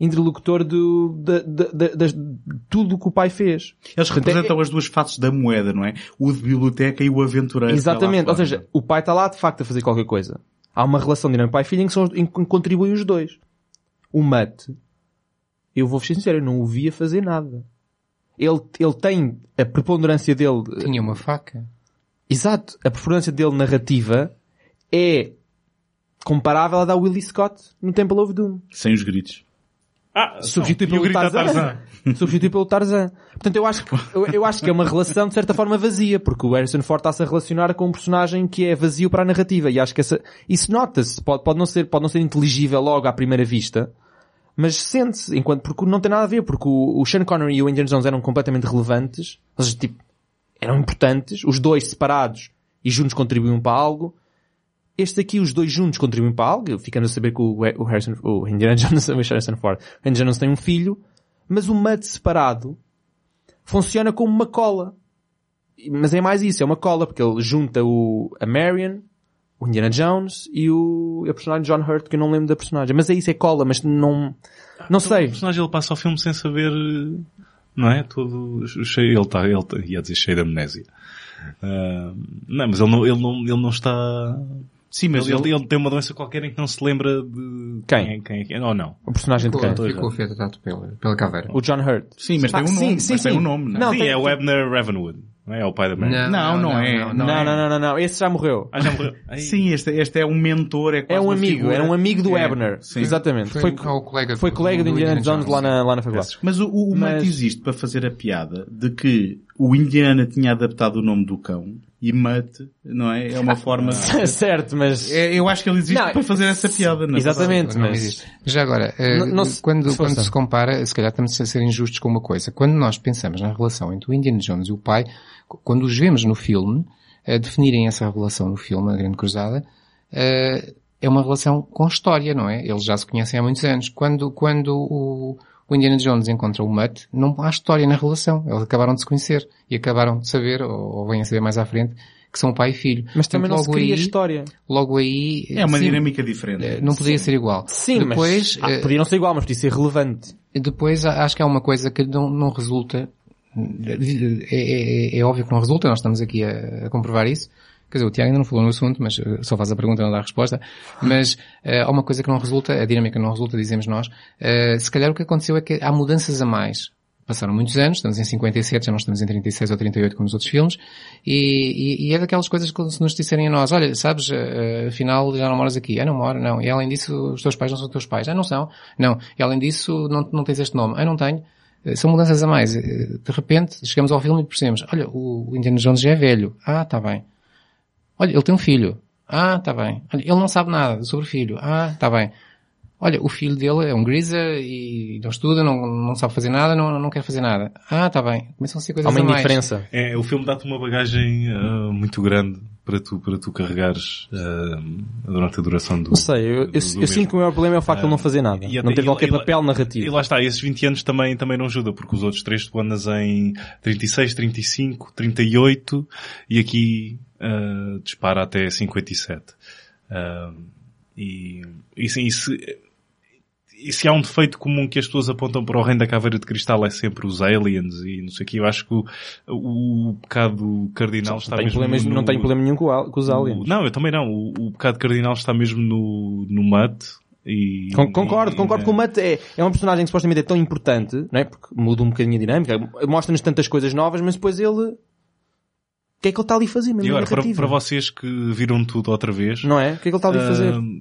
interlocutor do, da, da, da, das- de tudo o que o pai fez. Eles é- representam as duas faces da moeda, não é? O de biblioteca e o aventureiro. Exatamente. Ou seja, o pai está lá de facto a fazer qualquer coisa. Há uma relação dinâmica pai-filho em que, são, em que contribuem os dois. O Matt, eu vou ser sincero, eu não o vi a fazer nada. Ele, ele tem a preponderância dele, Tinha uma faca. exato, a preponderância dele narrativa é comparável à da Willie Scott no Temple of Doom. Sem os gritos. Ah, Substitui não. E o pelo grito a Tarzan. Substitui pelo Tarzan. Portanto, eu acho, que, eu, eu acho que é uma relação de certa forma vazia, porque o Harrison Ford está-se a relacionar com um personagem que é vazio para a narrativa. E acho que essa, isso nota-se. Pode, pode não ser, pode não ser inteligível logo à primeira vista, mas sente-se, enquanto, porque não tem nada a ver, porque o, o Sean Connery e o Indiana Jones eram completamente relevantes, ou seja, tipo, eram importantes, os dois separados e juntos contribuíam para algo. Este aqui, os dois juntos contribuem para algo, ficamos a saber que o, o Harrison, o Indiana Jones o Harrison Ford, o Indiana Jones tem um filho, mas o Mud separado funciona como uma cola. Mas é mais isso, é uma cola, porque ele junta o, a Marion, o Indiana Jones e o, a personagem John Hurt, que eu não lembro da personagem. Mas é isso, é cola, mas não, não O sei. personagem ele passa o filme sem saber, não é? Todo cheio, ele está, ele tá- ia dizer cheio de amnésia. Ah, não, mas ele não, ele não, ele não está, Sim, mas ele, ele, tem uma doença qualquer em que não se lembra de Quem? é, quem é, quem- ou não. O personagem de Ficou, quem? ficou afetado pela, pela caveira. O John Hurt. Sim, mas tem Ah, um nome. sim, mas sim, tem sim. um nome, não é? Não, Sim, tem- é o Abner Ravenwood, não é? É o pai da Mary. Não, não é. Não, não, não, não, não. Esse já morreu. Ah, já morreu. Ai. Sim, este, este é um mentor, é É quase um uma amigo, era um amigo do É, Abner. sim. Exatamente. Foi, Foi, o colega foi colega do Indiana Jones lá na, lá na faculdade. Mas o, o, o Mas- Matt existe para fazer a piada de que o Indiana tinha adaptado o nome do cão e Matt, não é? É uma forma... certo, mas... É, eu acho que ele existe Não, para fazer essa piada, não é? Exatamente, Não mas... existe. Já agora, eh, Não- não se- quando, se quando se compara, se calhar estamos a ser injustos com uma coisa. Quando nós pensamos na relação entre o Indiana Jones e o pai, quando os vemos no filme, a definirem essa relação no filme, A Grande Cruzada, eh, é uma relação com história, não é? Eles já se conhecem há muitos anos. Quando, quando o, o Indiana Jones encontra o Mutt, não há história na relação. Eles acabaram de se conhecer e acabaram de saber, ou, ou vêm a saber mais à frente, que são pai e filho. Mas também Portanto, não se cria aí, história. Logo aí... É uma sim, dinâmica diferente. eh, Não podia ser igual. Sim, Depois, mas... Ah, eh, podia não ser igual, mas podia ser relevante. depois acho que há uma coisa que não, não resulta. É, é- é óbvio que não resulta, nós estamos aqui a, a comprovar isso. Quer dizer, o Tiago ainda não falou no assunto, mas eh, só faz a pergunta não dá a resposta. Mas eh, há uma coisa que não resulta, a dinâmica não resulta, dizemos nós. Eh, se calhar o que aconteceu é que há mudanças a mais. Passaram muitos anos, estamos em 57, já não estamos em 36 ou 38 como nos outros filmes, e, e- e é daquelas coisas que se nos disserem a nós, olha, sabes, eh, afinal já não moras aqui. Ah, não moro, não. E além disso, os teus pais não são teus pais. Ah, não são. Não. E além disso, não, não tens este nome. Ah, não tenho. Eh, São mudanças a mais. Eh, De repente, chegamos ao filme e percebemos, olha, o Indiana Jones já é velho. Ah, tá bem. Olha, ele tem um filho. Ah, tá bem. Olha, ele não sabe nada sobre o filho. Ah, tá bem. Olha, o filho dele é um greaser e não estuda, não, não sabe fazer nada, não, não quer fazer nada. Ah, tá bem. Começam a ser coisas Há uma indiferença. É, o filme dá-te uma bagagem ah, muito grande para tu, para tu carregares ah, durante a duração do... Não sei, eu, eu, do- do eu sinto que o maior problema é o facto de ele não fazer nada. E não ter e- qualquer e- papel E narrativo. lá está, esses 20 anos também, também não ajuda, porque os outros três tu andas em 36, 35, 38 e aqui ah, dispara até 57. Ah, e, e, sim, e se, e se há um defeito comum que as pessoas apontam para o reino da caveira de cristal é sempre os aliens e não sei o que, eu acho que o, o pecado cardinal está Não tem, mesmo problemas, no, não tenho problema nenhum com, com os o- aliens. Não, eu também não. O, o pecado cardinal está mesmo no, no Mutt e... Con- Concordo, e- concordo que o Matt é, é um personagem que supostamente é tão importante, não é? Porque muda um bocadinho a dinâmica, mostra-nos tantas coisas novas, mas depois ele... O que é que ele está ali a fazer mesmo E agora, para, para vocês que viram tudo outra vez, Não é? O que é que ele está ali a fazer? ahm,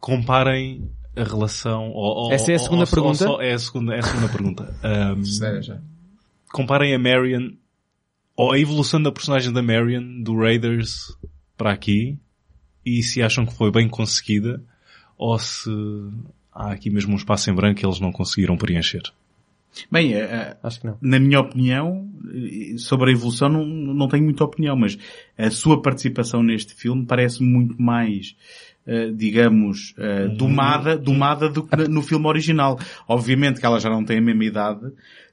comparem a relação... Ou, ou- Essa é a ou- segunda ou pergunta? só- é a segunda, é a segunda pergunta. Sério, já. comparem a Marion, ou a evolução da personagem da Marion, do Raiders, para aqui, e se acham que foi bem conseguida, ou se há aqui mesmo um espaço em branco que eles não conseguiram preencher. Bem, eh, eh, Acho que não. na minha opinião, eh, sobre a evolução não, não tenho muita opinião, mas a sua participação neste filme parece muito mais digamos, eh, domada, domada do que no filme original. Obviamente que ela já não tem a mesma idade,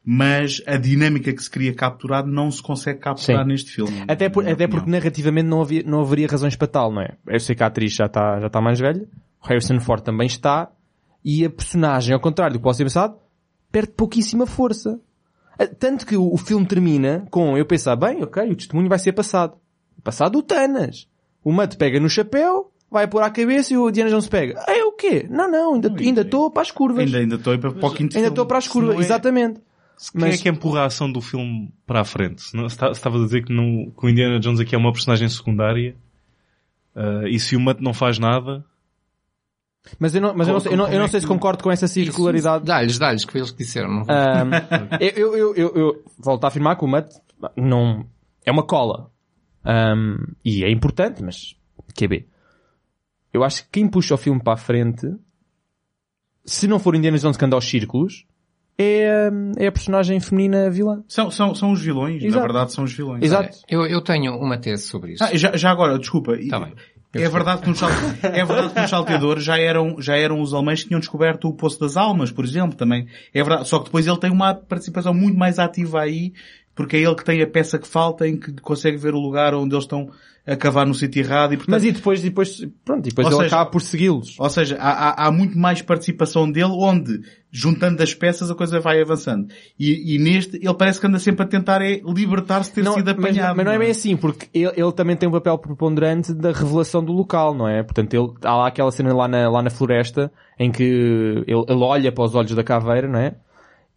mas a dinâmica que se queria capturar não se consegue capturar Sim. neste filme. Até, por- até porque narrativamente não, havia, não haveria razões para tal, não é? Eu sei que a atriz já está já tá mais velha, o Harrison Ford também está, e a personagem, ao contrário do que pode ser pensado, perde pouquíssima força. Ah, Tanto que o, o filme termina com eu pensar, bem, ok, o testemunho vai ser passado. Passado o Thanos. O Matt pega no chapéu, vai pôr à cabeça e o Diana Jones pega. É o quê? Não, não, ainda ainda estou para as curvas. Ainda, ainda estou para, para o quinto Ainda estou para as curvas, é- exatamente. Quem Mas- é que empurra a ação do filme para a frente? Se não- Estava a dizer que, não, que o Indiana Jones aqui é uma personagem secundária. ah, e se o Matt não faz nada, Mas eu não, mas eu não, sei- eu não, eu não sei se concordo com essa circularidade. Dá-lhes, dá-lhes, que foi eles que disseram. Ahm, eu, eu, eu, eu, volto a afirmar que o Matt não, é uma cola. Ahm, e é importante, mas QB. Eu acho que quem puxa o filme para a frente, se não for Indiana Jones que anda aos círculos, é, é a personagem feminina vilã. São, são, são os vilões, na Exato. verdade são os vilões. Exato. Eu, eu tenho uma tese sobre isso. Ah, já, já agora, desculpa. Tá bem. É verdade, que nos sal- é verdade que nos salteadores já eram, já eram os alemães que tinham descoberto o Poço das Almas, por exemplo, também. É verdade. Só que depois ele tem uma participação muito mais ativa aí, porque é ele que tem a peça que falta, em que consegue ver o lugar onde eles estão a cavar no sítio errado e portanto, Mas e depois, depois, pronto, e depois Ou ele seja- acaba por segui-los. ou seja, há, há- há muito mais participação dele onde, juntando as peças, a coisa vai avançando. E, e neste, ele parece que anda sempre a tentar é libertar-se de ter Não, sido mas, apanhado. mas não é bem assim, porque ele, ele também tem um papel preponderante da revelação do local, não é? Portanto, ele, há lá aquela cena lá na, lá na floresta em que ele, ele olha para os olhos da caveira, não é?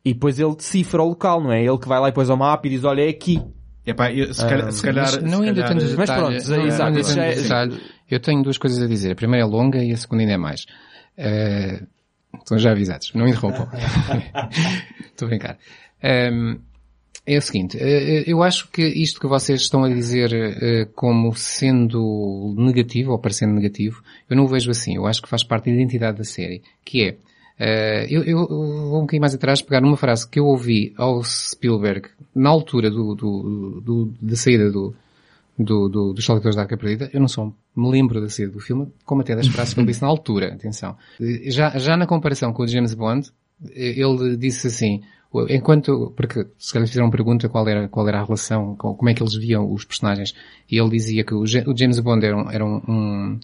E depois ele decifra o local, não é? Ele que vai lá e depois ao mapa e diz, olha, é aqui. Epá, eu- se calhar, se calhar, Mas não ainda calhar- tantos Mas detalhes. pronto, exato, tantos é- detalhes. Eu tenho duas coisas a dizer. A primeira é longa e a segunda ainda é mais. Eh, estão já avisados. Não interrompam. Estou a brincar. Ehm, é o seguinte. eh, eu acho que isto que vocês estão a dizer eh, como sendo negativo ou parecendo negativo, eu não o vejo assim. Eu acho que faz parte da identidade da série. Que é, eh, eu, eu vou um bocadinho mais atrás pegar numa frase que eu ouvi ao Spielberg na altura do, do, do- da saída do, do, do, dos Saltadores da Arca Perdida. Eu não só me lembro da saída do filme, como até das frases que ele disse na altura. Atenção. Eh, Já, já na comparação com o James Bond, eh, ele disse assim, enquanto, porque se calhar fizeram pergunta qual era, qual era a relação, com- como é que eles viam os personagens, e ele dizia que o, Ja- o James Bond era um, era um, um,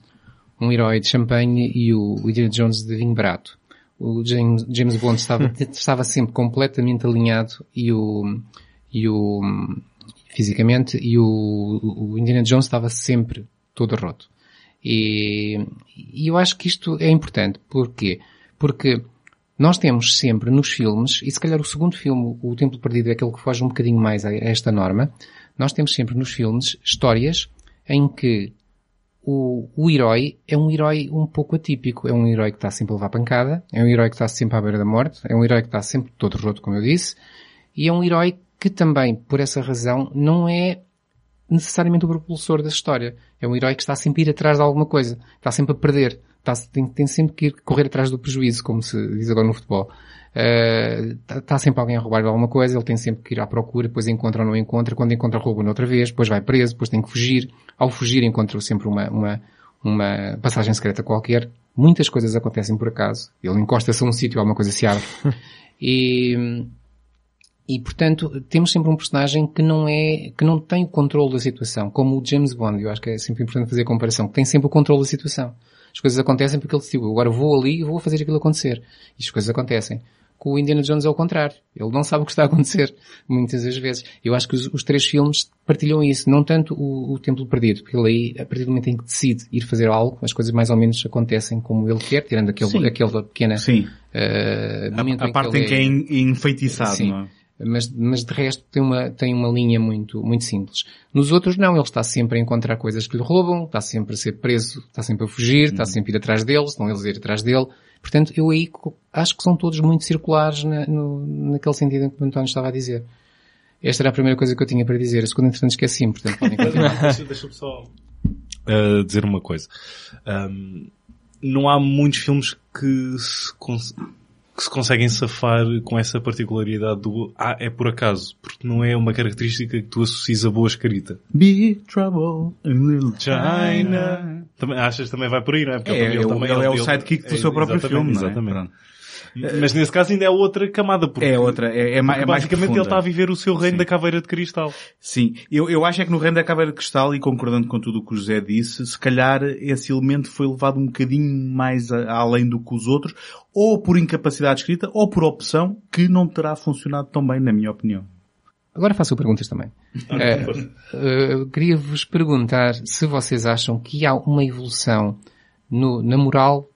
um herói de champanhe e o Indiana Jones de vinho barato. O James, James Bond estava, estava sempre completamente alinhado e o, e o, fisicamente, e o, o Indiana Jones estava sempre todo roto. E, e eu acho que isto é importante. Porquê? Porque nós temos sempre nos filmes, e se calhar o segundo filme, O Templo Perdido, é aquele que foge um bocadinho mais a esta norma, nós temos sempre nos filmes histórias em que o, o herói é um herói um pouco atípico. É um herói que está sempre a levar pancada, é um herói que está sempre à beira da morte, é um herói que está sempre todo roto, como eu disse, e é um herói que também, por essa razão, não é necessariamente o propulsor da história. É um herói que está sempre a ir atrás de alguma coisa. Está sempre a perder. Está, tem, tem sempre que ir correr atrás do prejuízo, como se diz agora no futebol. Uh, está, está sempre alguém a roubar alguma coisa, ele tem sempre que ir à procura, depois encontra ou não encontra, quando encontra rouba outra vez, depois vai preso, depois tem que fugir. Ao fugir encontra sempre uma, uma, uma passagem secreta qualquer. Muitas coisas acontecem por acaso. Ele encosta-se a um sítio, alguma coisa se abre. e, e portanto, temos sempre um personagem que não é, que não tem o controle da situação, como o James Bond. Eu acho que é sempre importante fazer a comparação, que tem sempre o controle da situação. As coisas acontecem porque ele decidiu, agora vou ali e vou fazer aquilo acontecer. E as coisas acontecem. Com o Indiana Jones é o contrário. Ele não sabe o que está a acontecer, muitas das vezes. Eu acho que os, os três filmes partilham isso. Não tanto o, o Templo Perdido, porque ele aí, a partir do momento em que decide ir fazer algo, as coisas mais ou menos acontecem como ele quer, tirando aquele, Sim. aquela pequena, Sim. uh, A, a em parte ele em que é en- enfeitiçado, Sim. não é? mas, mas de resto tem uma, tem uma linha muito, muito simples. Nos outros não, ele está sempre a encontrar coisas que lhe roubam, está sempre a ser preso, está sempre a fugir, está sempre a ir atrás deles, estão eles a ir atrás dele. Portanto, eu aí acho que são todos muito circulares na, no, naquele sentido em que o António estava a dizer. Esta era a primeira coisa que eu tinha para dizer. A segunda, entretanto, esqueci-me, portanto podem continuar. Deixa- Deixa-me só uh, dizer uma coisa. Um, não há muitos filmes que se, que se conseguem safar com essa particularidade do ah, é por acaso, porque não é uma característica que tu associes a boa escrita. Big trouble in little China. Também, achas que também vai por aí, não é? Porque É, ele, ele, também- ele é o sidekick do é, seu próprio filme, não é? Exatamente. Mas nesse caso ainda é outra camada, porque, É outra, é, é, é mais basicamente ele está a viver o seu reino Sim. da caveira de cristal. Sim, eu, eu acho é que no Reino da Caveira de Cristal, e concordando com tudo o que o José disse, se calhar esse elemento foi levado um bocadinho mais a- além do que os outros, ou por incapacidade escrita, ou por opção, que não terá funcionado tão bem, na minha opinião. Agora faço perguntas também. Eh, eh, Queria-vos perguntar se vocês acham que há uma evolução no- na moral,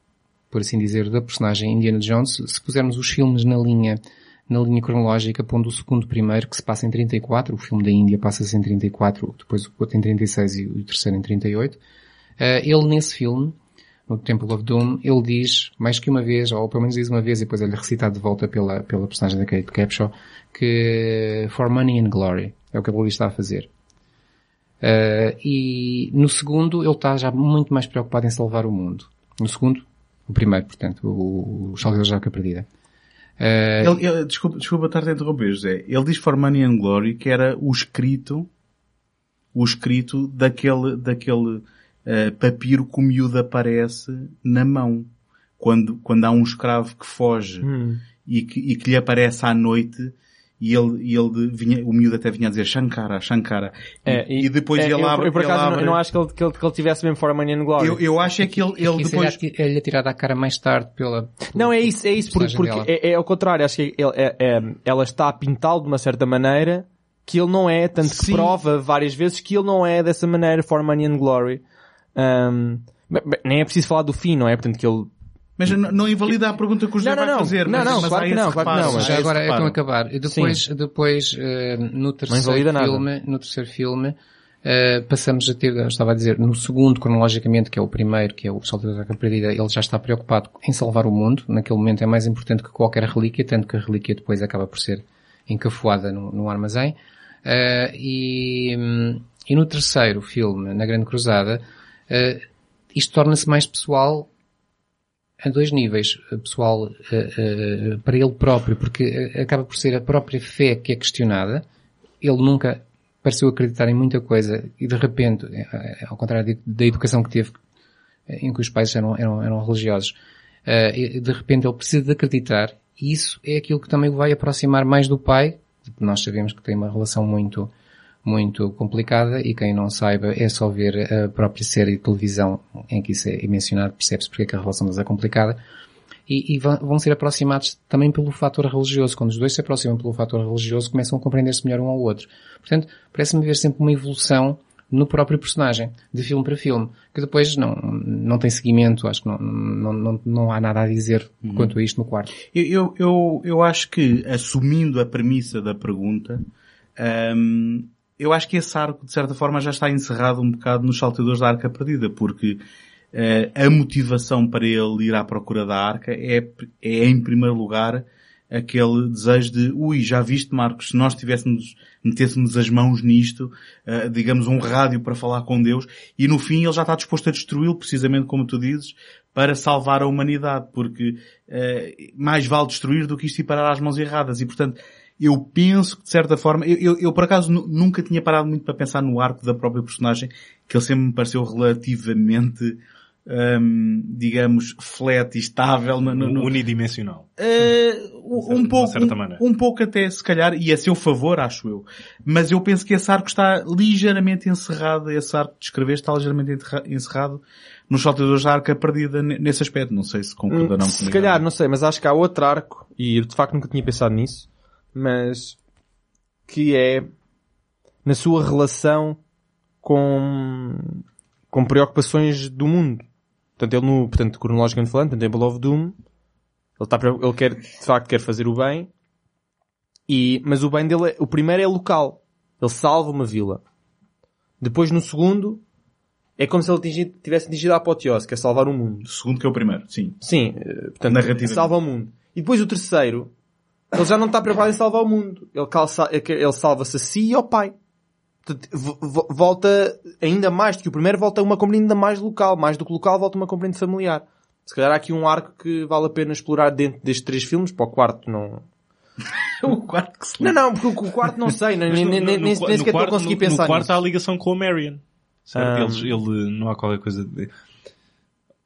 por assim dizer, da personagem Indiana Jones, se pusermos os filmes na linha, na linha cronológica, pondo o segundo primeiro, que se passa em 34, o filme da Índia passa-se em 34, depois o outro em 36 e o terceiro em 38. Eh, ele nesse filme, no Temple of Doom, ele diz mais que uma vez, ou pelo menos diz uma vez, e depois ele recitado de volta pela, pela personagem da Kate Capshaw, que for money and glory é o que ele está a fazer. Uh, e no segundo ele está já muito mais preocupado em salvar o mundo. No segundo, o primeiro, portanto, o, o Salvador da Arca Perdida. Uh, Ele, ele- desculpa, desculpa estar a interromper, José. Ele diz For Money and Glory que era o escrito, o escrito daquele, daquele eh, papiro que o miúdo aparece na mão. Quando, quando há um escravo que foge Hum. e, que, e que lhe aparece à noite e ele, e ele vinha, o miúdo até vinha a dizer Shankara, Shankara. E, É, e depois é, ele eu, abre, eu, por ele acaso, não- abre- eu não acho que ele, que ele, que ele tivesse mesmo For Money and Glory. eu, eu acho é que ele, ele isso depois... é-lhe ati- é-lhe atirado à cara mais tarde pela... Não, é isso, é isso, porque, porque é, é ao contrário, acho que ele- é- é- ela está a pintá-lo de uma certa maneira que ele não é, tanto que Sim. prova várias vezes que ele não é dessa maneira, for money and glory. Um, nem é preciso falar do fim, não é? Portanto que ele... Mas não, invalida a pergunta que o José Não, não, vai fazer. Não, mas, não, mas claro que não, claro que não, mas Já agora é então acabar. E depois, depois eh, no terceiro nada. filme, no terceiro filme, eh, passamos a ter, estava a dizer, no segundo, cronologicamente, que é o primeiro, que é o Salto da Perdida, ele já está preocupado em salvar o mundo. Naquele momento é mais importante que qualquer relíquia, tanto que a relíquia depois acaba por ser encafuada no, no armazém. Eh, e, hum, e no terceiro filme, na Grande Cruzada, eh, isto torna-se mais pessoal a dois níveis. Pessoal, eh, eh, para ele próprio, porque eh, acaba por ser a própria fé que é questionada. Ele nunca pareceu acreditar em muita coisa e de repente, eh, eh, ao contrário da educação que teve, eh, em que os pais eram, eram, eram religiosos, eh, de repente ele precisa de acreditar e isso é aquilo que também o vai aproximar mais do pai. Nós sabemos que tem uma relação muito, muito complicada e quem não saiba é só ver a própria série de televisão em que isso é mencionado, percebe-se porque é que a relação deles é complicada. E, e vão ser aproximados também pelo fator religioso. Quando os dois se aproximam pelo fator religioso, começam a compreender-se melhor um ao outro. Portanto, parece-me ver sempre uma evolução no próprio personagem, de filme para filme, que depois não, não tem seguimento, acho que não, não, não, não há nada a dizer quanto a isto no quarto. Eu, eu, eu, eu acho que, assumindo a premissa da pergunta, hum, eu acho que esse arco, de certa forma, já está encerrado um bocado nos salteadores da Arca Perdida, porque eh, a motivação para ele ir à procura da Arca é, é em primeiro lugar, aquele desejo de, ui, já viste Marcos, se nós tivéssemos, metêssemos as mãos nisto, eh, digamos um rádio para falar com Deus, e no fim ele já está disposto a destruí-lo, precisamente como tu dizes, para salvar a humanidade, porque eh, mais vale destruir do que isto ir parar às mãos erradas, e portanto, eu penso que de certa forma, eu, eu, eu, por acaso nu- nunca tinha parado muito para pensar no arco da própria personagem, que ele sempre me pareceu relativamente, hum, digamos, flat e estável no, no- no- Unidimensional. eh, um, de pouco, certa um, maneira. um pouco até, se calhar, e a seu favor, acho eu. Mas eu penso que esse arco está ligeiramente encerrado, esse arco de escrever está ligeiramente encerrado nos saltadores da arca perdida ne- nesse aspecto. Não sei se concordarão Hum, se comigo. calhar, não sei, mas acho que há outro arco, e eu de facto nunca tinha pensado nisso, mas que é na sua relação com, com preocupações do mundo. Portanto, ele no, portanto, cronologicamente falando, portanto, em Temple of Doom, ele preocup- ele quer, de facto, quer fazer o bem, e, mas o bem dele, é, o primeiro é local. Ele salva uma vila. Depois, no segundo, é como se ele atingi- tivesse atingido a apoteose, que é salvar o mundo. O segundo que é o primeiro, sim. Sim, eh, portanto, salva o mundo. E depois o terceiro, ele já não está preocupado em salvar o mundo. Ele, calça- ele salva-se a si e ao pai. Volta ainda mais do que o primeiro, volta a uma componente ainda mais local. Mais do que local, volta uma componente familiar. Se calhar há aqui um arco que vale a pena explorar dentro destes três filmes. Para o quarto não... o quarto que se Não, não, porque o quarto não sei. Nem, nem, nem, nem, sequer estou a conseguir pensar No quarto nisso. há a ligação com o Marion. Certo? Ah. Ele, não há qualquer coisa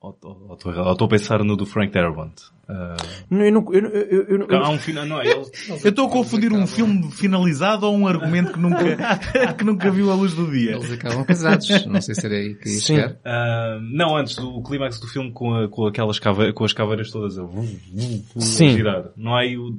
ou estou a pensar no do Frank Darabont. Ah, Não, eu não, eu, não- eu, eu, não- há um final, não é? Eu estou a confundir um filme finalizado ou um argumento que nunca, que nunca viu a luz do dia. Eles acabam casados. Não sei se era aí que ia Sim. chegar. Ah, não, antes, o clímax do filme com, a- com aquelas cave, com as caveiras todas a, Sim. girar. Não há aí o...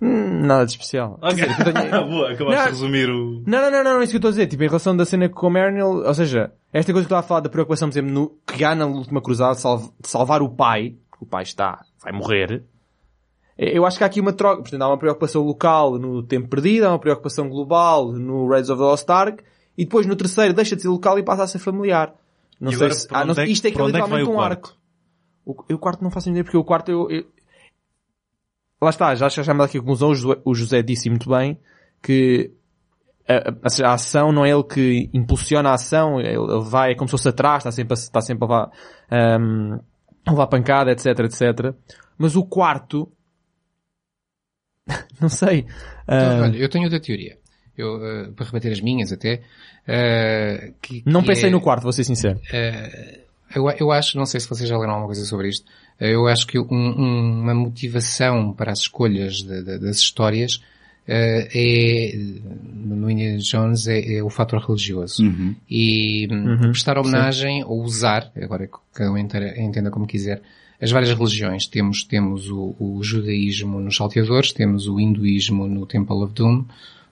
Hum, nada de especial. Ok. Quer dizer, que tenho- Boa, acabaste Não. de resumir o... Não, não, não, não, é isso que eu estou a dizer. Tipo, em relação da cena com o Marinel, ou seja, esta coisa que eu estava a falar da preocupação, por exemplo, no pegar na última cruzada, salv- de salvar o pai, que o pai está, vai morrer. Eu acho que há aqui uma troca, portanto, há uma preocupação local no tempo perdido, há uma preocupação global no Raids of the Lost Ark, e depois no terceiro deixa de ser local e passa a ser familiar. Não E sei agora, se, ah, não, é que- isto é que é é literalmente o um arco. O, eu o quarto não faço ideia, porque o quarto eu, eu- lá está, já chegamos aqui à conclusão, o José, disse muito bem, que a, a- a ação não é ele que impulsiona a ação, ele, ele vai, é como se fosse atrás, está sempre a, está sempre a levar, um, a levar pancada, etc, etc. Mas o quarto, não sei, Então, ah, olha, eu tenho outra teoria. Eu, eh, para rebater as minhas até, eh, que, não que pensei é- no quarto, vou ser sincero. Eu, eu acho, não sei se vocês já leram alguma coisa sobre isto, eu acho que um- um- uma motivação para as escolhas de- de- das histórias é, no Indiana Jones, é, é o fator religioso. Uhum. E hum, Uhum, prestar homenagem ou usar, agora que cada um entenda, como quiser, as várias religiões. Temos, temos o, o judaísmo nos salteadores, temos o hinduísmo no Temple of Doom,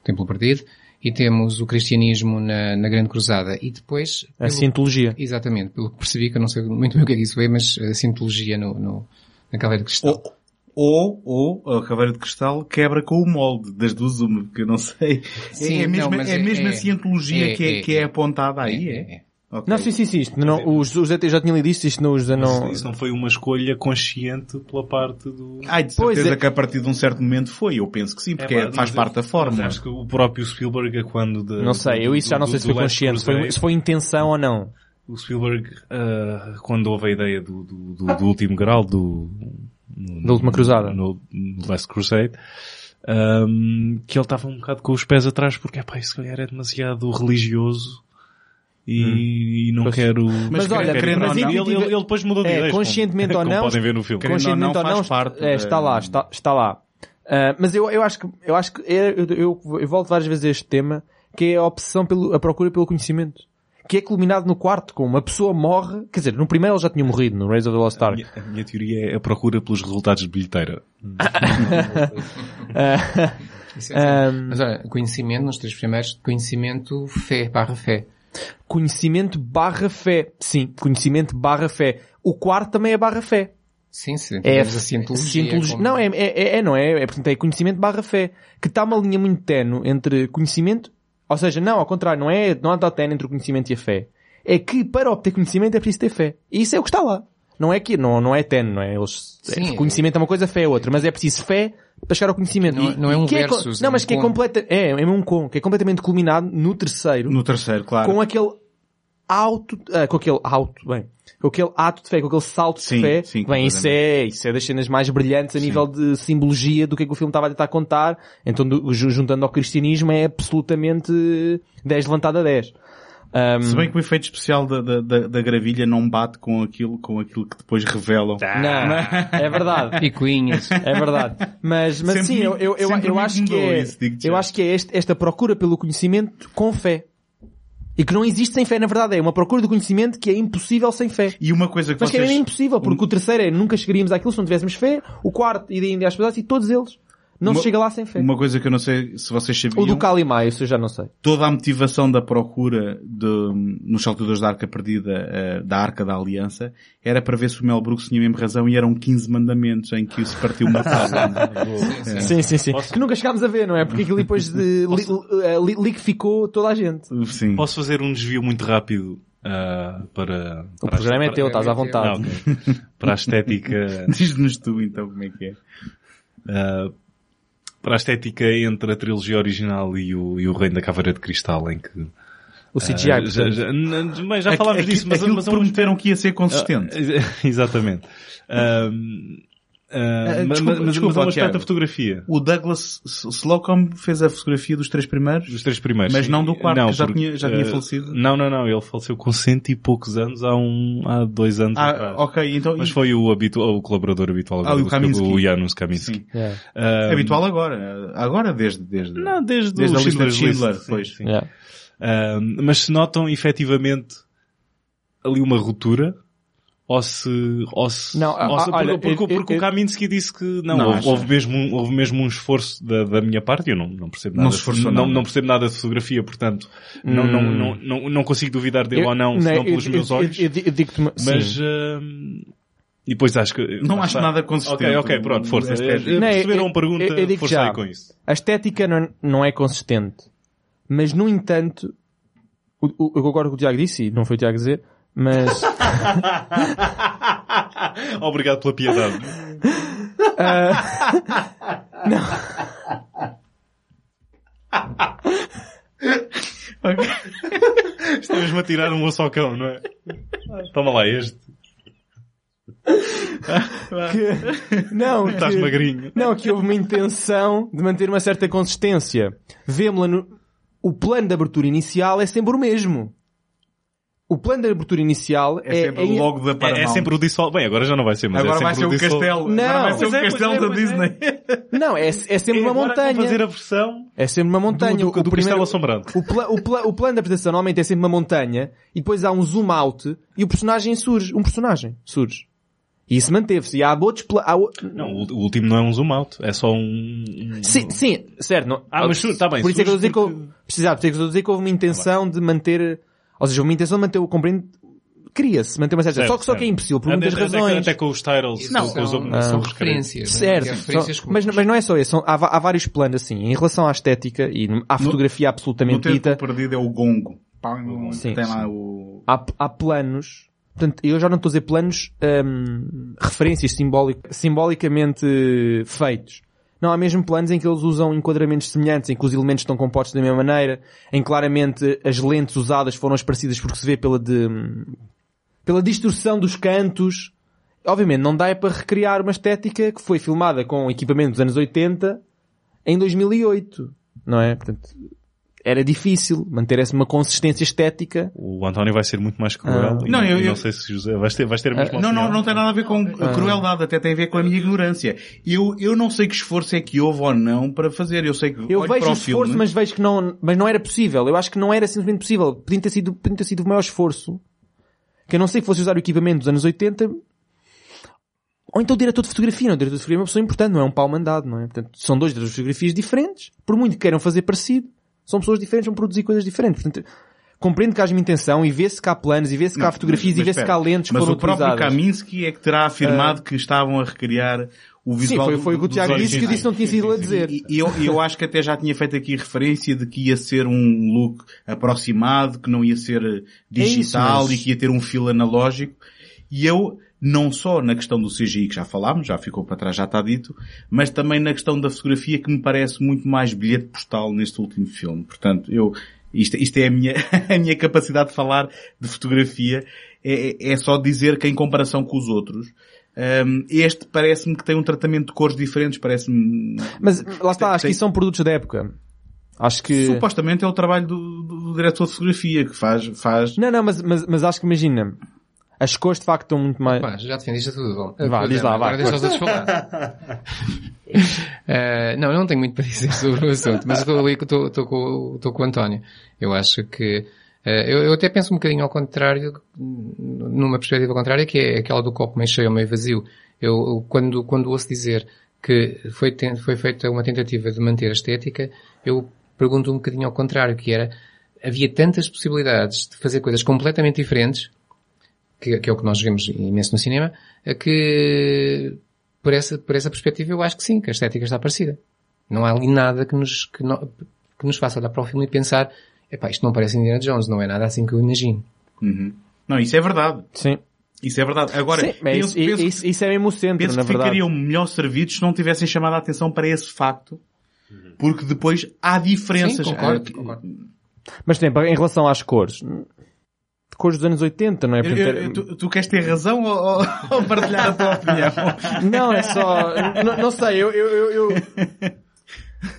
Templo Perdido, e temos o cristianismo na, na Grande Cruzada. E depois... A pelo- cientologia. Exatamente, pelo que percebi, que eu não sei muito bem o que é que isso é, mas a sintologia no, no, na caveira de cristal. Ou, ou, ou a caveira de cristal quebra com o molde das duas uma, porque eu não sei. Sim, é, a mesma, não, mas é a é- mesma é- cientologia é- que, é, é- que é apontada aí, É, é? é, é. Ok. Não, sim, sim, sim, isto não, o José já tinha lido isto, isto não, o José não... Isso não foi uma escolha consciente pela parte do... Ai, de certeza é. que a partir de um certo momento foi. Eu penso que sim, porque É, é- faz parte da Mas fórmula. acho que o próprio Spielberg, quando... De, Não sei, eu isso já não do- sei se do foi Last consciente, se foi, se foi intenção ou não. O Spielberg, ah, quando houve a ideia do, do, do- do último grau, do... no- Da Última Cruzada. No, no Last Crusade, ahm, que ele estava um bocado com os pés atrás porque, pá, isso se calhar é demasiado religioso e, e não Pois. quero... Mas olha, querendo ele, não- ele, ele, ele depois mudou de É, ideias. conscientemente como, ou não, Como podem ver no filme. Conscientemente ou não, faz parte é, está lá, está, está lá. Ah, mas eu, eu acho que, eu acho que, é- eu, eu, eu volto várias vezes a este tema, que é a opção pelo, a procura pelo conhecimento. Que é culminado no quarto, com uma pessoa morre, quer dizer, no primeiro ele já tinha morrido, no Raise of the Lost A Ark. minha, a minha teoria é a procura pelos resultados de bilheteira. Ah, é assim. Ahm. Mas olha, conhecimento, nos três primeiros, conhecimento, fé, barra fé. conhecimento barra fé. Sim, conhecimento barra fé. O quarto também é barra fé. Sim, sim. É a cientologia. cientologia- como- Não, é, é, é, é, não é, é, portanto, é conhecimento barra fé. Que está uma linha muito tenue entre conhecimento, ou seja, não, ao contrário, não é, não há tal tenue entre o conhecimento e a fé. É que para obter conhecimento é preciso ter fé. E isso é o que está lá. Não é que, não, não é tenue, não é? Eles, Sim. é, conhecimento é uma coisa, fé é outra, mas é preciso fé para chegar ao conhecimento. Não- E- não é um versus, não, é mas um que é com. completa, é, é um com, que é completamente culminado no terceiro, No terceiro, claro. com aquele auto, ah, com aquele auto, bem, com aquele ato de fé, com aquele salto Sim, de fé, sim, bem, isso é, isso é das cenas mais brilhantes a nível de simbologia do que é que o filme estava a tentar contar, então do- ju- juntando ao cristianismo é absolutamente 10 levantado a 10. Ahm, Se bem que o efeito especial da, da, da, da gravilha não bate com aquilo, com aquilo que depois revelam. não, é verdade. Picuinhas. É verdade. Mas, mas Sempre sim, eu, eu, eu, eu acho que é, isso, eu acho que é este- esta procura pelo conhecimento com fé. E que não existe sem fé, na verdade. É uma procura do conhecimento que é impossível sem fé. E uma coisa que Mas que é vocês... impossível, porque o terceiro é nunca chegaríamos àquilo se não tivéssemos fé, o quarto e ainda às pedaços e todos eles. Não Uma- se chega lá sem fé. Uma coisa que eu não sei se vocês sabiam. O do Kalimai, isso eu já não sei. toda a motivação da procura de, nos saltadores da Arca Perdida, eh, da Arca da Aliança, era para ver se o Mel Brooks tinha mesmo razão e eram 15 mandamentos em que se partiu uma tábua. Sim, sim, sim. Posso- Que nunca chegámos a ver, não é? Porque aquilo depois de, li, eh, li- liquificou toda a gente. Sim. Posso fazer um desvio muito rápido ah, para... O para a- programa é para- teu, estás à Ah, vontade. ok. Para a estética... Diz-nos tu então como é que é. ah, para a estética entre a trilogia original e o, e o Reino da Caveira de Cristal, em que... O CGI, ah, já, já, bem, já falámos Aqui- disso, mas, aquilo mas um prometeram que ia ser consistente. Ah, exatamente. Ahm, Ah, mas, desculpa, mas, desculpa, mas um da fotografia. O Douglas Slocum fez a fotografia dos três primeiros. Dos três primeiros. Mas não do quarto, que já porque, tinha- já tinha eh, falecido. Não, não, não. Ele faleceu com cento e poucos anos há um, há dois anos Ah, atrás. ok, então... Mas foi o, habitual, o colaborador habitual Ah, o do- Kaminsky. o Janusz Kaminski. Sim. Yeah. Ah, Habitual agora. Agora desde... desde... Não, desde, Desde o Schindler, sim, pois. sim. Yeah. Ah, mas se notam efetivamente ali uma ruptura ou se, ou se, Não, ou se- ah, olha, porque, porque, eu- porque eu- o Kaminsky disse que não, Não, houve, houve mesmo, um- houve mesmo um esforço da, da minha parte, eu não, não percebo Não nada, esforçou não, nada. não percebo nada de fotografia, portanto, não, não, não, não, não consigo duvidar dele Eu- ou não, senão pelos eu- meus eu- olhos, Eu, eu, eu digo-te uma... mas, ah, e depois acho que... Não acho nada consistente. Ok, ok, pronto, força. É- Não, Perceberam eu- a pergunta, eu- eu digo força já. aí com isso. A estética não, não é consistente. Mas, no entanto, o, o, eu concordo com o Tiago disse, e não foi o Tiago dizer, mas... Obrigado pela piedade. Estou mesmo a tirar um osso ao cão, não é? Toma lá este. que, não, Estás que, magrinho. não, que houve uma intenção de manter uma certa consistência. Vemo-la no... O plano de abertura inicial é sempre o mesmo. O plano de abertura inicial É é... sempre o logo da É, Paramount. é sempre o Dissol. Bem, agora já não vai ser, mas Agora é vai ser o Dissol. castelo. Não, Agora vai ser o é, castelo é, da pois Disney. Não, é, é sempre uma montanha. fazer a versão É sempre uma montanha. do, do, do o, primeiro, Castelo Assombrado. o, pla- o, pla- o plano de apresentação normalmente é sempre uma montanha e depois há um zoom out e o personagem surge. Um personagem surge. E isso manteve-se. E há outros... pla- Há, o- Não, o, o último não é um zoom out. É só um... Sim, sim, certo. Não, Ah, mas surge, tá bem, Por isso é que eu estou a dizer que houve, precisava, por isso é que eu estou a dizer que houve uma intenção de manter, ou seja, uma intenção de manter o compreendo, cria-se, manter uma certa, Certo, só que só que é certo. impossível, por muitas até, razões. Até com os titles. Não, com os- são, os são referências. né? Certo, é só- referências mas, mas não é só isso, são, há, há vários planos assim, em relação à estética e à fotografia No absolutamente tempo dita, perdido é o gongo. Pá, Sim, Tem sim. lá o... há, há planos, portanto, eu já não estou a dizer planos, hum, referências simbólic, simbolicamente feitos. Não, há mesmo planos em que eles usam enquadramentos semelhantes, em que os elementos estão compostos da mesma maneira, em que claramente as lentes usadas foram as parecidas porque se vê pela de, pela distorção dos cantos. Obviamente não dá é para recriar uma estética que foi filmada com equipamento dos anos 80 em 2008, não é? Portanto, era difícil manter essa uma consistência estética O António vai ser muito mais cruel. Ah. e Não, eu- e não eu- sei se José vais ter, vais ter a mesma Não, não, não tem nada a ver com Ah. a crueldade, até tem a ver com a minha ignorância. Eu, eu não sei que esforço é que houve ou não para fazer. Eu sei que Eu vejo para o o esforço, filme. mas vejo que não, mas não era possível. Eu acho que não era simplesmente possível. Podia ter sido, podia ter sido o maior esforço. Que a não sei que fosse usar o equipamento dos anos 80, ou então o diretor de fotografia. Não, o diretor de fotografia é uma pessoa importante, não é um pau mandado, não é? Portanto, são dois diretores de fotografias diferentes. Por muito que queiram fazer parecido, são pessoas diferentes, vão produzir coisas diferentes. Portanto, compreendo que haja uma intenção e vê-se que há planos e vê-se que há Não, fotografias mas- e vê-se mas que há espera. lentes Mas o próprio. Kaminsky é que terá afirmado que estavam a recriar o Sim, visual foi, foi o que o Tiago disse que eu disse não tinha sido a dizer. E e eu, e eu acho que até já tinha feito aqui referência de que ia ser um look aproximado, que não ia ser digital É isso, mas- e que ia ter um fio analógico. E eu, não só na questão do CGI que já falámos, já ficou para trás, já está dito, mas também na questão da fotografia que me parece muito mais bilhete postal neste último filme. Portanto, eu, isto, isto é a minha, a minha capacidade de falar de fotografia, é, é- é só dizer que em comparação com os outros, hum, este parece-me que tem um tratamento de cores diferentes, parece-me... Mas lá está, acho que isso são produtos da época. Acho que... Supostamente é o trabalho do, do- do diretor de fotografia que faz, faz... Não, não, mas, mas, mas acho que imagina, as cores de facto estão muito mais... Pá, já defendiste tudo. Bom, Vá, diz é, lá, agora vá, deixa os outros falar. Eh, não, eu não tenho muito para dizer sobre o assunto, mas estou ali, estou, estou, com, estou com o António. Eu acho que, eh, eu, eu até penso um bocadinho ao contrário, numa perspectiva contrária, que é aquela do copo meio cheio ou meio vazio. Eu, eu, quando, quando ouço dizer que foi, ten- foi feita uma tentativa de manter a estética, eu pergunto um bocadinho ao contrário, que era, havia tantas possibilidades de fazer coisas completamente diferentes, que, que é o que nós vemos imenso no cinema, é que por essa, por essa perspectiva eu acho que sim, que a estética está parecida. Não há ali nada que nos, que, no- que nos faça olhar para o filme e pensar, epá, isto não parece Indiana Jones, não é nada assim que eu imagino. Uhum. Não, isso é verdade. Sim. Isso é verdade. Agora, Sim, penso, isso, penso- isso, isso é mesmo o centro, penso na que verdade. ficariam melhor servidos se não tivessem chamado a atenção para esse facto, porque depois há diferenças. Sim, concordo, concordo. Mas, por exemplo, em relação às cores, cores dos anos 80, não é? Eu- eu- tu, tu queres ter razão ou, ou- partilhar a tua opinião? Não, é só. não, não sei, eu. Eu. Eu. eu,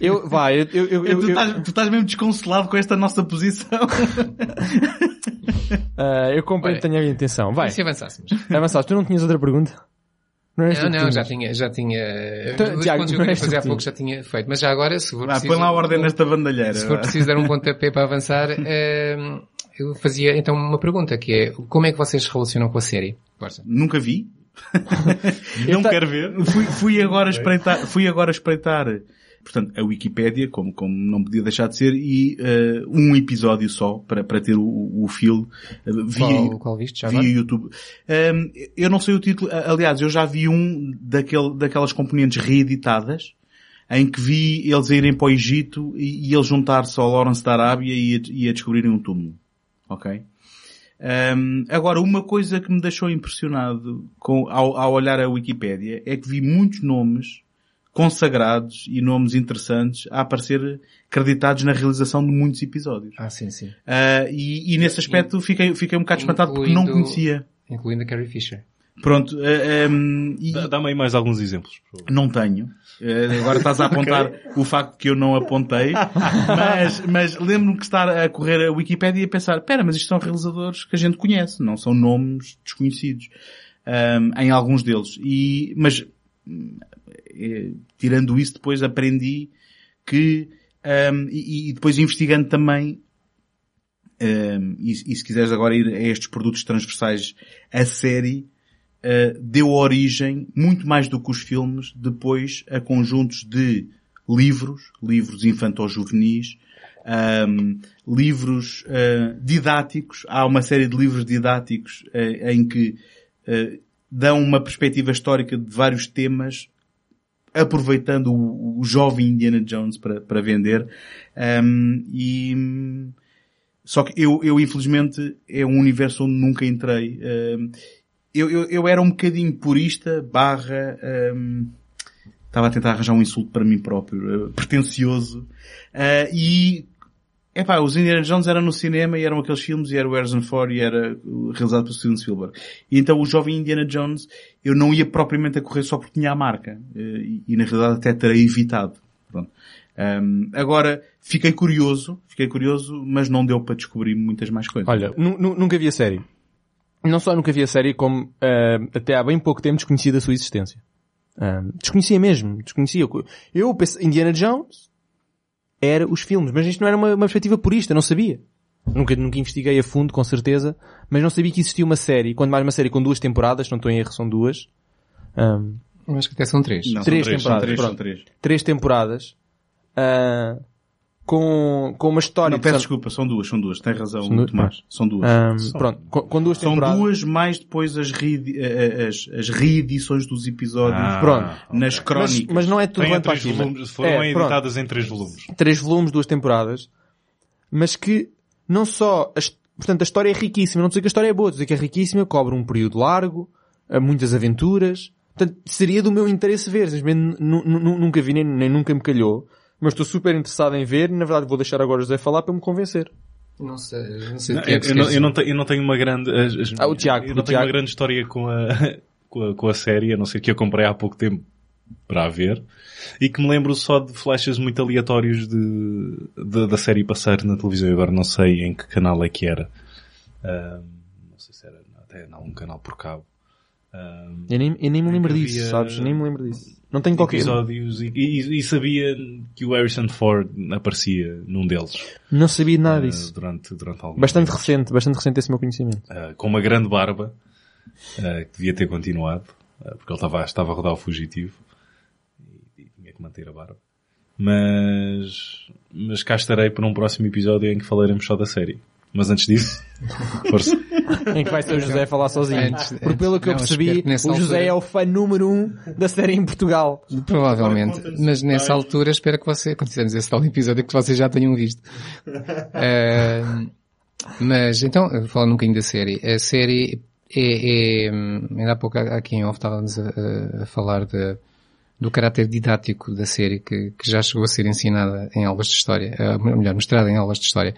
eu vai, eu. eu, eu, tu, estás, tu estás mesmo desconsolado com esta nossa posição. ah, eu compreendo tenha a minha intenção. Vai, E se avançássemos? avançaste. Tu não tinhas outra pergunta? Não, tu Não, que não, já tinha, já tinha, Então, Tiago, que eu não queria fazer há que pouco já tinha feito. Mas já agora, se for Vá, preciso... põe lá a ordem nesta bandalheira. Se for preciso dar um pontapé para avançar, ehm, eu fazia então uma pergunta que é, como é que vocês se relacionam com a série? Força. Nunca vi. Não ta- quero ver. Fui, fui agora espreitar, fui agora espreitar, portanto, a Wikipédia, como, como não podia deixar de ser, e eh, um episódio só, para, para ter o, o feel. eh, vi, Qual, qual viste já via agora? YouTube. Um, eu não sei o título, aliás, eu já vi um daquele, daquelas componentes reeditadas, em que vi eles a irem para o Egito e, e eles juntar-se ao Lawrence da Arábia e a, e a descobrirem um túmulo. Ok? Um, agora, uma coisa que me deixou impressionado com, ao, ao olhar a Wikipédia é que vi muitos nomes consagrados e nomes interessantes a aparecer creditados na realização de muitos episódios. Ah, sim, sim. Uh, e, e nesse aspecto fiquei, fiquei um bocado espantado porque não conhecia. Incluindo a Carrie Fisher. Pronto, uh, um, e Dá- Dá-me aí mais alguns exemplos. por favor. não tenho. Uh, agora estás a apontar o facto que eu não apontei, mas, mas lembro-me que estar a correr a Wikipédia e a pensar, pera, mas isto são realizadores que a gente conhece, não são nomes desconhecidos. Um, em alguns deles. E, mas, eh, tirando isso, depois aprendi que, um, e, e depois investigando também, um, e, e se quiseres agora ir a estes produtos transversais, a série uh, deu origem, muito mais do que os filmes, depois a conjuntos de livros, livros infanto-juvenis, um, livros uh, didáticos. Há uma série de livros didáticos uh, em que dão uma perspectiva histórica de vários temas aproveitando o, o jovem Indiana Jones para, para vender. Um, e, só que eu, eu infelizmente é um universo onde nunca entrei. Eu, eu, eu era um bocadinho purista, barra, um, estava a tentar arranjar um insulto para mim próprio, uh, pretencioso, uh, e Epá, os Indiana Jones eram no cinema e eram aqueles filmes e era o Harrison Ford e era realizado por Steven Spielberg. E então o jovem Indiana Jones eu não ia propriamente a correr só porque tinha a marca. Uh, e, e na realidade até terei evitado. Um, agora, fiquei curioso, fiquei curioso, mas não deu para descobrir muitas mais coisas. Olha, nu- nu- nunca vi a série. Não só nunca vi a série, como ah, até há bem pouco tempo desconhecia da sua existência. Ah, desconhecia mesmo, desconhecia. Eu pensei, Indiana Jones era os filmes, mas isto não era uma, uma perspectiva purista, não sabia. Nunca, nunca investiguei a fundo, com certeza, mas não sabia que existia uma série, quando mais uma série com duas temporadas, não estou em erro, são duas. Eu acho que até são três. Não, três são três, temporadas, São três, pronto. são três. três temporadas, ah, com, com uma história... Não, peço desculpa, são duas, são duas. Tem razão, São duas? Tomás. São duas. ah, pronto, com, com duas São temporadas. duas mais depois as, reedi- as, as reedições dos episódios Ah, Pronto. nas Mas, crónicas. mas não é tudo Tem bem para volumes, foram É, pronto. editadas em três volumes. três volumes, duas temporadas, mas que não só, a, his- portanto, a história é riquíssima, não dizer que a história é boa, dizer que é riquíssima, cobre um período largo, há muitas aventuras, portanto, seria do meu interesse ver, simplesmente nu- nu- nunca vi nem, nem nunca me calhou, mas estou super interessado em ver, na verdade vou deixar agora o José falar para me convencer. Não sei, não sei Não, é eu, que eu não, eu não tenho, eu não tenho uma grande. as- as- Ah, o Tiago, eu não tenho Tiago. uma grande história com a, com a, com a série, a não ser que eu comprei há pouco tempo para a ver. E que me lembro só de flashes muito aleatórios de, de- da série passar na televisão. Agora não sei em que canal é que era. Ahm, não sei se era até não, um canal por cabo. Ahm, Eu nem, eu nem me Em lembro que disso, havia sabes? Nem me lembro disso. Não tenho qualquer... episódios e, e- e sabia que o Harrison Ford aparecia num deles. Não sabia nada ah, disso. durante, durante algum Bastante tempo. recente, bastante recente esse meu conhecimento. Uh, com uma grande barba, uh, que devia ter continuado, uh, porque ele estava, estava a rodar o fugitivo e, e tinha que manter a barba. Mas, mas cá estarei para um próximo episódio em que falaremos só da série. Mas antes disso, força. em que vai ser o José a falar sozinho. Antes- Porque pelo que eu não, percebi, que nessa o José altura- é o fã número um da série em Portugal. Provavelmente. Mas nessa altura espero que você, quando fizermos esse tal episódio, que vocês já tenham visto. Eh, mas então, falando um bocadinho da série. A série é, é ainda há pouco aqui em off estávamos a, a- falar de, do caráter didático da série que, que já chegou a ser ensinada em aulas de história, melhor, mostrada em aulas de história.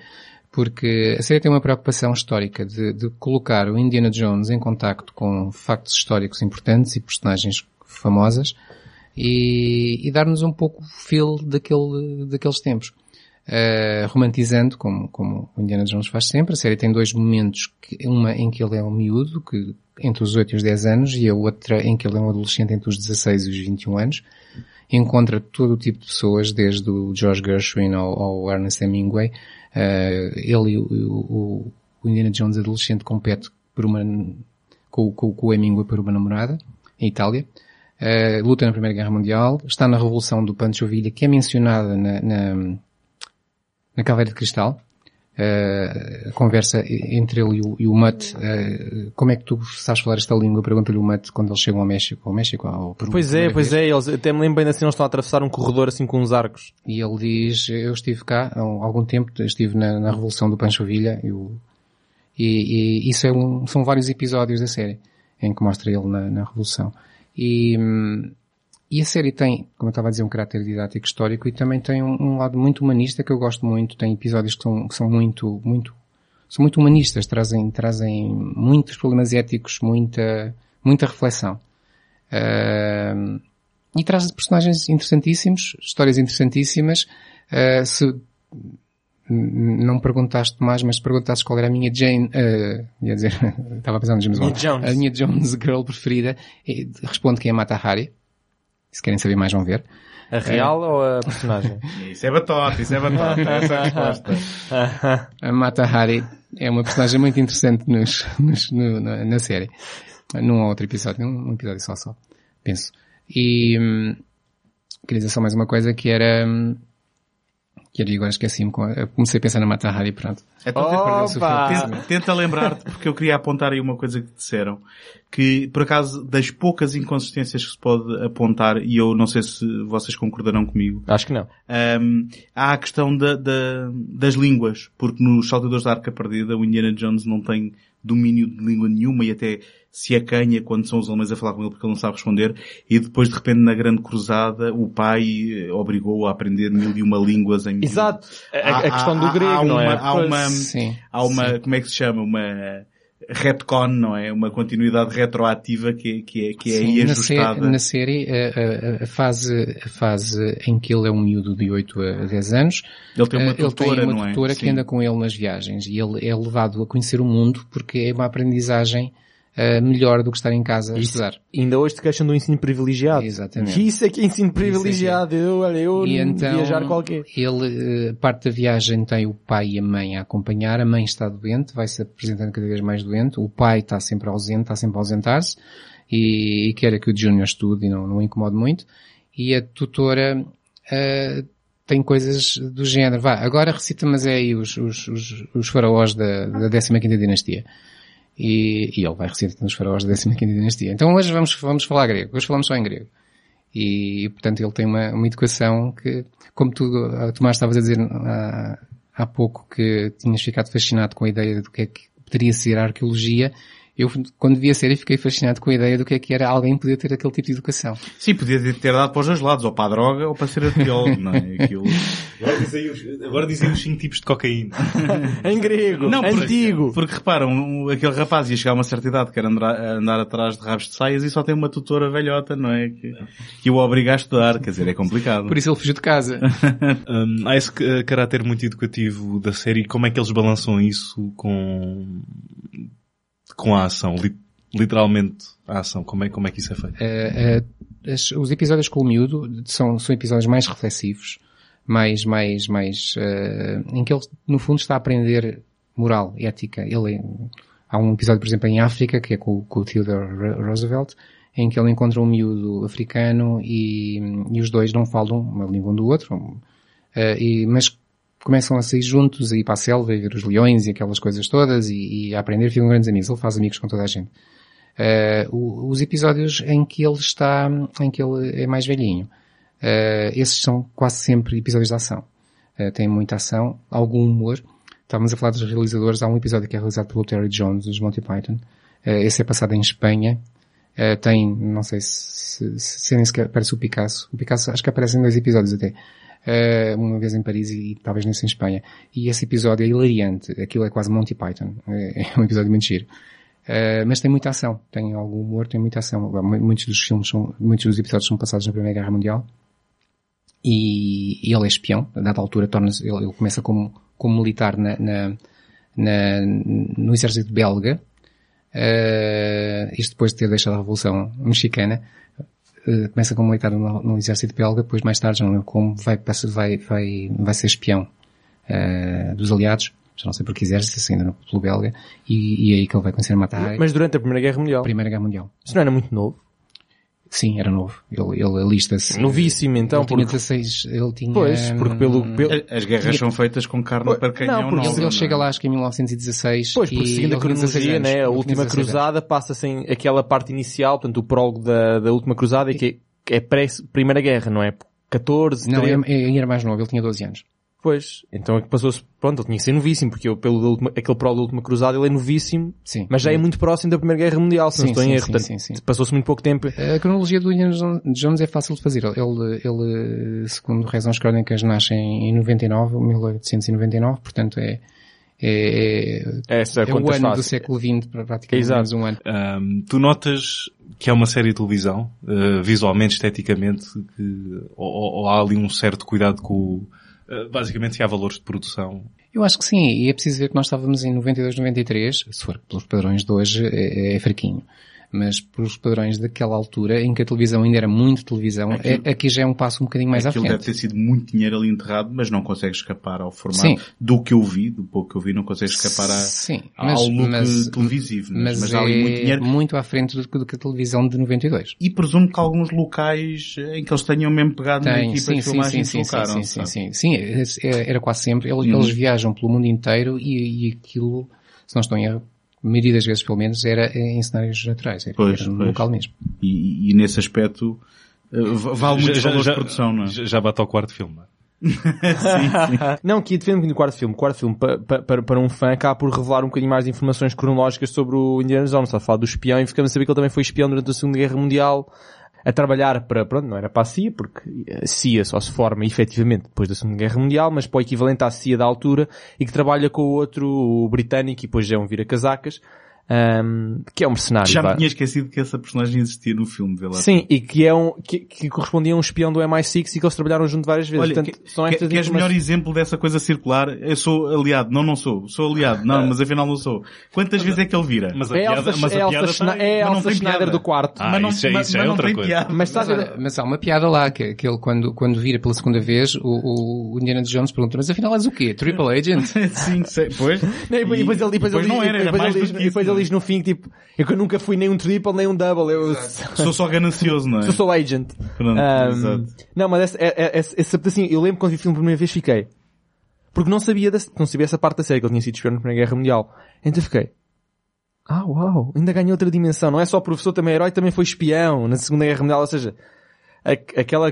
Porque a série tem uma preocupação histórica de, de colocar o Indiana Jones em contacto com factos históricos importantes e personagens famosas e, e dar-nos um pouco o feel daquele, daqueles tempos. Uh, romantizando, como, como o Indiana Jones faz sempre. A série tem dois momentos, que, uma em que ele é um miúdo, que, entre os 8 e os 10 anos, e a outra em que ele é um adolescente entre os 16 e os 21 anos. Encontra todo o tipo de pessoas, desde o George Gershwin ao, ao Ernest Hemingway. Uh, ele e o, o, o, Indiana Jones adolescente compete por uma, com, com, com o Hemingway por uma namorada, em Itália. Uh, luta na Primeira Guerra Mundial, está na Revolução do Pancho Villa, que é mencionada na, na na Caveira de Cristal, uh, a conversa entre ele e o, e o uh, como é que tu sabes falar esta língua? Pergunta-lhe o Mutt quando eles chegam ao México, ao México, ao Peru. Pois é, pois vez. é, eles até me lembro bem assim, eles estão a atravessar um corredor assim com uns arcos. E ele diz, eu estive cá há algum tempo, estive na, na Revolução do Pancho Villa, e, e, e isso é um, são vários episódios da série, em que mostra ele na, na Revolução. E, hum, e a série tem, como eu estava a dizer, um caráter didático histórico e também tem um, um lado muito humanista que eu gosto muito. Tem episódios que são, que são muito, muito, são muito humanistas, trazem, trazem muitos problemas éticos, muita, muita reflexão. Uh, e traz personagens interessantíssimos, histórias interessantíssimas. Uh, se não perguntaste mais, mas perguntaste qual era a minha Jane, uh, ia dizer, estava a pensar no James Bond. A minha Jones Girl preferida, responde que é Mata Hari. Se querem saber mais, vão ver. A real é. ou a personagem? isso é batota, isso é batota, essa é a resposta. a Mata Hari é uma personagem muito interessante nos, nos, no, na, na, série. Num outro episódio, num episódio só só, penso. E hum, queria dizer só mais uma coisa que era hum, que era agora esqueci-me, comecei a pensar na Mata Hari pronto. Então, tenta, tenta lembrar-te, porque eu queria apontar aí uma coisa que disseram, que por acaso das poucas inconsistências que se pode apontar, e eu não sei se vocês concordarão comigo. Acho que não. Um, há a questão da, da, das línguas, porque nos Saltadores da Arca Perdida o Indiana Jones não tem domínio de língua nenhuma e até se acanha quando são os alemães a falar com ele porque ele não sabe responder e depois de repente na grande cruzada o pai eh, obrigou-o a aprender mil e uma línguas em Exato. A, a questão do grego, há, não é? Há uma, sim, há uma, sim. como é que se chama? Uma retcon, não é? Uma continuidade retroativa que, que é, que é Sim, aí ajustada. Na, série, a, a, fase, a fase em que ele é um miúdo de 8 a 10 anos, ele tem uma tutora, ele tem uma é? tutora é? que anda com ele nas viagens e ele é levado a conhecer o mundo porque é uma aprendizagem uh, melhor do que estar em casa a estudar. Ainda hoje te queixam do ensino privilegiado. Exatamente. Isso é que é ensino privilegiado. É. Eu, olha, eu e então, viajar qualquer. Ele, uh, parte da viagem tem o pai e a mãe a acompanhar. A mãe está doente, vai se apresentando cada vez mais doente. O pai está sempre ausente, está sempre a ausentar-se. E, e quer que o Junior estude e não, não incomode muito. E a tutora, uh, tem coisas do género. Vá, agora recita-me aí os, os, os, os faraós da, da 15ª dinastia e, e ele vai recitando os faraós da 15 dinastia. Então hoje vamos, vamos falar grego, hoje falamos só em grego. E, portanto, ele tem uma, uma educação que, como tu, Tomás, estavas a dizer há, há pouco que tinhas ficado fascinado com a ideia do que é que poderia ser a arqueologia, eu, quando vi a série, fiquei fascinado com a ideia do que é que era alguém poder ter aquele tipo de educação. Sim, podia ter dado para os dois lados, ou para a droga, ou para ser arqueólogo, não é? Aquilo... Agora dizem os, agora dizem os cinco tipos de cocaína. em grego, não, porque, antigo. Porque reparam, um, aquele rapaz ia chegar a uma certa idade, quer andar, andar atrás de rabos de saias e só tem uma tutora velhota, não é? Que, que o obriga a estudar, quer dizer, é complicado. Por isso ele fugiu de casa. um, há esse caráter muito educativo da série, como é que eles balançam isso com com a ação, literalmente a ação, como é, como é que isso é feito? Uh, as, os episódios com o miúdo são, são episódios mais reflexivos, mais, mais, mais, uh, em que ele no fundo está a aprender moral, ética. Ele, há um episódio, por exemplo, em África, que é com, com o Theodore Roosevelt, em que ele encontra um miúdo africano e, e os dois não falam uma língua um do outro, uh, e, mas começam a sair juntos, a ir para a selva e ver os leões e aquelas coisas todas e, e a aprender, ficam grandes amigos. Ele faz amigos com toda a gente. Uh, os episódios em que ele está, em que ele é mais velhinho, uh, esses são quase sempre episódios de ação. Uh, tem muita ação, algum humor. Estávamos a falar dos realizadores, há um episódio que é realizado pelo Terry Jones, dos Monty Python. esse é passado em Espanha. tem, não sei se, se, se nem sequer aparece o Picasso. O Picasso acho que aparece em dois episódios até. Eh, uma vez em Paris e, e talvez nesse em Espanha. E esse episódio é hilariante. Aquilo é quase Monty Python. É, é um episódio muito giro. Eh, mas tem muita ação. Tem algum humor, tem muita ação. Mu- Muitos dos filmes são, muitos dos episódios são passados na Primeira Guerra Mundial. E, e ele é espião. A dada altura torna-se, ele, ele começa como, como militar na, na, na- no exército belga. Eh, isto depois de ter deixado a Revolução Mexicana. Eh, começa como militar no, no exército belga, depois mais tarde, já não lembro como, vai, passa- vai, vai, vai ser espião eh, dos aliados, já não sei por que exército, se ainda no pelo belga, e, e é aí que ele vai conhecer Matar, Mas durante a Primeira Guerra Mundial. Primeira Guerra Mundial. Isso não era muito novo. Sim, era novo. Ele, ele alista-se. Novíssimo, então, Ele tinha porque- 16, ele tinha... Pois, porque pelo, pelo, As guerras são feitas com carne para canhão não, porque nova, Ele, ele chega é? lá acho que em 1916 Pois, porque e seguindo a ele tinha 16 cronologia, anos. né, a tinha última 16 anos. cruzada passa-se em aquela parte inicial, portanto o prólogo da, da última cruzada, que é, que é pré-primeira guerra, não é? 14, Não, 13, ele, ele era mais novo, ele tinha 12 anos. Pois, então é que passou-se, pronto, ele tinha que ser novíssimo, porque eu, pelo aquele prólogo da última cruzada ele é novíssimo, Sim. mas já é muito próximo da Primeira Guerra Mundial, se não Sim, estou em sim, erro, sim, portanto, sim, sim. passou-se muito pouco tempo. A cronologia do Indiana Jones é fácil de fazer. Ele, ele segundo rezam as crónicas, nasce em 99, 1899, portanto é, é, é, Essa é o contas ano do século XX, para praticamente Exato. menos um ano. Ahm, tu notas que é uma série de televisão, eh, visualmente, esteticamente, que, ou, ou- há ali um certo cuidado com o, basicamente se há valores de produção. Eu acho que sim, e é preciso ver que nós estávamos em 92, 93, se for pelos padrões de hoje, é, é fraquinho. Mas pelos padrões daquela altura, em que a televisão ainda era muito televisão, Aquilo- é, aqui já é um passo um bocadinho mais à Aquilo deve frente. ter sido muito dinheiro ali enterrado, mas não consegue escapar ao formato Sim. do que eu vi, do pouco que eu vi, não consegue escapar a, Sim, ao mas, look mas, televisivo. Mas, mas mas é há ali muito dinheiro. muito à frente do, que- do que a televisão de 92. E presumo que alguns locais em que eles tenham mesmo pegado na Tem, equipa sim, de filmagem sim, sim, sim, deslocaram, sim, sim, sim, é- é- era quase sempre. Eles, Uhum. eles viajam pelo mundo inteiro e, e aquilo, se não estou em erro, maioria das vezes pelo menos, era em cenários naturais, era, Pois, era no pois. local mesmo. E, e nesse aspecto v- vale muito os valores de produção, não é? já, já bate ao quarto filme. não é? Não, que defende muito o quarto filme. O quarto filme, pa- pa- para, para um fã, acaba por revelar um bocadinho mais de informações cronológicas sobre o Indiana Jones. Está a falar do espião e ficamos a saber que ele também foi espião durante a Segunda Guerra Mundial a trabalhar para, pronto, não era para a CIA, porque a CIA só se forma efetivamente depois da Segunda Guerra Mundial, mas para o equivalente à CIA da altura e que trabalha com o outro, o britânico, e depois já é um vira-casacas, ahm, que é um mercenário. Já me tinha esquecido que essa personagem existia no filme, vê lá. Sim, e que é um, que, que correspondia a um espião do MI6 e que eles trabalharam junto várias vezes. Olha, Portanto, que, são que, estas queres informações- melhor exemplo dessa coisa circular? Eu sou aliado. Não, não sou. Sou aliado. Não, mas afinal não sou. Quantas vezes é que ele vira? Mas a É piada, Elsa, mas é a a piada Elsa, Schna- tem. é mas Elsa Schneider piada. do quarto. Ah, mas não, isso é- mas- isso é mas outra coisa. piada. Mas Mas, olha, mas há uma piada lá, que, que ele quando, quando vira pela segunda vez, o, o Indiana Jones pergunta, mas afinal és o quê? Triple Agent? Sim, sei. Pois. E depois, E- depois ele, depois depois ele, não era, era depois mais ele, do que isso, diz no fim, tipo, eu que nunca fui nem um triple nem um double, eu Sou só ganancioso, não é? sou agent. Pronto, exato. não, mas essa, é- é- esse- assim, eu lembro quando vi o filme pela primeira vez fiquei. Porque não sabia, da, não sabia essa parte da série, que ele tinha sido espião na Primeira Guerra Mundial. Então fiquei. Ah, uau, ainda ganhou outra dimensão. Não é só professor, também é herói, também foi espião na Segunda Guerra Mundial. Ou seja, a- aquela,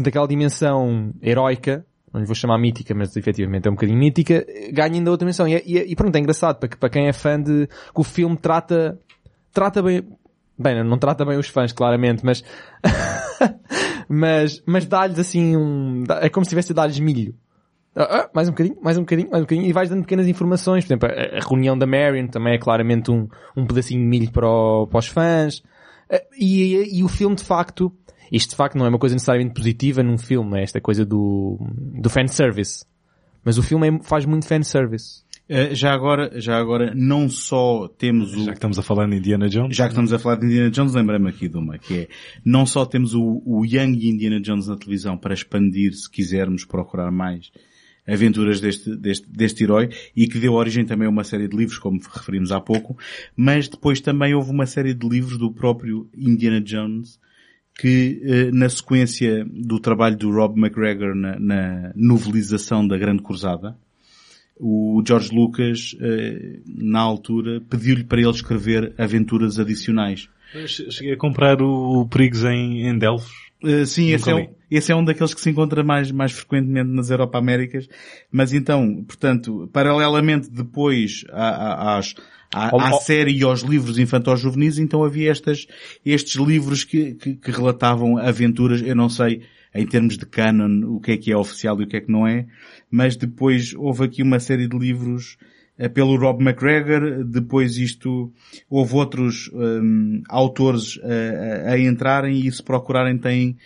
daquela dimensão heroica, não lhe vou chamar mítica, mas efetivamente é um bocadinho mítica, ganha ainda outra dimensão. E, é- e, é- e pronto, é engraçado, para, para quem é fã de, que o filme trata, trata bem, bem, não trata bem os fãs, claramente, mas, mas, mas dá-lhes assim um, é como se tivesse a dar-lhes milho. Ah, ah, mais um bocadinho, mais um bocadinho, mais um bocadinho, e vais dando pequenas informações. Por exemplo, a, a reunião da Marion também é claramente um, um pedacinho de milho para, o- para os fãs. Ah, E, e o filme, de facto, isto de facto não é uma coisa necessariamente positiva num filme, não é esta coisa do, do fanservice. Mas o filme é- faz muito fanservice. Eh, Já agora, já agora, não só temos o, Já que estamos a falar de Indiana Jones. já que estamos a falar de Indiana Jones, lembrei-me aqui de uma, que é, não só temos o, o Young Indiana Jones na televisão para expandir, se quisermos procurar mais aventuras deste, deste, deste herói, e que deu origem também a uma série de livros, como referimos há pouco, mas depois também houve uma série de livros do próprio Indiana Jones, que eh, na sequência do trabalho do Rob McGregor na, na novelização da Grande Cruzada, o George Lucas, eh, na altura, pediu-lhe para ele escrever aventuras adicionais. Eu Cheguei a comprar o, Perigos em, em Delfos. Eh, sim, esse é, um, esse é um daqueles que se encontra mais, mais frequentemente nas Europa Américas. Mas então, portanto, paralelamente depois à, à, às, à, à série e aos livros infantos juvenis, então havia estas, estes livros que, que, que relatavam aventuras, eu não sei em termos de canon, o que é que é oficial e o que é que não é, mas depois houve aqui uma série de livros eh, pelo Rob McGregor, depois isto, houve outros hum, autores a, a entrarem e se procurarem têm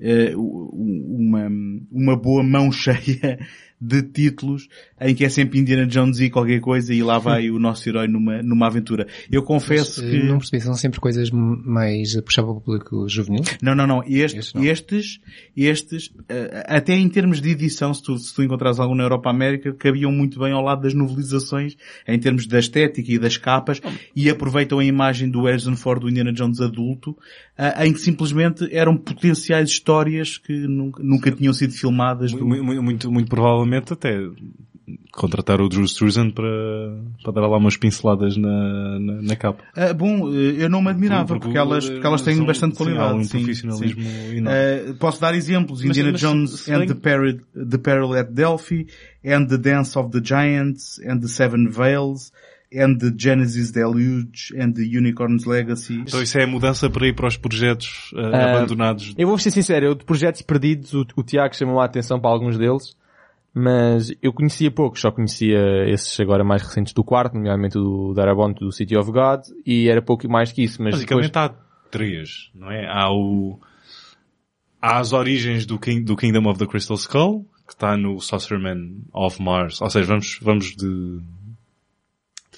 eh, uma, uma boa mão cheia de títulos em que é sempre Indiana Jones e qualquer coisa e lá vai o nosso herói numa, numa aventura. Eu confesso Mas, que... Não percebi, são sempre coisas mais a puxar para o público juvenil? Não, não, não. Este, Estes não. Estes, estes, eh, até em termos de edição, se tu, se tu encontrares algum na Europa América, cabiam muito bem ao lado das novelizações, em termos da estética e das capas, e aproveitam a imagem do Harrison Ford do Indiana Jones adulto, ah, em que simplesmente eram potenciais histórias que nunca, nunca tinham sido filmadas. do- muito, muito, muito provavelmente até contratar o Drew Struzan para, para dar lá umas pinceladas na, na, na capa. Ah, bom, eh, eu não me admirava, Porque, porque, elas, porque elas têm são- bastante sim, há qualidade. um sim, profissionalismo sim. enorme. Eh, posso dar exemplos. Mas- Indiana mas Jones se and bem- the Peril, the Peril at Delphi, and the Dance of the Giants, and the Seven Veils, and the Genesis Deluge, and the Unicorn's Legacy. Então isso é a mudança para ir para os projetos ah, Ah, abandonados. Eu vou ser sincero, eu de projetos perdidos, o, o Tiago chamou a atenção para alguns deles, mas eu conhecia poucos, só conhecia esses agora mais recentes do quarto, nomeadamente o Darabont do City of God, e era pouco mais que isso, mas depois... Basicamente há três, não é? Há o... Há as origens do, King- do Kingdom of the Crystal Skull, que está no Saucerman of Mars. Ou seja, vamos, vamos de,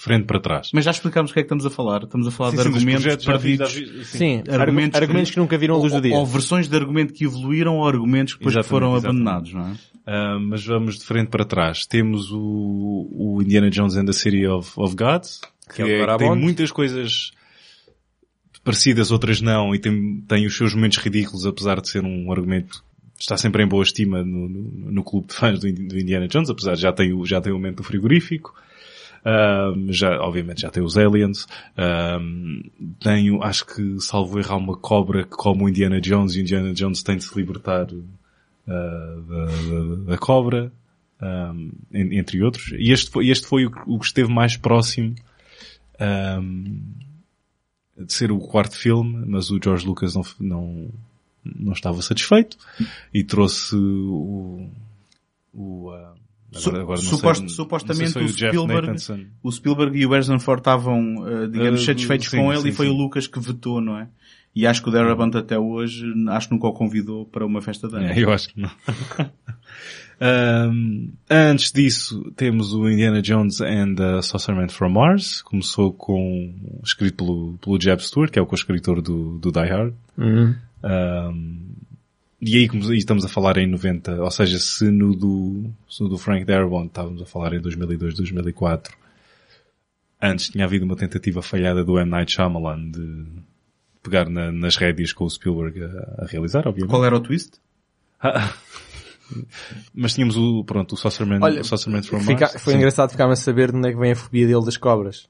de frente para trás. Mas já explicámos o que é que estamos a falar. Estamos a falar Sim, de sim, argumentos perdidos. sim. Sim, argumentos, argumentos que nunca viram a luz do ou, dia. ou versões de argumento que evoluíram ou argumentos que depois Exatamente, foram exatamente. abandonados, não é? Ah, mas vamos de frente para trás. Temos o, o Indiana Jones and the City of, of God, que, Que é o é- tem muitas coisas parecidas, outras não, e tem, tem os seus momentos ridículos, apesar de ser um argumento que está sempre em boa estima no, no, no clube de fãs do, do Indiana Jones, apesar de já ter o, já ter o momento do frigorífico. Ah, já, obviamente já tem os aliens. Ah, tenho, acho que salvo errar uma cobra que come o Indiana Jones e Indiana Jones tem de se libertar ah, da, da- da cobra, um, en- entre outros. E este foi, este foi o, que- o que esteve mais próximo um, de ser o quarto filme, mas o George Lucas não, não, não estava satisfeito e trouxe o, o ah, Su- agora, suposto- sei, supostamente sei o Jeff Spielberg-. O Spielberg e o Harrison Ford estavam, eh, digamos, Eh, satisfeitos sim, com ele sim, e foi sim. o Lucas que vetou, não é? E acho que o Darabont até hoje, acho que nunca o convidou para uma festa de anos. É, eu acho que não. Um, antes disso, temos o Indiana Jones and the Saucerman from Mars. Começou com, escrito pelo, pelo Jeb Stewart, que é o co-escritor do, do Die Hard. Uhum. Um, e aí e estamos a falar em 90, ou seja, se no do, se no do Frank Darabont estávamos a falar em 2002, 2004, antes tinha havido uma tentativa falhada do M. Night Shyamalan de pegar na- nas rédeas com o Spielberg a, a realizar, obviamente. Qual era o twist? Mas tínhamos o, pronto, o Saucerman, Olha, o Saucerman from Fica- Mars. foi Sim. engraçado ficar-me a saber de onde é que vem a fobia dele das cobras.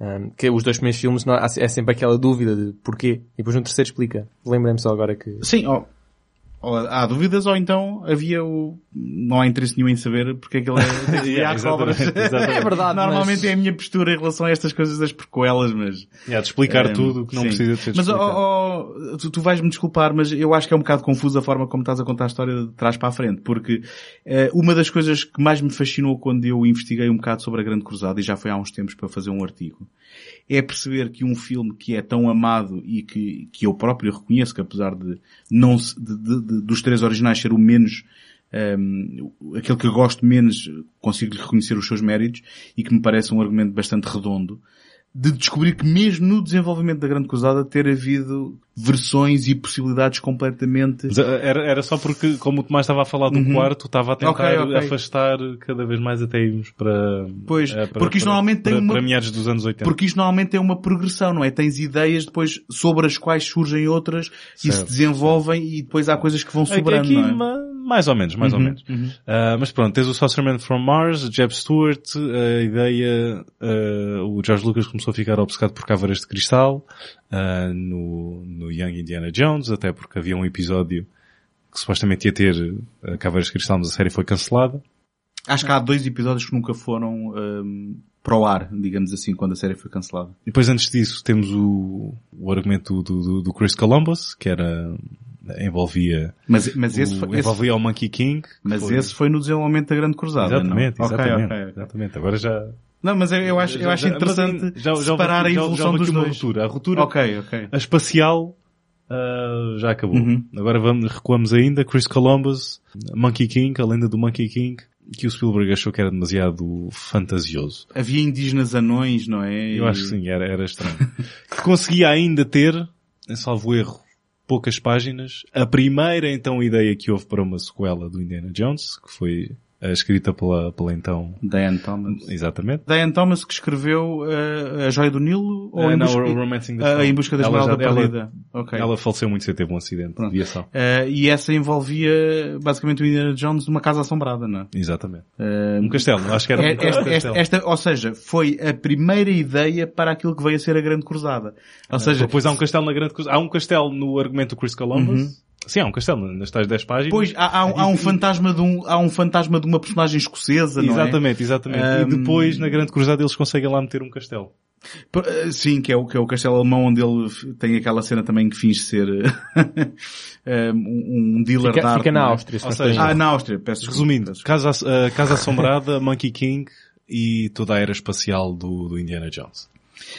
Um, que os dois primeiros filmes não- é sempre aquela dúvida de porquê. E depois no terceiro explica. Lembrei-me só agora que... Sim, ó. Ou há dúvidas ou então havia o... Não há interesse nenhum em saber porque é que ele é... Yeah, há cobras. É verdade, Normalmente mas- é a minha postura em relação a estas coisas das prequelas, mas... Yeah, de explicar Eh, tudo que não sim. precisa de ser Mas, explicado. ó, ó, tu, tu vais-me desculpar, mas eu acho que é um bocado confuso a forma como estás a contar a história de trás para a frente, porque eh, uma das coisas que mais me fascinou quando eu investiguei um bocado sobre a Grande Cruzada, e já foi há uns tempos para fazer um artigo, é perceber que um filme que é tão amado e que, que eu próprio reconheço que apesar de não se- de- de- de- dos três originais ser o menos ehm, aquele que eu gosto menos consigo reconhecer os seus méritos e que me parece um argumento bastante redondo de descobrir que mesmo no desenvolvimento da Grande Cruzada ter havido versões e possibilidades completamente Mas, eh, Era, era só porque, como o Tomás estava a falar do Uhum. quarto, estava a tentar Ok, ok. afastar cada vez mais até irmos para, Pois, eh, para- porque isto para- normalmente tem para, uma- para meados dos anos 80. Porque isto normalmente é uma progressão, não é? Tens ideias depois sobre as quais surgem outras e se Certo, desenvolvem e depois há coisas que vão sobrando, Aqui, não é? ma- mais ou menos, mais ou Uhum, menos. Ah, mas pronto, tens o Saucerman from Mars, Jeb Stewart, a ideia, ah, o George Lucas começou a ficar obcecado por caveiras de cristal, ah, no, no Young Indiana Jones, até porque havia um episódio que supostamente ia ter caveiras de cristal, mas a série foi cancelada. Acho que há dois episódios que nunca foram hum, para o ar, digamos assim, quando a série foi cancelada. E depois antes disso temos o, o argumento do, do, do Chris Columbus, que era envolvia, Mas, mas esse, o, foi, esse, envolvia o Monkey King. mas foi- esse foi no desenvolvimento da Grande Cruzada, Exatamente, não? Exatamente, ok, ok. exatamente. Agora já... Não, mas eu, eu acho, eu já- acho já- interessante já- já houve separar a já- já evolução houve dos dois. ruptura. A ruptura, Ok, ok. a espacial, ah, já acabou. Uhum. Agora vamos, recuamos ainda. Chris Columbus, Monkey King, a lenda do Monkey King, que o Spielberg achou que era demasiado fantasioso. Havia indígenas anões, não é? Eu E- acho que sim, era, era estranho. que conseguia ainda ter, em salvo erro, poucas páginas, a primeira então ideia que houve para uma sequela do Indiana Jones, que foi escrita pela, pela então, Diane Thomas. exatamente. Diane Thomas que escreveu eh, A Joia do Nilo? Ou Eh, em, não, busca, Romancing the Stone. em Busca da Esmeralda já- ela- Perdida? Ok. Ela faleceu muito cedo, teve um acidente de aviação. Eh, e essa envolvia basicamente o Indiana Jones numa casa assombrada, não é? Exatamente. Um castelo, acho que era um É- esta, esta, castelo. esta- ou seja, foi a primeira ideia para aquilo que veio a ser a Grande Cruzada. Ou seja, Depois há um castelo na grande coisa. Há um castelo no argumento do Chris Columbus. Uhum. Sim, há um castelo nas tais 10 páginas. depois há, há um- há um fantasma de um, há um fantasma de uma personagem escocesa, não é? Exatamente, exatamente. Um, E depois, na grande cruzada, eles conseguem lá meter um castelo. Eh, Sim, que é o, que é o castelo alemão onde ele tem aquela cena também que finge ser eh, um, um dealer de Fica, arte. fica na é? Áustria, se Ou seja, Ah, na Áustria, peço desculpa, Resumindo. Casa, uh, Casa Assombrada, Monkey King e toda a era espacial do, do Indiana Jones.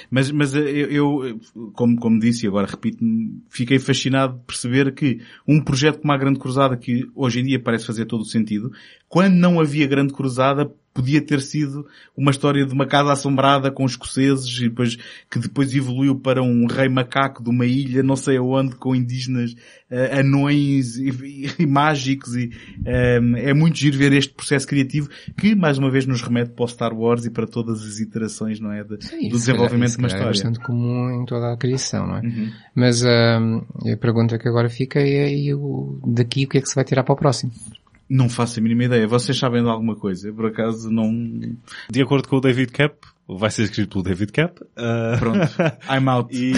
Mas, mas eu, eu, como, como disse e agora repito-me, fiquei fascinado de perceber que um projeto como a Grande Cruzada, que hoje em dia parece fazer todo o sentido, quando não havia Grande Cruzada, podia ter sido uma história de uma casa assombrada com escoceses e depois, que depois evoluiu para um rei macaco de uma ilha, não sei aonde, com indígenas eh, anões e, e- e mágicos e eh, é muito giro ver este processo criativo que mais uma vez nos remete para o Star Wars e para todas as iterações, não é? De- Sim, do desenvolvimento se de uma calhar história. É bastante comum em toda a criação, não é? Uhum. Mas hum, a pergunta que agora fica é e daqui o que é que se vai tirar para o próximo? Não faço a mínima ideia. Vocês sabem de alguma coisa? Eu, por acaso, não... De acordo com o David Cap, vai ser escrito pelo David Cap. uh, Pronto. I'm out. e,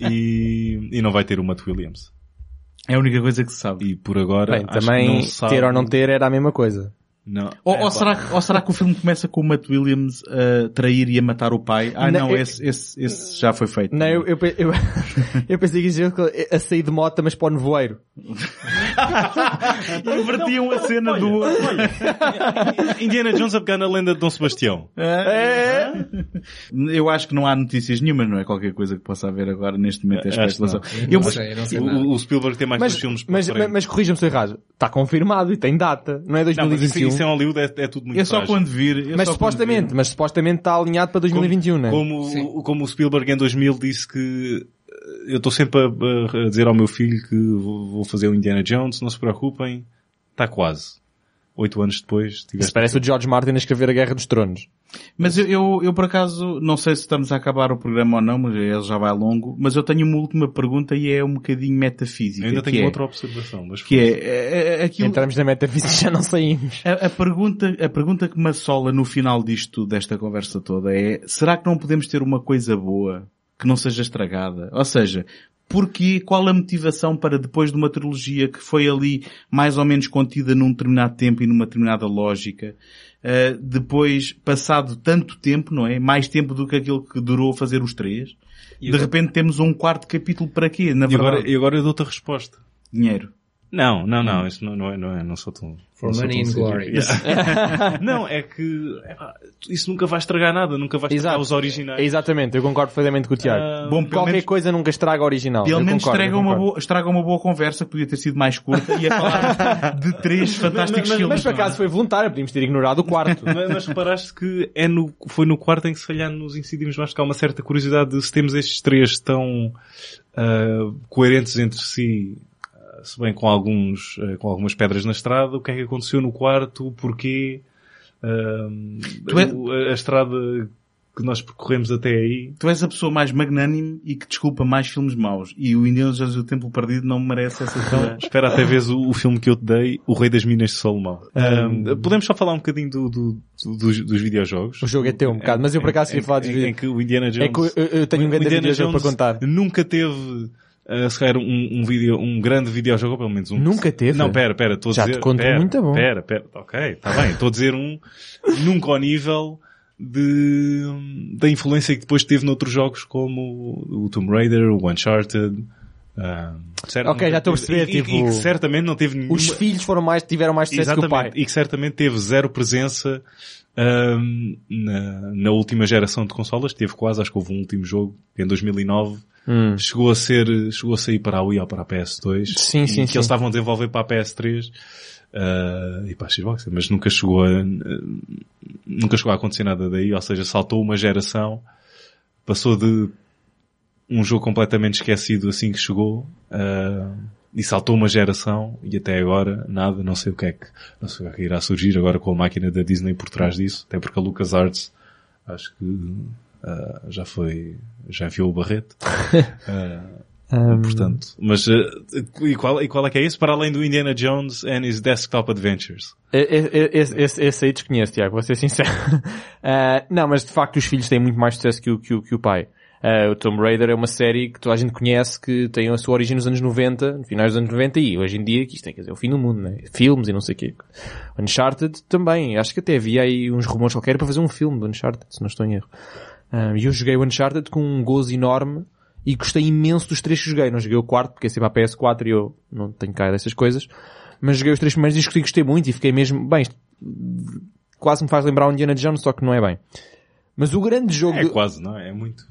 e, e não vai ter o Matt Williams. É a única coisa que se sabe. E por agora, Bem, acho que também não se sabe- ter ou não ter era a mesma coisa. Não. Ou, É, ou será, que- ou será que o filme começa com o Matt Williams a trair e a matar o pai? Ah, Não, não, eu- esse, esse, esse já foi feito. Não, eu, eu, eu, eu pensei que ia dizer que a sair de moto, mas para o nevoeiro. Invertiam a cena do... Indiana Jones a pegar na lenda de Dom Sebastião. É. Eu acho que não há notícias nenhumas, não é? Qualquer coisa que possa haver agora neste momento é Acho que especulação. não. Eu, não sei, não sei O, o Spielberg tem mais Mas, dois filmes mas, para frente. mas corrija-me se eu errado. Está confirmado e tem data. Não é Não, mas isso, 2021. Isso é Hollywood, é, é tudo muito eu só frágil. quando vir... mas supostamente, mas supostamente está alinhado para 2021, não é? Como, Sim. o- como o Spielberg em 2000 disse que eh, eu estou sempre a, a dizer ao meu filho que vou vou fazer o Indiana Jones, não se preocupem, está quase. Oito anos depois, Isso parece o George Martin a escrever a Guerra dos Tronos. Mas eu, eu, eu, por acaso, não sei se estamos a acabar o programa ou não, mas ele já vai longo, mas eu tenho uma última pergunta e é um bocadinho metafísica. Eu ainda que tenho é, outra observação, mas Que é, é, é aquilo, Entramos na metafísica já não saímos. a, a pergunta, a pergunta que me assola no final disto, desta conversa toda é, será que não podemos ter uma coisa boa que não seja estragada? Ou seja, porque qual a motivação para depois de uma trilogia que foi ali mais ou menos contida num determinado tempo e numa determinada lógica, uh, depois, passado tanto tempo, não é? Mais tempo do que aquilo que durou fazer os três, de repente temos um quarto capítulo para quê? Na E agora, verdade, e agora eu dou-te a resposta. dinheiro. Não, não, não, isso não, não é, não é, não sou tão... For money tão and glory. Yeah. não, é que isso nunca vai estragar nada, nunca vai estragar Exato. os originais. Exatamente, eu concordo perfeitamente com o Tiago. Ah, Bom, Qualquer menos, coisa nunca estraga o original. pelo menos concordo, estraga uma, boa, estraga uma boa conversa que podia ter sido mais curta e a falar de três fantásticos Mas, filmes. mas por acaso foi voluntário, podíamos ter ignorado o quarto. Mas, mas reparaste que é no, foi no quarto em que se calhar nos incidimos mais porque há uma certa curiosidade de se temos estes três tão ah, coerentes entre si, se bem com alguns, ah, com algumas pedras na estrada, o que é que aconteceu no quarto, porquê, é- a, estrada que nós percorremos até aí. Tu és a pessoa mais magnânime e que desculpa mais filmes maus. E o Indiana Jones e o Templo Perdido não merece essa tua... Espera até vez o, o filme que eu te dei, O Rei das Minas de Salomão. Ah, podemos só falar um bocadinho do, do- do- dos, dos videojogos? O jogo é teu um bocado, mas eu por acaso ia falar dos em, vídeos. em que o Indiana Jones... É que eu, eu tenho um O grande Indiana videojogo para Jones contar. Nunca teve, uh, se calhar, um, um vídeo, um grande videojogo, ou pelo menos um. Nunca teve? Não, pera, pera, estou a Já te dizer. conto pera, muito bom. Pera, pera, ok, está bem, estou a dizer um, nunca ao nível de, da influência que depois teve noutros jogos como o Tomb Raider, o Uncharted, Ah, cer- Ok, já estou a perceber, e, tipo, e que certamente não teve nenhuma... Os filhos foram mais, tiveram mais sucesso que o pai. E que certamente teve zero presença ahm, na, na última geração de consolas. Teve quase, acho que houve um último jogo, em 2009. Hum. Chegou a ser, chegou a sair para a Wii ou para a PS2. Sim, sim, que sim. eles estavam a desenvolver para a PS3. ah, e para a Xbox, mas nunca chegou a, nunca chegou a acontecer nada daí, ou seja, saltou uma geração, passou de um jogo completamente esquecido assim que chegou, ah, e saltou uma geração, e até agora nada, não sei o que é que, não sei o que é que irá surgir agora com a máquina da Disney por trás disso, até porque a LucasArts, acho que, ah, já foi, já enfiou o barrete. Ah, Hum, Portanto, mas ah, e, qual, e qual é que é isso? Para além do Indiana Jones and his Desktop Adventures. Esse, esse, esse aí desconheço, Tiago, vou ser sincero. Ah, não, mas de facto os filhos têm muito mais sucesso que o, que o, que o pai. Ah, o Tomb Raider é uma série que toda a gente conhece, que tem a sua origem nos anos 90, no finais dos anos 90 e hoje em dia, que isto tem que dizer, o fim do mundo, né? Filmes e não sei o quê. Uncharted também, acho que até havia aí uns rumores qualquer para fazer um filme do Uncharted, se não estou em erro. Ah, E eu joguei o Uncharted com um gozo enorme e gostei imenso dos três que joguei. Não joguei o quarto, porque é sempre a PS4 e eu não tenho cara dessas coisas. Mas joguei os três primeiros e gostei, gostei muito e fiquei mesmo, bem, isto quase me faz lembrar o Indiana Jones, só que não é bem. Mas o grande jogo É quase, não é? É muito...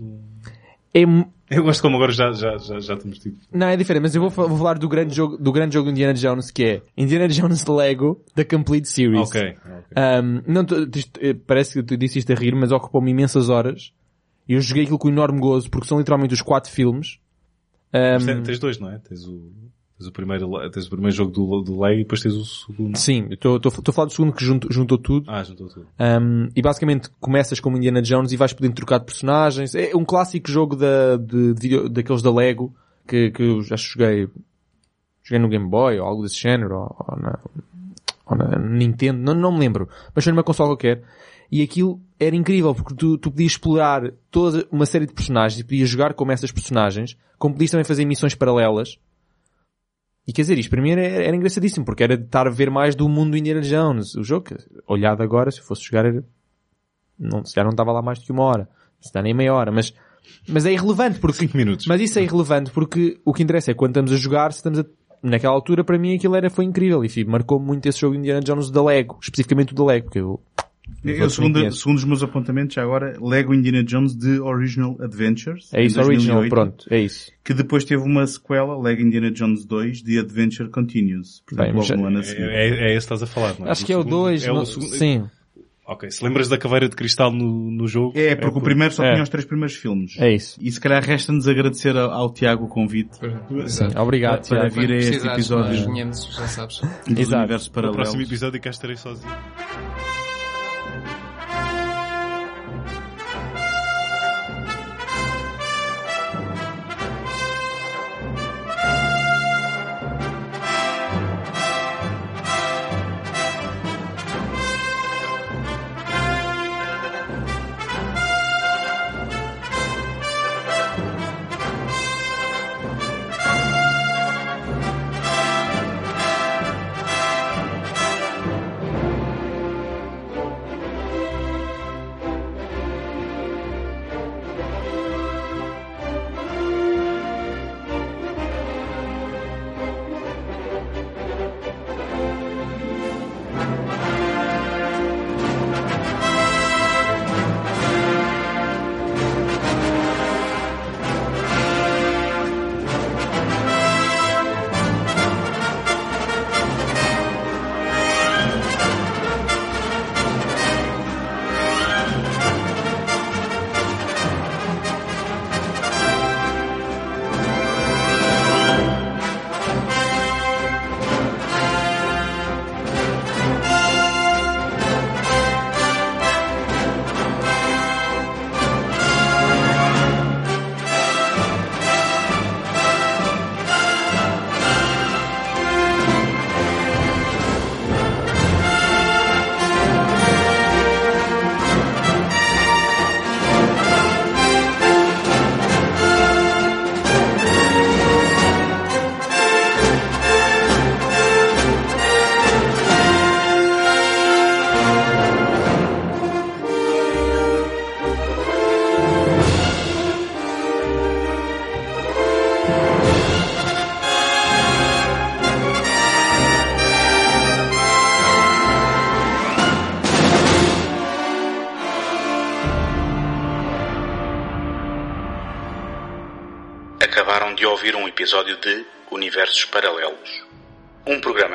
é, Eu gosto como agora já, já, já, já estamos tipo... não, é diferente, mas eu vou, vou falar do grande jogo, do grande jogo Indiana Jones, que é Indiana Jones Lego, da Complete Series. Ok, ok. Um, não, eh, parece que tu disse isto a rir, mas ocupou-me imensas horas. E eu joguei aquilo com enorme gozo, porque são literalmente os quatro filmes. Um, tens dois, não é? Tens o, tens o primeiro, tens o primeiro jogo do, do Lego e depois tens o segundo. sim, estou a falar do segundo que junto- juntou tudo. Ah, juntou tudo. Um, e basicamente começas como Indiana Jones e vais podendo trocar de personagens. É um clássico jogo da, de, de video- daqueles da Lego que, que eu já joguei, joguei no Game Boy ou algo desse género ou, ou na, ou na Nintendo, não, não me lembro, mas foi numa console qualquer. E aquilo era incrível porque tu, tu podias explorar toda uma série de personagens e podias jogar como essas personagens, como podias também fazer missões paralelas. E quer dizer, isto para mim era, era engraçadíssimo, porque era de estar a ver mais do mundo do Indiana Jones. O jogo, olhado agora, se eu fosse jogar, era, não, se calhar não estava lá mais do que uma hora. Se dá nem meia hora, mas, mas é irrelevante porque, 5 minutos. mas isso é irrelevante porque o que interessa é quando estamos a jogar, se estamos a, naquela altura para mim aquilo era, foi incrível e enfim, marcou muito esse jogo Indiana Jones da Lego, especificamente o da Lego, porque eu, Eu, segundo, segundo os meus apontamentos, já agora, Lego Indiana Jones The Original Adventures. é isso, original, 2008, pronto, é isso. Que depois teve uma sequela, Lego Indiana Jones 2, The Adventure Continues. Portanto, Bem, mas logo no ano a É, seguir. é, é esse que estás a falar, não é? Acho Do que é o segundo- 2, é o segundo- sim, Ok, se lembras da caveira de cristal no, no jogo? É, porque o primeiro só É. tinha os três primeiros filmes. é isso. E se calhar resta-nos agradecer ao, ao Tiago o convite Sim. Obrigado, para Tiago. vir a este de episódio 500, já sabes. dos Exato. universos No paralelos. próximo episódio cá estarei sozinho.